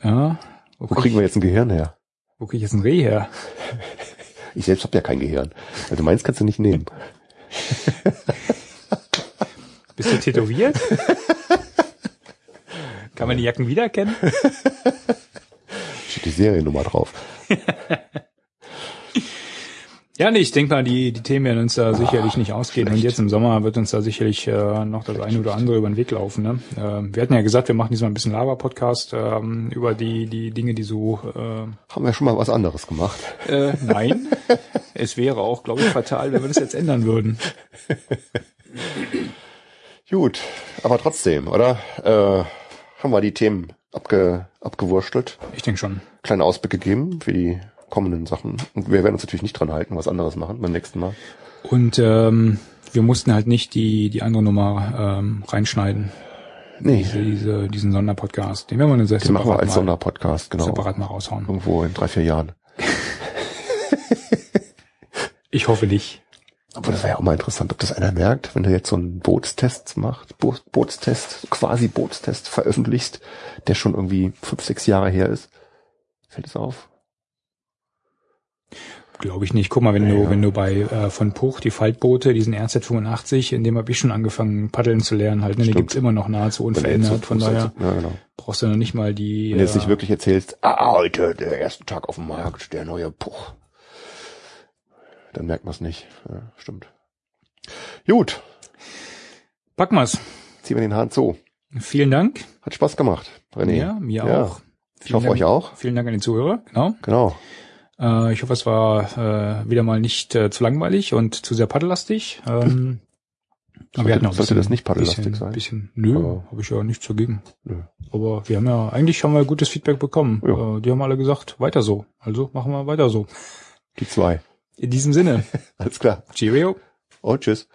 Speaker 1: Ja. Wo,
Speaker 2: Wo
Speaker 1: krieg
Speaker 2: kriegen wir jetzt ein Gehirn her?
Speaker 1: wo krieg ich jetzt ein Reh her?
Speaker 2: Ich selbst habe ja kein Gehirn. Also meins kannst du nicht nehmen.
Speaker 1: Bist du tätowiert? Kann man die Jacken wiedererkennen?
Speaker 2: Steht die Seriennummer drauf.
Speaker 1: Ja, nee, ich denke mal, die, die Themen werden uns da sicherlich nicht ausgehen. Und jetzt im Sommer wird uns da sicherlich äh, noch das eine oder andere über den Weg laufen. Ne? Äh, wir hatten ja gesagt, wir machen diesmal ein bisschen Lava-Podcast ähm, über die, die Dinge, die so äh,
Speaker 2: Haben wir schon mal was anderes gemacht.
Speaker 1: Äh, nein. es wäre auch, glaube ich, fatal, wenn wir das jetzt ändern würden.
Speaker 2: Gut, aber trotzdem, oder? Äh, haben wir die Themen abge, abgewurstelt,
Speaker 1: Ich denke schon.
Speaker 2: kleinen Ausblick gegeben für die kommenden Sachen. Und wir werden uns natürlich nicht dran halten, was anderes machen beim nächsten Mal.
Speaker 1: Und ähm, wir mussten halt nicht die, die andere Nummer ähm, reinschneiden.
Speaker 2: Nee,
Speaker 1: Diese, diese, diesen Sonderpodcast. Den werden wir dann
Speaker 2: den machen wir als
Speaker 1: mal,
Speaker 2: Sonderpodcast, genau.
Speaker 1: separat mal raushauen.
Speaker 2: Irgendwo in drei, vier Jahren.
Speaker 1: Ich hoffe nicht.
Speaker 2: Aber das wäre ja auch mal interessant, ob das einer merkt, wenn du jetzt so einen Bootstest macht, Bo Bootstest, quasi Bootstest veröffentlichst, der schon irgendwie fünf, sechs Jahre her ist. Fällt es auf?
Speaker 1: Glaube ich nicht. Guck mal, wenn
Speaker 2: Ja,
Speaker 1: du,
Speaker 2: ja.
Speaker 1: wenn du bei äh, von Puch die Faltboote, diesen RZ85, in dem habe ich schon angefangen, paddeln zu lernen, halt, ne, die
Speaker 2: Stimmt.
Speaker 1: gibt's immer noch nahezu unverändert. Von daher
Speaker 2: Ja, genau.
Speaker 1: brauchst du noch nicht mal die.
Speaker 2: Wenn du jetzt
Speaker 1: äh,
Speaker 2: nicht wirklich erzählst, ah, heute, der erste Tag auf dem Markt, der neue Puch. Dann merkt man es nicht. Ja, stimmt. Gut,
Speaker 1: Packen wir's.
Speaker 2: ziehen wir den Hahn zu.
Speaker 1: Vielen Dank.
Speaker 2: Hat Spaß gemacht, René.
Speaker 1: Ja, mir auch.
Speaker 2: Ich hoffe
Speaker 1: Dank,
Speaker 2: euch auch.
Speaker 1: Vielen Dank an die Zuhörer. Genau.
Speaker 2: Genau.
Speaker 1: Äh, ich hoffe, es war äh, wieder mal nicht äh, zu langweilig und zu sehr paddellastig. Ähm, aber wir hatten auch
Speaker 2: sollte
Speaker 1: bisschen,
Speaker 2: das nicht paddellastig sein?
Speaker 1: Bisschen, nö, habe ich ja nichts dagegen.
Speaker 2: Nö.
Speaker 1: Aber wir haben ja, eigentlich haben wir gutes Feedback bekommen.
Speaker 2: Ja.
Speaker 1: Äh, die haben alle gesagt, weiter so. Also machen wir weiter so.
Speaker 2: Die zwei.
Speaker 1: In diesem Sinne,
Speaker 2: Alles klar.
Speaker 1: Cheerio.
Speaker 2: Und tschüss.